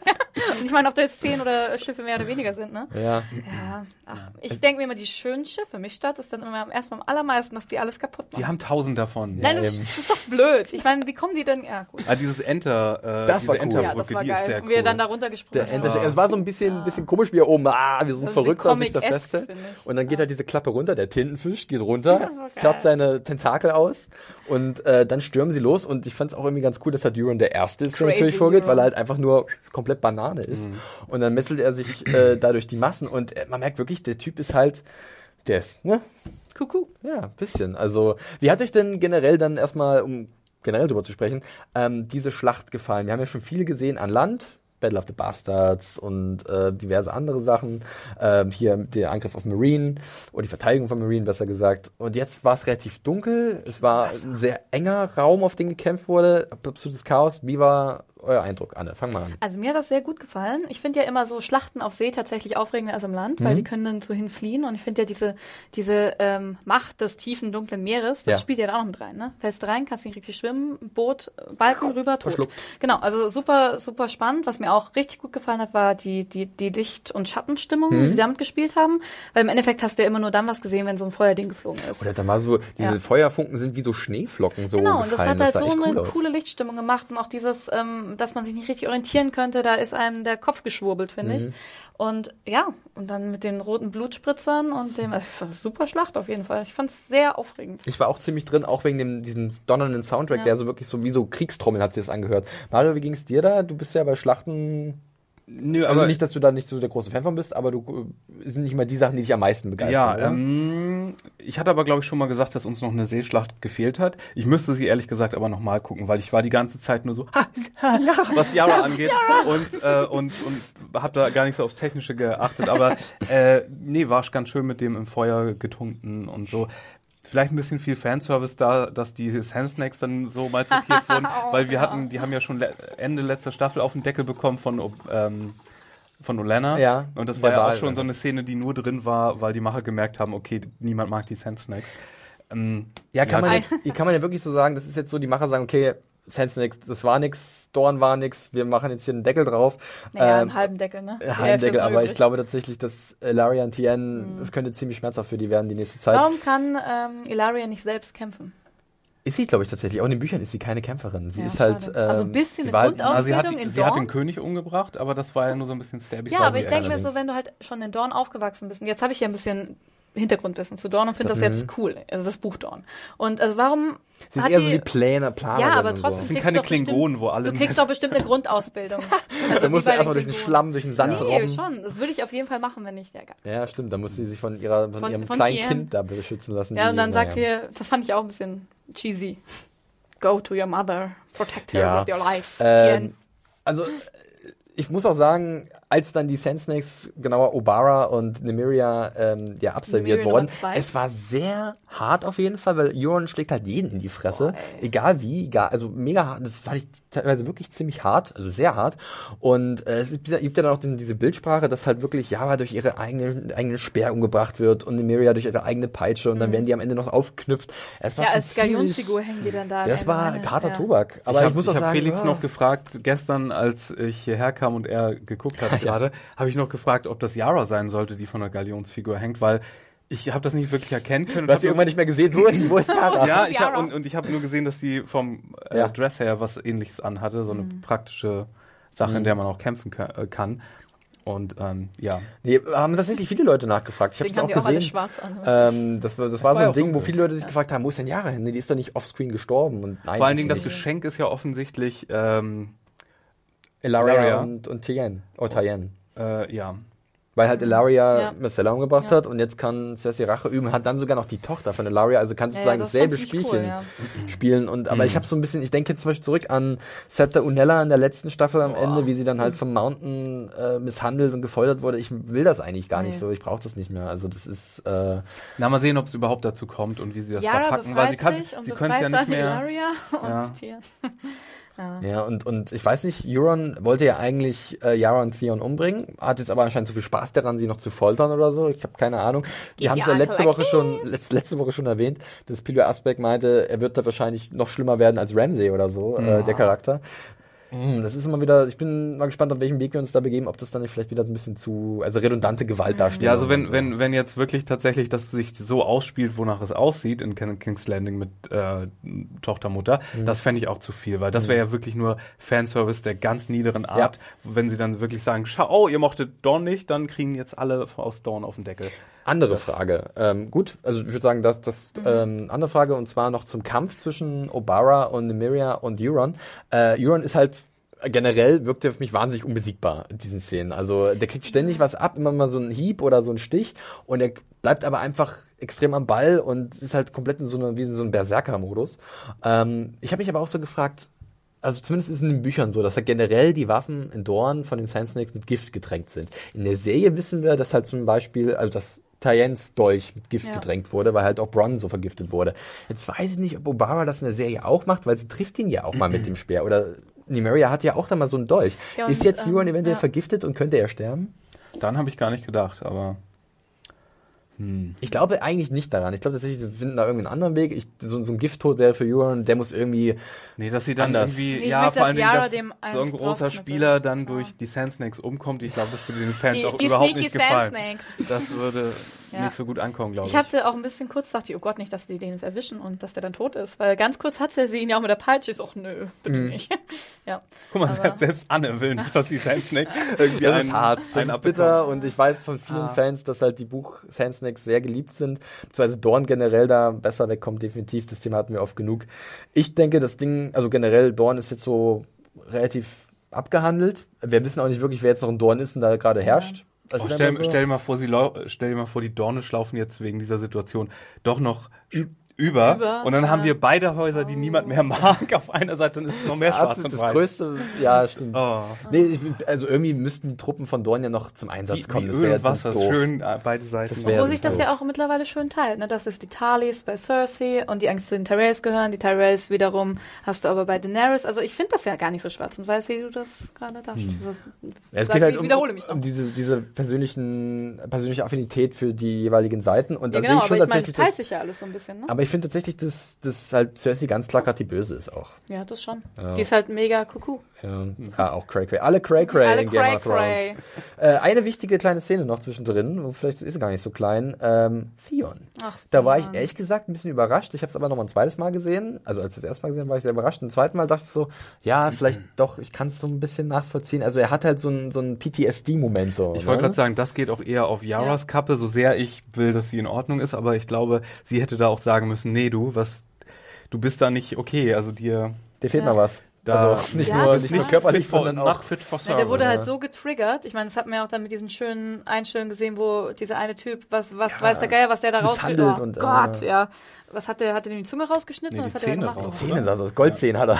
Und ich meine, ob da jetzt zehn oder Schiffe mehr oder weniger sind, ne? Ja. Ja, ach, ich denke mir immer, die schönen Schiffe, mich stört es dann immer erstmal am allermeisten, dass die alles kaputt machen. Die haben tausend davon. Nein, das eben. ist, das ist doch blöd. Ich meine, wie kommen die denn? Ja, gut. Ah, dieses Enter, äh, Das diese war cool. Enterbrücke, Ja, das war die ist sehr geil. cool. Wie er dann da runtergesprungen Der ist. Enter Es war so ein bisschen, bisschen komisch, wie er oben, ah, wir sind Das verrückt, was sich da festhält. Und dann geht halt diese Klappe runter, der Tintenfisch geht runter, Ja, geil. fährt seine Tentakel aus und äh, dann stürmen sie los. Und ich fand es auch irgendwie ganz cool, dass halt Euron der Erste ist, der natürlich vorgeht, weil Euron. er halt einfach nur komplett Banane ist. Und dann messelt er sich äh, dadurch die Massen und äh, man merkt wirklich, der Typ ist halt, der ist, ne? Kuckuck. Ja, ein bisschen. Also, wie hat euch denn generell dann erstmal, um generell drüber zu sprechen, ähm, diese Schlacht gefallen? Wir haben ja schon viel gesehen an Land. Battle of the Bastards und äh, diverse andere Sachen. Ähm, hier der Angriff auf Marine oder die Verteidigung von Marine, besser gesagt. Und jetzt war es relativ dunkel. Es war ein sehr enger Raum, auf den gekämpft wurde. Absolutes Chaos. Wie war euer Eindruck, Anne? Fang mal an. Also mir hat das sehr gut gefallen. Ich finde ja immer so Schlachten auf See tatsächlich aufregender als im Land, Mhm. weil die können dann so hinfliehen. Und ich finde ja diese, diese ähm, Macht des tiefen, dunklen Meeres, das Ja. spielt ja da auch noch mit rein. Ne? Fällst rein, kannst nicht richtig schwimmen, Boot, Balken rüber, tot. Verschluckt. Genau, also super, super spannend. Was mir auch richtig gut gefallen hat, war die, die, die Licht- und Schattenstimmung, Mhm. die sie damit gespielt haben. Weil im Endeffekt hast du ja immer nur dann was gesehen, wenn so ein Feuerding geflogen ist. Oder da war so, diese Ja. Feuerfunken sind wie so Schneeflocken so Genau, und das gefallen. hat halt sah so echt eine cool aus. coole Lichtstimmung gemacht und auch dieses, ähm, dass man sich nicht richtig orientieren könnte, da ist einem der Kopf geschwurbelt, finde Mhm. ich. Und ja, und dann mit den roten Blutspritzern und dem, also, super Schlacht auf jeden Fall. Ich fand es sehr aufregend. Ich war auch ziemlich drin, auch wegen dem, diesem donnernden Soundtrack, Ja. der so wirklich so wie so Kriegstrommeln hat sich das angehört. Mario, wie ging es dir da? Du bist ja bei Schlachten, Nö, also aber nicht, dass du da nicht so der große Fan von bist, aber du äh, sind nicht mal die Sachen, die dich am meisten begeistern. Ja, ähm, ich hatte aber, glaube ich, schon mal gesagt, dass uns noch eine Seeschlacht gefehlt hat. Ich müsste sie ehrlich gesagt aber nochmal gucken, weil ich war die ganze Zeit nur so, ha, [LAUGHS] ha, was Yara angeht und, äh, und, und habe da gar nicht so aufs Technische geachtet. Aber äh, nee, war ganz schön mit dem im Feuer getunkten und so. Vielleicht ein bisschen viel Fanservice da, dass die Sandsnacks dann so malträtiert [LAUGHS] wurden, weil wir hatten, die haben ja schon le Ende letzter Staffel auf den Deckel bekommen von ähm, von Olenna. Ja, Und das war ja auch schon so eine Szene, die nur drin war, weil die Macher gemerkt haben, okay, niemand mag die Sand Snacks. Ähm, Ja, kann man, Ja. [LAUGHS] jetzt, hier kann man ja wirklich so sagen, das ist jetzt so, die Macher sagen, okay, Sense nix, das war nix, Dorn war nix, wir machen jetzt hier einen Deckel drauf. Naja, Ähm, einen halben Deckel, ne? Die Halben Deckel, aber ich glaube tatsächlich, dass äh, Laria und Tien, Mhm. das könnte ziemlich schmerzhaft für die werden die nächste Zeit. Warum kann ähm, Ilaria nicht selbst kämpfen? Ist sie, glaube ich, tatsächlich. Auch in den Büchern ist sie keine Kämpferin. Sie Ja, ist halt. schade. Also ein ähm, bisschen sie eine war halt- Grundaus- also sie hat, in sie hat Dorn? den König umgebracht, aber das war ja nur so ein bisschen stabby. Ja, aber ich denke mir so, wenn du halt schon in Dorn aufgewachsen bist, und jetzt habe ich ja ein bisschen Hintergrundwissen zu Dawn und finde das jetzt cool. Also das Buch Dawn. Und also warum Sie ist hat eher so die Pläne, Planer. ja, aber trotzdem So. sind kriegst keine du doch bestimmt- Klingonen, wo alle Du kriegst doch bestimmt eine Grundausbildung. [LAUGHS] Also Da musst du erstmal durch den. Schlamm, durch den Sand Nee, robben. schon. Das würde ich auf jeden Fall machen, wenn ich der Ge- Ja, stimmt. Da muss sie sich von, ihrer, von, Von- ihrem von kleinen Tien. Kind da beschützen lassen. Ja, und dann sagt naja. ihr, das fand ich auch ein bisschen cheesy. Go to your mother, protect her Ja. with your life. Ähm, also, ich muss auch sagen, als dann die Sand Snakes, genauer Obara und Nymeria, ähm, ja, absolviert wurden, es war sehr hart auf jeden Fall, weil Euron schlägt halt jeden in die Fresse. Boah, ey. egal wie, egal, also mega hart. Das fand ich teilweise wirklich ziemlich hart, also sehr hart. Und äh, es gibt ja dann auch den, diese Bildsprache, dass halt wirklich Java durch ihre eigene, eigene Speer umgebracht wird und Nymeria durch ihre eigene Peitsche und dann werden die am Ende noch aufgeknüpft. Es war Mhm. Ja, als Galionsfigur hängen die dann da. Das war eine- harter ja. Tobak. Aber ich ich, habe muss auch hab sagen, Felix ja. noch gefragt, gestern, als ich hierher kam und er geguckt hat [LAUGHS] gerade, habe ich noch gefragt, ob das Yara sein sollte, die von der Galionsfigur hängt, weil ich habe das nicht wirklich erkennen können. Du hast sie irgendwann nicht mehr gesehen. Wo ist, wo ist Yara? [LAUGHS] ja, ich hab, und, und ich habe nur gesehen, dass sie vom äh, Ja. Dress her was ähnliches anhatte, so eine Mhm. praktische Sache, Mhm. in der man auch kämpfen äh, kann. Und ähm, ja, Nee, haben tatsächlich viele Leute nachgefragt. Ich habe es haben auch die auch alle gesehen. schwarz an. Ähm, das war, das war so war ja ein Ding, wo viele Leute sich gefragt haben, wo ist denn Yara hin? Nee, Die ist doch nicht offscreen gestorben. Und nein, vor allen Dingen das. Geschenk ist ja offensichtlich, ähm, Elaria Elaria. und, und Tien. Oh, Tyen. äh, ja, Weil halt Elaria Ja. Marcella umgebracht Ja. hat und jetzt kann Cersei Rache üben, hat dann sogar noch die Tochter von Elaria, also kann Ja, sozusagen ja, das dasselbe Spielchen cool, spielen. Und aber ich habe so ein bisschen, ich denke zum Beispiel zurück an Septa Unella in der letzten Staffel am Boah. Ende, wie sie dann halt vom Mountain äh, misshandelt und gefoltert wurde. Ich will das eigentlich gar nicht Nee. so, ich brauche das nicht mehr. Also das ist äh, na mal sehen, ob es überhaupt dazu kommt und wie sie das Yara verpacken, weil sie kann, sich und sie können es ja nicht mehr. Ilaria und Ja. Tien. Ja, und, und ich weiß nicht, Euron wollte ja eigentlich äh, Yara und Theon umbringen, hat jetzt aber anscheinend so viel Spaß daran, sie noch zu foltern oder so. Ich habe keine Ahnung. Wir haben es ja Ja, letzte. Woche schon letz, letzte Woche schon erwähnt, dass Peter Asbeck meinte, er wird da wahrscheinlich noch schlimmer werden als Ramsay oder so, äh, der Charakter. Mm, Das ist immer wieder, ich bin mal gespannt, auf welchem Weg wir uns da begeben, ob das dann nicht vielleicht wieder so ein bisschen zu, also redundante Gewalt darstellt. Ja, also wenn, wenn, wenn jetzt wirklich tatsächlich das sich so ausspielt, wonach es aussieht in King's Landing mit äh, Tochter, Mutter, Mhm. das fände ich auch zu viel, weil das wäre ja wirklich nur Fanservice der ganz niederen Art. Wenn sie dann wirklich sagen, schau, oh, ihr mochtet Dawn nicht, dann kriegen jetzt alle aus Dawn auf den Deckel. Andere Das- Frage. Ähm, gut, also ich würde sagen, das, das ähm, andere Frage und zwar noch zum Kampf zwischen Obara und Nymeria und Euron. Äh, Euron ist halt generell wirkt er für mich wahnsinnig unbesiegbar in diesen Szenen. Also der kriegt ständig was ab, immer mal so einen Hieb oder so einen Stich und er bleibt aber einfach extrem am Ball und ist halt komplett in so einer wie in so einem Berserker-Modus. Ähm, ich habe mich aber auch so gefragt, also zumindest ist es in den Büchern so, dass ja generell die Waffen in Dorn von den Sand Snakes mit Gift getränkt sind. In der Serie wissen wir, dass halt zum Beispiel, also dass Tyens Dolch mit Gift Ja. getränkt wurde, weil halt auch Bronn so vergiftet wurde. Jetzt weiß ich nicht, ob Obama das in der Serie auch macht, weil sie trifft ihn ja auch mal mit dem [CLEARS THROAT] Speer. Oder Nymeria hat ja auch da mal so einen Dolch. Ja, ist jetzt ähm, Euron eventuell ja. vergiftet und könnte er sterben? Dann habe ich gar nicht gedacht, aber hm. Ich glaube eigentlich nicht daran. Ich glaube tatsächlich, sie finden da irgendwie einen anderen Weg. Ich, so, so ein Gifttod wäre für Euron, der muss irgendwie Nee, dass sie dann Anders. irgendwie, Nee, ja, möchte, vor allen dass Dingen, dass so ein großer. Spieler dann durch die Sand Snakes umkommt. Ich glaube, das würde den Fans Die, auch die überhaupt nicht gefallen. Das würde Ja. nicht so gut ankommen, glaube ich. Ich hatte auch ein bisschen kurz dachte, ich, oh Gott, nicht, dass die den jetzt erwischen und dass der dann tot ist. Weil ganz kurz hat sie ihn ja auch mit der Peitsche. Ich so, nö, bitte Mhm. nicht. [LAUGHS] ja. Guck mal, aber- [LAUGHS] selbst Anne will nicht, dass die Sand Snake irgendwie Das einen, ist hart, das ist bitter und ich weiß von vielen Ah. Fans, dass halt die Buch Sand Snakes sehr geliebt sind, beziehungsweise Dorn generell da besser wegkommt, definitiv. Das Thema hatten wir oft genug. Ich denke, das Ding, also generell Dorn ist jetzt so relativ abgehandelt. Wir wissen auch nicht wirklich, wer jetzt noch ein Dorn ist und da gerade herrscht. Also Oh, stell, so- stell, dir mal vor, sie stell dir mal vor, die Dornisch laufen jetzt wegen dieser Situation doch noch über, Über, und dann haben wir beide Häuser, die niemand mehr mag. Auf einer Seite ist es noch mehr das, schwarz und das weiß. größte, ja, stimmt. Oh. Nee, also irgendwie müssten die Truppen von Dorn ja noch zum Einsatz Wie, kommen. Das Öl wäre und Wasser, doof. schön äh, beide Seiten. Das Wo sich das das ist ja auch mittlerweile schön teilt. Ne? Das ist die Talis bei Cersei und die eigentlich zu den Tyrells gehören. Die Tyrells wiederum hast du aber bei Daenerys. Also ich finde das ja gar nicht so schwarz und weiß, wie du das gerade darstellst. Das ist, Hm. Ja, es geht halt ich um, wiederhole mich noch. um diese, diese persönlichen, persönliche Affinität für die jeweiligen Seiten. Und ja, da genau, sehe ich schon aber ich meine, es tatsächlich teilt das, sich ja alles so ein bisschen. Ne? Aber ich finde tatsächlich, dass, dass halt Cersei ganz klar gerade die Böse ist auch. Ja, das schon. Die ist halt mega kuckuck. Ja, ja auch Cray Cray. Alle Cray Cray Alle in Game of Thrones. Äh, eine wichtige kleine Szene noch zwischendrin, wo vielleicht ist sie gar nicht so klein. Ähm, Theon. Ach, Da war ich ehrlich gesagt ein bisschen überrascht. Ich habe es aber noch mal ein zweites Mal gesehen. Also als ich das erste Mal gesehen habe, war ich sehr überrascht. Und zweiten Mal dachte ich so, ja, vielleicht [CLEARS THROAT] doch, ich kann es so ein bisschen nachvollziehen. Also er hat halt so einen so PTSD-Moment so. Ich wollte ne? gerade sagen, das geht auch eher auf Yaras Kappe, so sehr ich will, dass sie in Ordnung ist, aber ich glaube, sie hätte da auch sagen müssen, nee, du, was, du bist da nicht okay, also dir, Dir fehlt Ja. noch was. Da- also nicht Ja, nur, nicht nur körperlich, fit for, sondern auch. fit for Ja, service. der wurde halt so getriggert. Ich meine, das hat man ja auch dann mit diesen schönen Einstellungen gesehen, wo dieser eine Typ, was, was weiß der Geier, was der da misshandelt Oh und, äh, Gott, ja. Was hat der, hat der die Zunge rausgeschnitten? Nee, oder was die hat er Zähne gemacht? raus. Zähne sah so aus. Goldzähne hat er.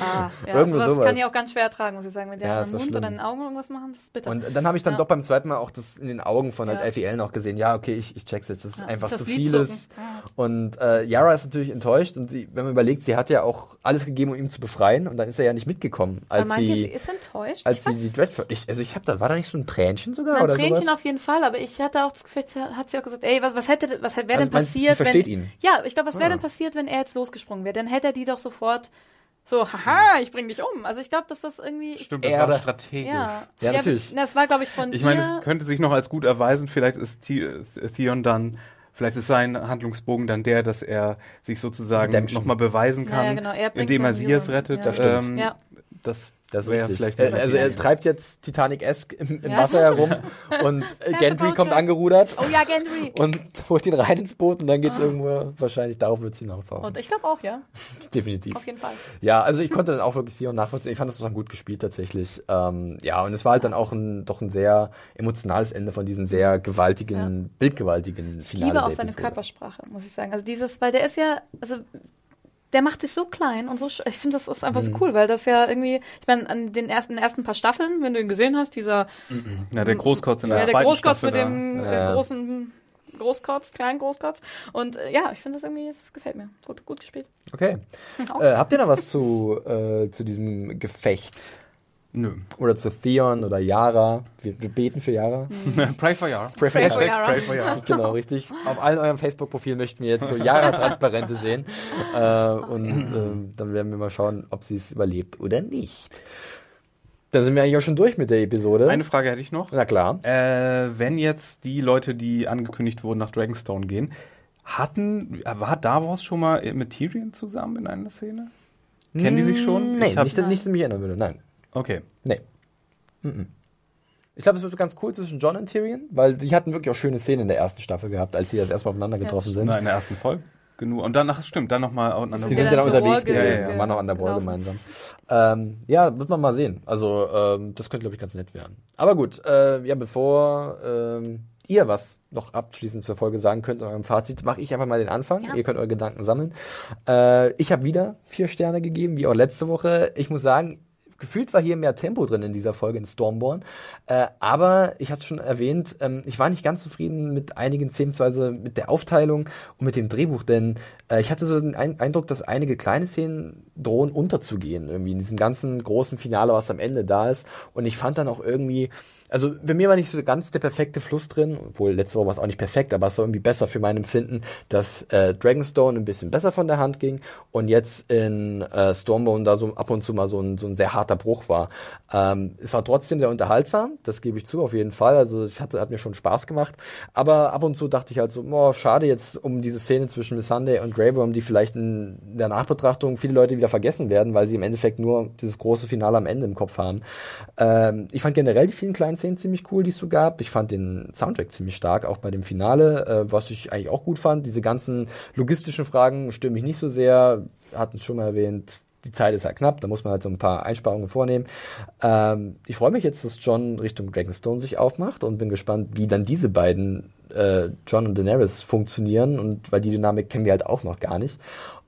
Ah, ja, Irgendwo sowas, sowas. kann ich auch ganz schwer ertragen, muss ich sagen. Wenn der Ja, an den Mund schlimm. oder an den Augen irgendwas machen, das ist bitter. Und dann habe ich dann Ja. doch beim zweiten Mal auch das in den Augen von halt Ja. LVL noch gesehen. Ja, okay, ich, ich check's jetzt. Das ist Ja, einfach das zu vieles. Und äh, Yara ist natürlich enttäuscht und sie, wenn man überlegt, sie hat ja auch alles gegeben, um ihn zu befreien und dann ist er ja nicht mitgekommen, Aber als meint ihr, sie, sie ist enttäuscht? als ich sie die. Ich, also ich habe da war da nicht so ein Tränchen sogar Ein oder Tränchen sowas? auf jeden Fall, aber ich hatte auch das Gefühl, hat sie auch gesagt, ey, was, was hätte, was wäre Also denn meinst du, sie passiert, versteht wenn, ihn? ja, ich glaube, was wäre Ah. denn passiert, wenn er jetzt losgesprungen wäre? Dann hätte er die doch sofort so, haha, ich bring dich um. Also ich glaube, dass das irgendwie, Stimmt, das Erde. war strategisch. ja, Ja, natürlich. Das war, glaube ich, von Ich meine, es könnte sich noch als gut erweisen, vielleicht ist The- Theon dann, vielleicht ist sein Handlungsbogen dann der, dass er sich sozusagen nochmal beweisen Ja, kann, ja, genau. Er indem er Hero. rettet. Ja. Das stimmt. Ähm, Ja. Das, Das ist wäre richtig. vielleicht Äh, also er Idee. treibt jetzt Titanic-esque im, im Ja. Wasser herum [LAUGHS] und Gendry kommt angerudert oh ja, Gendry. und [LAUGHS] holt ihn rein ins Boot und dann geht's irgendwo, wahrscheinlich darauf wird's hinaushauen. Und ich glaube auch, ja, [LAUGHS] Definitiv. auf jeden Fall. Ja, also ich konnte dann auch wirklich Theon nachvollziehen. Ich fand, das war gut gespielt tatsächlich. Ähm, ja, und es war halt dann auch ein, doch ein sehr emotionales Ende von diesem sehr gewaltigen, bildgewaltigen Ich Finale. liebe auch seine Episode. Körpersprache, muss ich sagen. Also dieses, weil der ist ja, also der macht sich so klein und so, sch- ich finde, das ist einfach Mhm. so cool, weil das ja irgendwie, ich meine, an den ersten, ersten paar Staffeln, wenn du ihn gesehen hast, dieser, Ja, der Großkotz in der ja, der Großkotz Staffel mit da. dem äh, Ja. großen Großkotz, kleinen Großkotz. Und äh, ja, ich finde das irgendwie, das gefällt mir. Gut, gut gespielt. Okay. [LAUGHS] Äh, habt ihr noch was zu, äh, zu diesem Gefecht? Nö. Oder zu Theon oder Yara? Wir, wir beten für Yara. [LAUGHS] Pray for Yara. Pray for Pray for Yara. Yara. Pray for Yara. [LAUGHS] Genau, richtig. Auf allen euren Facebook-Profilen möchten wir jetzt so Yara-Transparente sehen. Äh, und [LAUGHS] ähm, dann werden wir mal schauen, ob sie es überlebt oder nicht. Dann sind wir eigentlich auch schon durch mit der Episode. Eine Frage hätte ich noch. Na klar. Äh, wenn jetzt die Leute, die angekündigt wurden, nach Dragonstone gehen, hatten, äh, war Davos schon mal mit Tyrion zusammen in einer Szene? Kennen die sich schon? Nee, Ich hab- nicht, nicht, dass ich mich erinnern würde. Nein. Okay. Nee. Mhm. Ich glaube, es wird ganz cool zwischen John und Tyrion, weil die hatten wirklich auch schöne Szenen in der ersten Staffel gehabt, als sie das erstmal aufeinander getroffen sind. Na, in der ersten Folge. Genug. Und danach, stimmt, dann nochmal aufeinander. Die Ja, sind ja noch dann unterwegs War gewesen, ge- ja, waren noch an der Ball gemeinsam. Ähm, ja, wird man mal sehen. Also, ähm, das könnte, glaube ich, ganz nett werden. Aber gut, äh, ja, bevor ähm, ihr was noch abschließend zur Folge sagen könnt eurem Fazit, mache ich einfach mal den Anfang. Ja. Ihr könnt eure Gedanken sammeln. Äh, ich habe wieder vier Sterne gegeben, wie auch letzte Woche. Ich muss sagen, gefühlt war hier mehr Tempo drin in dieser Folge in Stormborn. Äh, aber ich hatte schon erwähnt, ähm, ich war nicht ganz zufrieden mit einigen Szenen, beziehungsweise mit der Aufteilung und mit dem Drehbuch, denn äh, ich hatte so den Ein Eindruck, dass einige kleine Szenen drohen unterzugehen, irgendwie in diesem ganzen großen Finale, was am Ende da ist. Und ich fand dann auch irgendwie, also bei mir war nicht so ganz der perfekte Fluss drin, obwohl letzte Woche war es auch nicht perfekt, aber es war irgendwie besser für mein Empfinden, dass äh, Dragonstone ein bisschen besser von der Hand ging und jetzt in äh, Stormborn da so ab und zu mal so ein, so ein sehr harter Bruch war. Ähm, es war trotzdem sehr unterhaltsam, das gebe ich zu, auf jeden Fall. Also ich hatte, hat mir schon Spaß gemacht. Aber ab und zu dachte ich halt so, oh, schade jetzt um diese Szene zwischen Miss Sunday und Grey Worm, die vielleicht in der Nachbetrachtung viele Leute wieder vergessen werden, weil sie im Endeffekt nur dieses große Finale am Ende im Kopf haben. Ähm, ich fand generell die vielen kleinen Szenen ziemlich cool, die es so gab. Ich fand den Soundtrack ziemlich stark, auch bei dem Finale, äh, was ich eigentlich auch gut fand. Diese ganzen logistischen Fragen stören mich nicht so sehr. Hatten es schon mal erwähnt, die Zeit ist halt knapp, da muss man halt so ein paar Einsparungen vornehmen. Ähm, ich freue mich jetzt, dass John Richtung Dragonstone sich aufmacht und bin gespannt, wie dann diese beiden, äh, John und Daenerys, funktionieren und weil die Dynamik kennen wir halt auch noch gar nicht.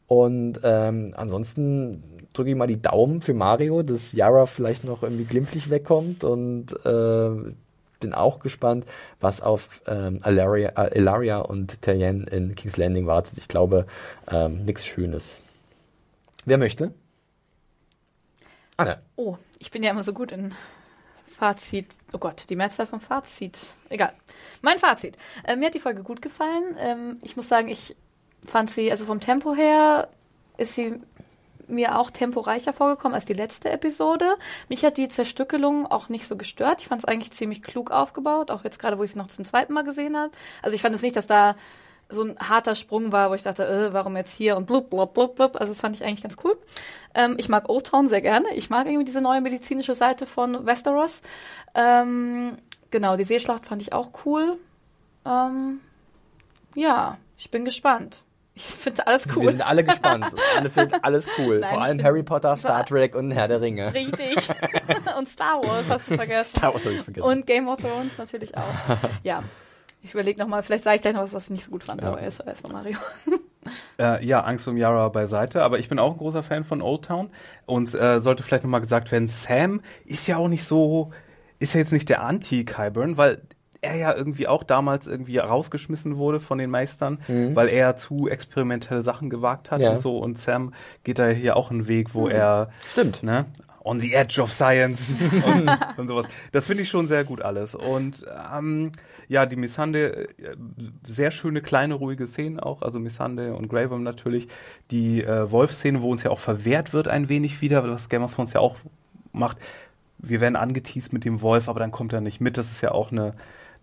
Und ähm, ansonsten drücke ich mal die Daumen für Mario, dass Yara vielleicht noch irgendwie glimpflich wegkommt und äh, bin auch gespannt, was auf ähm, Alaria, äh, Elaria und Tyrion in King's Landing wartet. Ich glaube, ähm, nichts Schönes. Wer möchte? Anne. Oh, ich bin ja immer so gut in Fazit. Oh Gott, die Mehrzahl vom Fazit. Egal. Mein Fazit. Äh, mir hat die Folge gut gefallen. Ähm, ich muss sagen, ich fand sie, also vom Tempo her ist sie mir auch temporeicher vorgekommen als die letzte Episode. Mich hat die Zerstückelung auch nicht so gestört. Ich fand es eigentlich ziemlich klug aufgebaut, auch jetzt gerade, wo ich es noch zum zweiten Mal gesehen habe. Also ich fand es nicht, dass da so ein harter Sprung war, wo ich dachte, äh, warum jetzt hier und blub, blub, blub, blub. Also das fand ich eigentlich ganz cool. Ähm, ich mag Old Town sehr gerne. Ich mag irgendwie diese neue medizinische Seite von Westeros. Ähm, genau, die Seeschlacht fand ich auch cool. Ähm, ja, ich bin gespannt. Ich finde alles Wir cool. sind alle gespannt. [LAUGHS] alle finden alles cool. Nein, Vor allem Harry Potter, Star Trek und Herr der Ringe. Richtig. [LAUGHS] und Star Wars hast du vergessen. Star Wars hab ich vergessen. Und Game of Thrones natürlich auch. [LAUGHS] Ja. Ich überlege nochmal, vielleicht sage ich gleich noch was, was ich nicht so gut fand, Ja. aber erst erstmal Mario. Äh, ja, Angst um Yara beiseite, aber ich bin auch ein großer Fan von Old Town und äh, sollte vielleicht nochmal gesagt werden, Sam ist ja auch nicht so, ist ja jetzt nicht der Anti-Kyburn, weil er ja irgendwie auch damals irgendwie rausgeschmissen wurde von den Meistern, weil er zu experimentelle Sachen gewagt hat Mhm. Ja. und so und Sam geht da hier auch einen Weg, wo er Stimmt. ne, on the edge of science [LAUGHS] und, und sowas. Das finde ich schon sehr gut alles. Und ähm, ja, die Missande, äh, sehr schöne kleine ruhige Szenen auch, also Missande und Graham natürlich. Die äh, Wolf-Szene, wo uns ja auch verwehrt wird ein wenig wieder, was Game of Thrones ja auch macht. Wir werden angeteased mit dem Wolf, aber dann kommt er nicht mit. Das ist ja auch eine,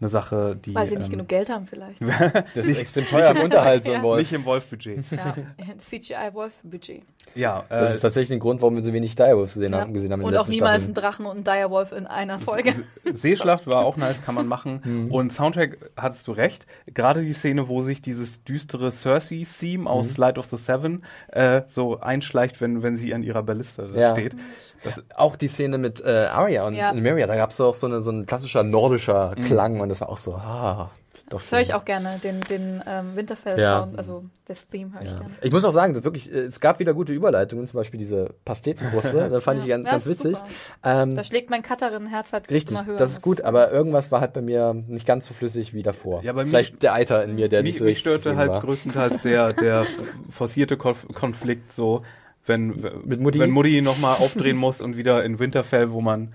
eine Sache, die Weil sie nicht ähm, genug Geld haben vielleicht. [LAUGHS] Das ist extrem teuer im Unterhalt, so ein Wolf. nicht im Wolf-Budget. ja. [LAUGHS] CGI-Wolf-Budget. ja, Das äh, ist tatsächlich ein Grund, warum wir so wenig Direwolves gesehen Ja. haben, gesehen haben Und auch niemals Staffeln. ein Drachen und ein Direwolf in einer Folge. Seeschlacht war auch nice, kann man [LAUGHS] machen. Mhm. Und Soundtrack hattest du recht. Gerade die Szene, wo sich dieses düstere Cersei-Theme Mhm. aus Light of the Seven äh, so einschleicht, wenn, wenn sie an ihrer Ballista da Ja. steht. Das, Auch die Szene mit äh, Arya und Ja. Nymeria, da gab es auch so, eine, so ein klassischer nordischer Klang und das war auch so, ah, doch Das höre ich auch gerne, den, den ähm, Winterfell-Sound, Ja. also das Theme höre ich Ja. gerne. Ich muss auch sagen, wirklich, äh, es gab wieder gute Überleitungen, zum Beispiel diese Pastetenkruste, [LAUGHS] da fand ich Ja. ganz, Ja, ganz ist witzig. Ähm, Da schlägt mein Cutterin-Herz halt richtig, immer höher. das ist gut, aber irgendwas war halt bei mir nicht ganz so flüssig wie davor. Ja, bei mir Vielleicht der Eiter in mir, der mich, nicht so mich richtig störte halt war. größtenteils der, der [LAUGHS] forcierte Konf Konflikt so, wenn, Mit Mutti? wenn Mutti nochmal aufdrehen muss und wieder in Winterfell, wo man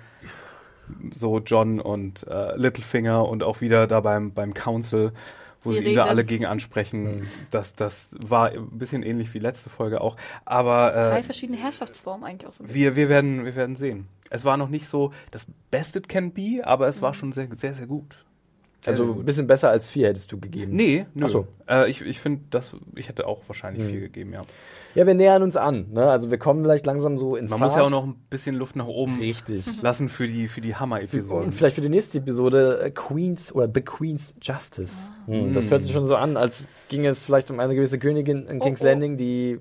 so John und äh, Littlefinger und auch wieder da beim, beim Council, wo Die sie Rede. alle gegen ansprechen. Das, das war ein bisschen ähnlich wie letzte Folge auch. Aber Drei äh, verschiedene Herrschaftsformen eigentlich auch so ein bisschen. wir, wir, werden, wir werden sehen. Es war noch nicht so das Best it can be, aber es war Mhm. schon sehr, sehr, sehr gut. Also ein bisschen besser als vier hättest du gegeben. Nee, nö. Ach so. Äh, ich ich finde, das ich hätte auch wahrscheinlich viel gegeben, ja. Ja, wir nähern uns an. Ne? Also wir kommen vielleicht langsam so in Man Fahrt. muss ja auch noch ein bisschen Luft nach oben Richtig. lassen für die, für die Und Hammer-Episoden. vielleicht für die nächste Episode äh, Queens oder The Queen's Justice. Hm, Das hört sich schon so an, als ging es vielleicht um eine gewisse Königin in King's oh. Landing, die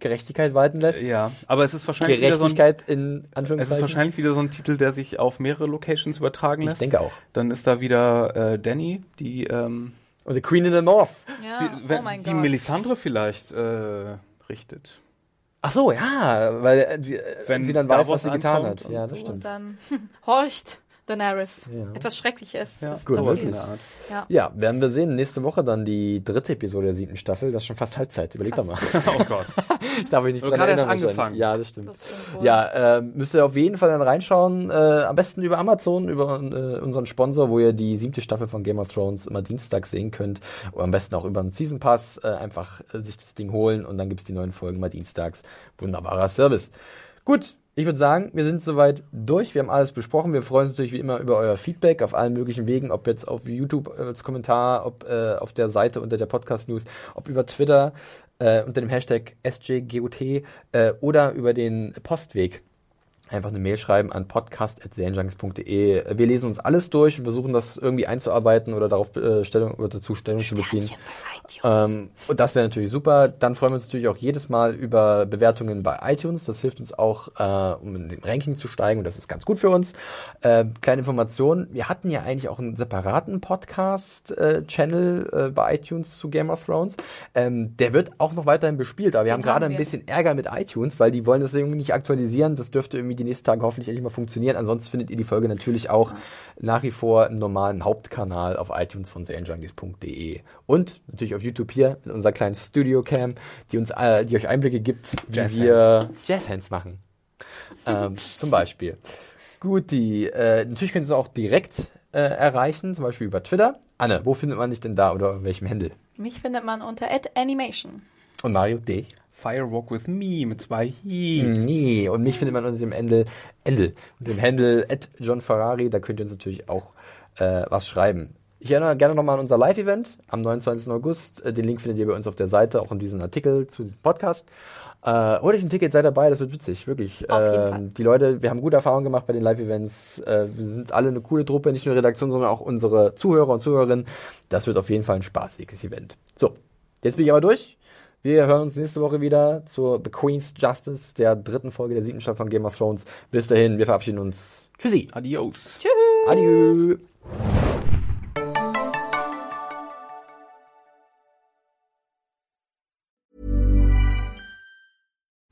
Gerechtigkeit walten lässt. Ja, aber es ist wahrscheinlich wieder so ein, Gerechtigkeit in es Anführungszeichen. ist wahrscheinlich wieder so ein Titel, der sich auf mehrere Locations übertragen ich lässt. denke auch. Dann ist da wieder äh, Danny, die, ähm, Und The Queen in the North. Ja, die, oh mein die Gott. Melisandre vielleicht äh, richtet. Ach so, ja, weil äh, sie, äh, Wenn sie dann weiß, was sie getan ankommt hat. Ja, das so. stimmt. Und dann [LAUGHS] horcht Daenerys. Ja. Etwas Schreckliches. Ja, ist gut, der Art. Ja. Ja, werden wir sehen. Nächste Woche dann die dritte Episode der siebten Staffel. Das ist schon fast Halbzeit. Überleg doch mal. [LAUGHS] Oh Gott. Ich darf mich nicht dran erinnern. angefangen. Ja, das stimmt. Das stimmt. Ja, äh, müsst ihr auf jeden Fall dann reinschauen. Äh, am besten über Amazon, über äh, unseren Sponsor, wo ihr die siebte Staffel von Game of Thrones immer dienstags sehen könnt. Oder am besten auch über einen Season Pass äh, einfach äh, sich das Ding holen und dann gibt's die neuen Folgen mal dienstags. Wunderbarer Service. Gut, ich würde sagen, wir sind soweit durch. Wir haben alles besprochen. Wir freuen uns natürlich wie immer über euer Feedback auf allen möglichen Wegen, ob jetzt auf YouTube äh, als Kommentar, ob äh, auf der Seite unter der Podcast News, ob über Twitter äh, unter dem Hashtag SJGOT äh, oder über den Postweg einfach eine Mail schreiben an podcast.serienjunkies.de. Wir lesen uns alles durch und versuchen das irgendwie einzuarbeiten oder darauf äh, Stellung oder dazu Stellung zu beziehen. Ähm, und das wäre natürlich super. Dann freuen wir uns natürlich auch jedes Mal über Bewertungen bei iTunes. Das hilft uns auch, äh, um in den Ranking zu steigen und das ist ganz gut für uns. Äh, kleine Information, wir hatten ja eigentlich auch einen separaten Podcast-Channel äh, bei iTunes zu Game of Thrones. Ähm, der wird auch noch weiterhin bespielt, aber wir Den haben gerade ein bisschen Ärger mit iTunes, weil die wollen das irgendwie nicht aktualisieren. Das dürfte irgendwie die nächsten Tage hoffentlich endlich mal funktionieren. Ansonsten findet ihr die Folge natürlich auch nach wie vor im normalen Hauptkanal auf iTunes von serienjunkies.de und natürlich auf YouTube hier mit unserer kleinen Studio-Cam, die uns, äh, die euch Einblicke gibt, wie Jazz wir Jazzhands machen. ähm, zum Beispiel. Gut, die, äh, natürlich könnt ihr es auch direkt äh, erreichen, zum Beispiel über Twitter. Anne, wo findet man dich denn da oder in welchem Händel? Mich findet man unter @animation. Und Mario, dich? Firewalk with me mit zwei Hi. Nee, und mich findet man unter dem Händel, Händel, unter dem Händel at John Ferrari, da könnt ihr uns natürlich auch äh, was schreiben. Ich erinnere gerne nochmal an unser Live-Event am 29. August. Äh, Den Link findet ihr bei uns auf der Seite, auch in diesem Artikel zu diesem Podcast. Äh, holt euch ein Ticket, seid dabei, das wird witzig, wirklich. Auf jeden Ähm, Fall. Die Leute, wir haben gute Erfahrungen gemacht bei den Live-Events. Äh, wir sind alle eine coole Truppe, nicht nur die Redaktion, sondern auch unsere Zuhörer und Zuhörerinnen. Das wird auf jeden Fall ein spaßiges Event. So, jetzt bin ich aber durch. Wir hören uns nächste Woche wieder zur The Queen's Justice, der dritten Folge der siebten Staffel von Game of Thrones. Bis dahin, wir verabschieden uns. Tschüssi. Adios. Adieu.